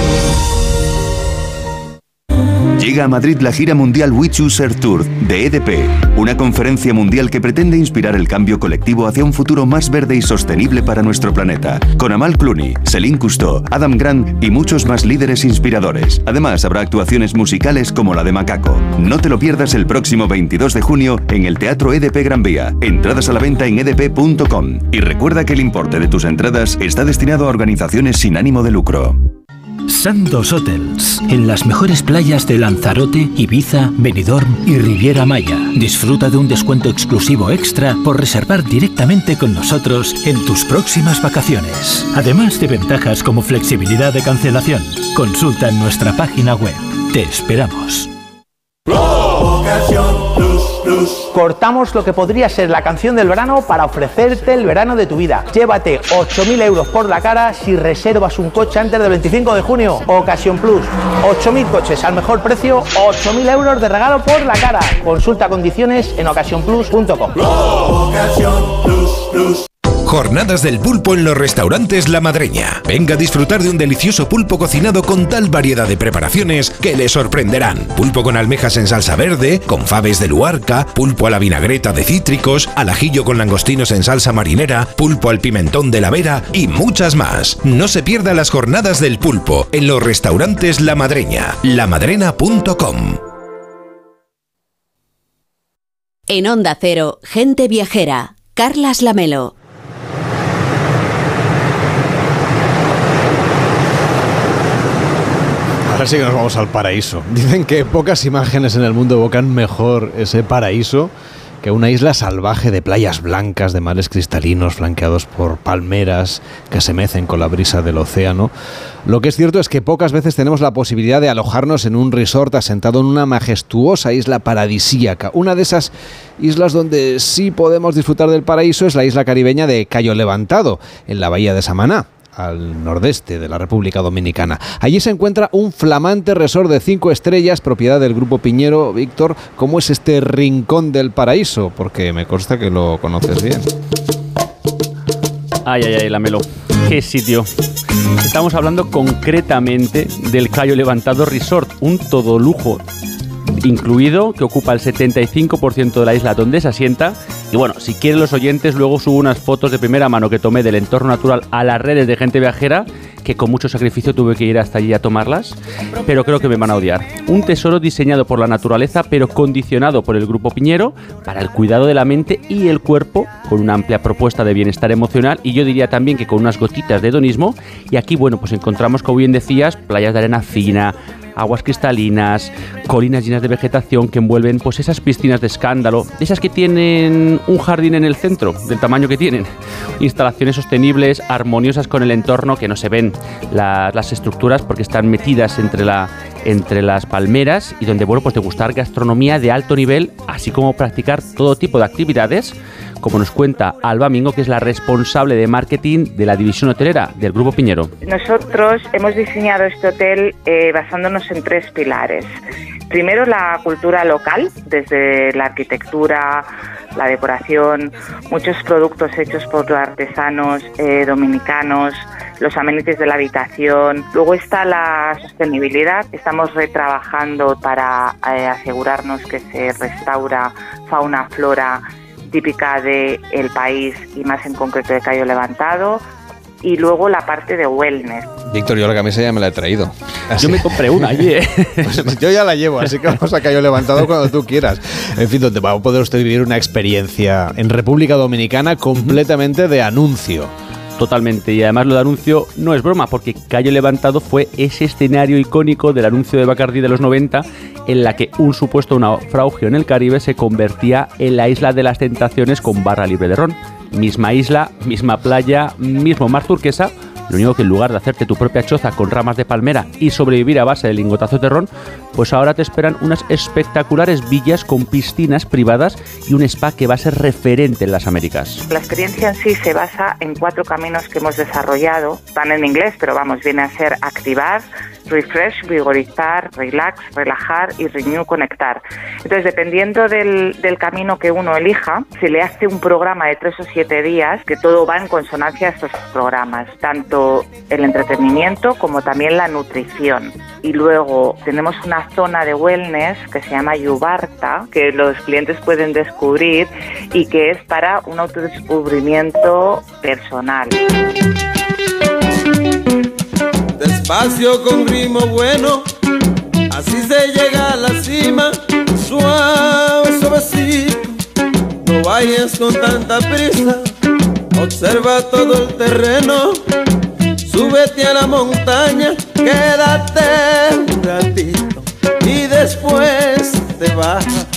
Llega a Madrid la gira mundial We Chooser Tour de EDP, una conferencia mundial que pretende inspirar el cambio colectivo hacia un futuro más verde y sostenible para nuestro planeta, con Amal Clooney, Celine Cousteau, Adam Grant y muchos más líderes inspiradores. Además, habrá actuaciones musicales como la de Macaco. No te lo pierdas el próximo 22 de junio en el Teatro EDP Gran Vía. Entradas a la venta en edp.com. Y recuerda que el importe de tus entradas está destinado a organizaciones sin ánimo de lucro. Sandos Hotels, en las mejores playas de Lanzarote, Ibiza, Benidorm y Riviera Maya. Disfruta de un descuento exclusivo extra por reservar directamente con nosotros en tus próximas vacaciones. Además de ventajas como flexibilidad de cancelación. Consulta en nuestra página web. Te esperamos. Cortamos lo que podría ser la canción del verano para ofrecerte el verano de tu vida. Llévate 8.000 euros por la cara si reservas un coche antes del 25 de junio. Ocasión Plus. 8.000 coches al mejor precio, 8.000 euros de regalo por la cara. Consulta condiciones en ocasiónplus.com. Jornadas del pulpo en los restaurantes La Madreña. Venga a disfrutar de un delicioso pulpo cocinado con tal variedad de preparaciones que le sorprenderán. Pulpo con almejas en salsa verde, con faves de luarca, pulpo a la vinagreta de cítricos, al ajillo con langostinos en salsa marinera, pulpo al pimentón de la vera y muchas más. No se pierda las jornadas del pulpo en los restaurantes La Madreña. lamadrena.com. En Onda Cero, Gente Viajera, Carlas Lamelo. Sí que nos vamos al paraíso. <laughs> Dicen que pocas imágenes en el mundo evocan mejor ese paraíso que una isla salvaje de playas blancas, de mares cristalinos flanqueados por palmeras que se mecen con la brisa del océano. Lo que es cierto es que pocas veces tenemos la posibilidad de alojarnos en un resort asentado en una majestuosa isla paradisíaca. Una de esas islas donde sí podemos disfrutar del paraíso es la isla caribeña de Cayo Levantado, en la bahía de Samaná al nordeste de la República Dominicana. Allí se encuentra un flamante resort de cinco estrellas, propiedad del Grupo Piñero. Víctor, ¿cómo es este rincón del paraíso? Porque me consta que lo conoces bien. Ay, ay, ay, la melo. ¿Qué sitio? Estamos hablando concretamente del Cayo Levantado Resort, un todo lujo incluido que ocupa el 75% de la isla donde se asienta. Y bueno, si quieren los oyentes, luego subo unas fotos de primera mano que tomé del entorno natural a las redes de gente viajera que con mucho sacrificio tuve que ir hasta allí a tomarlas, pero creo que me van a odiar. Un tesoro diseñado por la naturaleza, pero condicionado por el Grupo Piñero para el cuidado de la mente y el cuerpo, con una amplia propuesta de bienestar emocional y yo diría también que con unas gotitas de hedonismo. Y aquí, bueno, pues encontramos, como bien decías, playas de arena fina, aguas cristalinas, colinas llenas de vegetación que envuelven pues esas piscinas de escándalo, esas que tienen un jardín en el centro, del tamaño que tienen, instalaciones sostenibles, armoniosas con el entorno, que no se ven las estructuras porque están metidas entre la entre las palmeras y donde bueno pues degustar gastronomía de alto nivel, así como practicar todo tipo de actividades como nos cuenta Alba Mingo, que es la responsable de marketing de la división hotelera del Grupo Piñero. Nosotros hemos diseñado este hotel eh, basándonos en tres pilares. Primero, la cultura local, desde la arquitectura, la decoración, muchos productos hechos por artesanos eh, dominicanos, los amenities de la habitación. Luego está la sostenibilidad. Estamos retrabajando para eh, asegurarnos que se restaura fauna, flora típica del el país y más en concreto de Cayo Levantado. Y luego la parte de wellness. Víctor, yo la camisa ya me la he traído. Yo me compré una allí, ¿eh? <laughs> pues yo ya la llevo, así que vamos a Cayo Levantado cuando tú quieras. En fin, donde va a poder usted vivir una experiencia en República Dominicana completamente de anuncio. Totalmente, y además lo de anuncio no es broma, porque Cayo Levantado fue ese escenario icónico del anuncio de Bacardi de los 90 en la que un supuesto naufragio en el Caribe se convertía en la isla de las tentaciones con barra libre de ron. Misma isla, misma playa, mismo mar turquesa, lo único que en lugar de hacerte tu propia choza con ramas de palmera y sobrevivir a base de lingotazos de ron, pues ahora te esperan unas espectaculares villas con piscinas privadas y un spa que va a ser referente en las Américas. La experiencia en sí se basa en cuatro caminos que hemos desarrollado. Van en inglés, pero vamos, viene a ser activar, refresh, vigorizar, relax, relajar y renew, conectar. Entonces, dependiendo del, del, camino que uno elija, se le hace un programa de tres o siete días que todo va en consonancia a estos programas, tanto el entretenimiento como también la nutrición. Y luego tenemos una zona de wellness que se llama Yubarta, que los clientes pueden descubrir y que es para un autodescubrimiento personal. Despacio con ritmo bueno, así se llega a la cima, suave, suavecito. No vayas con tanta prisa, observa todo el terreno, súbete a la montaña, quédate un ratito después te bajas.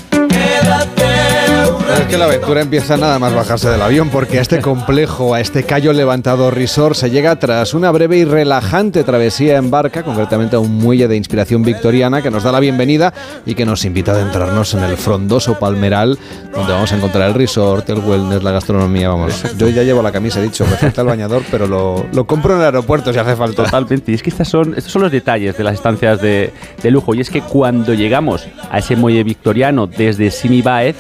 Es que la aventura empieza nada más bajarse del avión, porque a este complejo, a este Cayo Levantado Resort, se llega tras una breve y relajante travesía en barca, concretamente a un muelle de inspiración victoriana, que nos da la bienvenida y que nos invita a adentrarnos en el frondoso palmeral, donde vamos a encontrar el resort, el wellness, la gastronomía. Vamos, <laughs> yo ya llevo la camisa, he dicho, me falta el bañador, pero lo, lo, compro en el aeropuerto si hace falta. Totalmente, y es que estas son, estos son los detalles de las estancias de, de lujo, y es que cuando llegamos a ese muelle victoriano desde Simi Baez,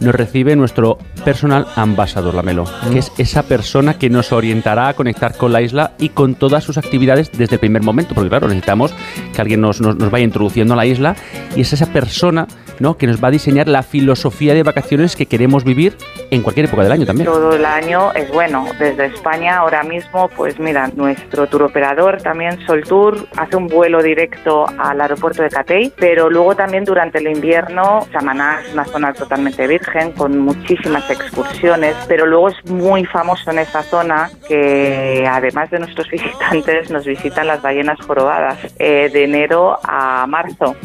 nos recibe nuestro personal ambasador Lamelo, que es esa persona que nos orientará a conectar con la isla y con todas sus actividades desde el primer momento, porque claro, necesitamos que alguien nos, nos, nos vaya introduciendo a la isla y es esa persona ¿no? que nos va a diseñar la filosofía de vacaciones que queremos vivir en cualquier época del año también. Todo el año es bueno. Desde España ahora mismo, pues mira, nuestro tour operador también Sol Tour hace un vuelo directo al aeropuerto de Catey, pero luego también durante el invierno, Samaná es una zona totalmente virgen con muchísimas excursiones, pero luego es muy famoso en esta zona que además de nuestros <laughs> visitantes nos visitan las ballenas jorobadas eh, de enero a marzo.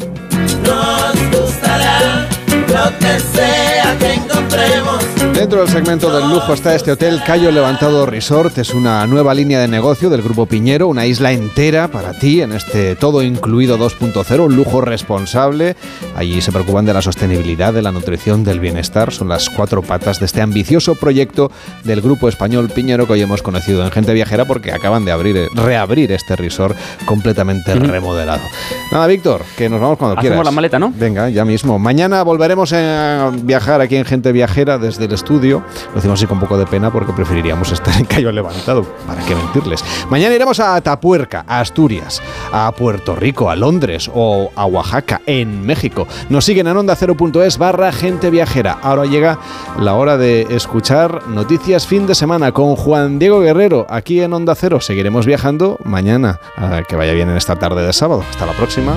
Nos gustará lo que sea que encontremos. Dentro del segmento del lujo está este hotel Cayo Levantado Resort. Es una nueva línea de negocio del Grupo Piñero, una isla entera para ti en este todo incluido 2.0, un lujo responsable. Allí se preocupan de la sostenibilidad, de la nutrición, del bienestar. Son las cuatro patas de este ambicioso proyecto del Grupo Español Piñero que hoy hemos conocido en Gente Viajera porque acaban de abrir, reabrir este resort completamente remodelado. Nada, Víctor, que nos vamos cuando Hacemos quieras. la maleta, ¿no? Venga, ya mismo. Mañana volveremos vamos a viajar aquí en Gente Viajera desde el estudio. Lo hacemos así con un poco de pena porque preferiríamos estar en Cayo Levantado. ¿Para qué mentirles? Mañana iremos a Atapuerca, a Asturias, a Puerto Rico, a Londres o a Oaxaca, en México. Nos siguen en onda 0.es barra Gente Viajera. Ahora llega la hora de escuchar noticias fin de semana con Juan Diego Guerrero aquí en Onda Cero. Seguiremos viajando mañana. que vaya bien en esta tarde de sábado. Hasta la próxima.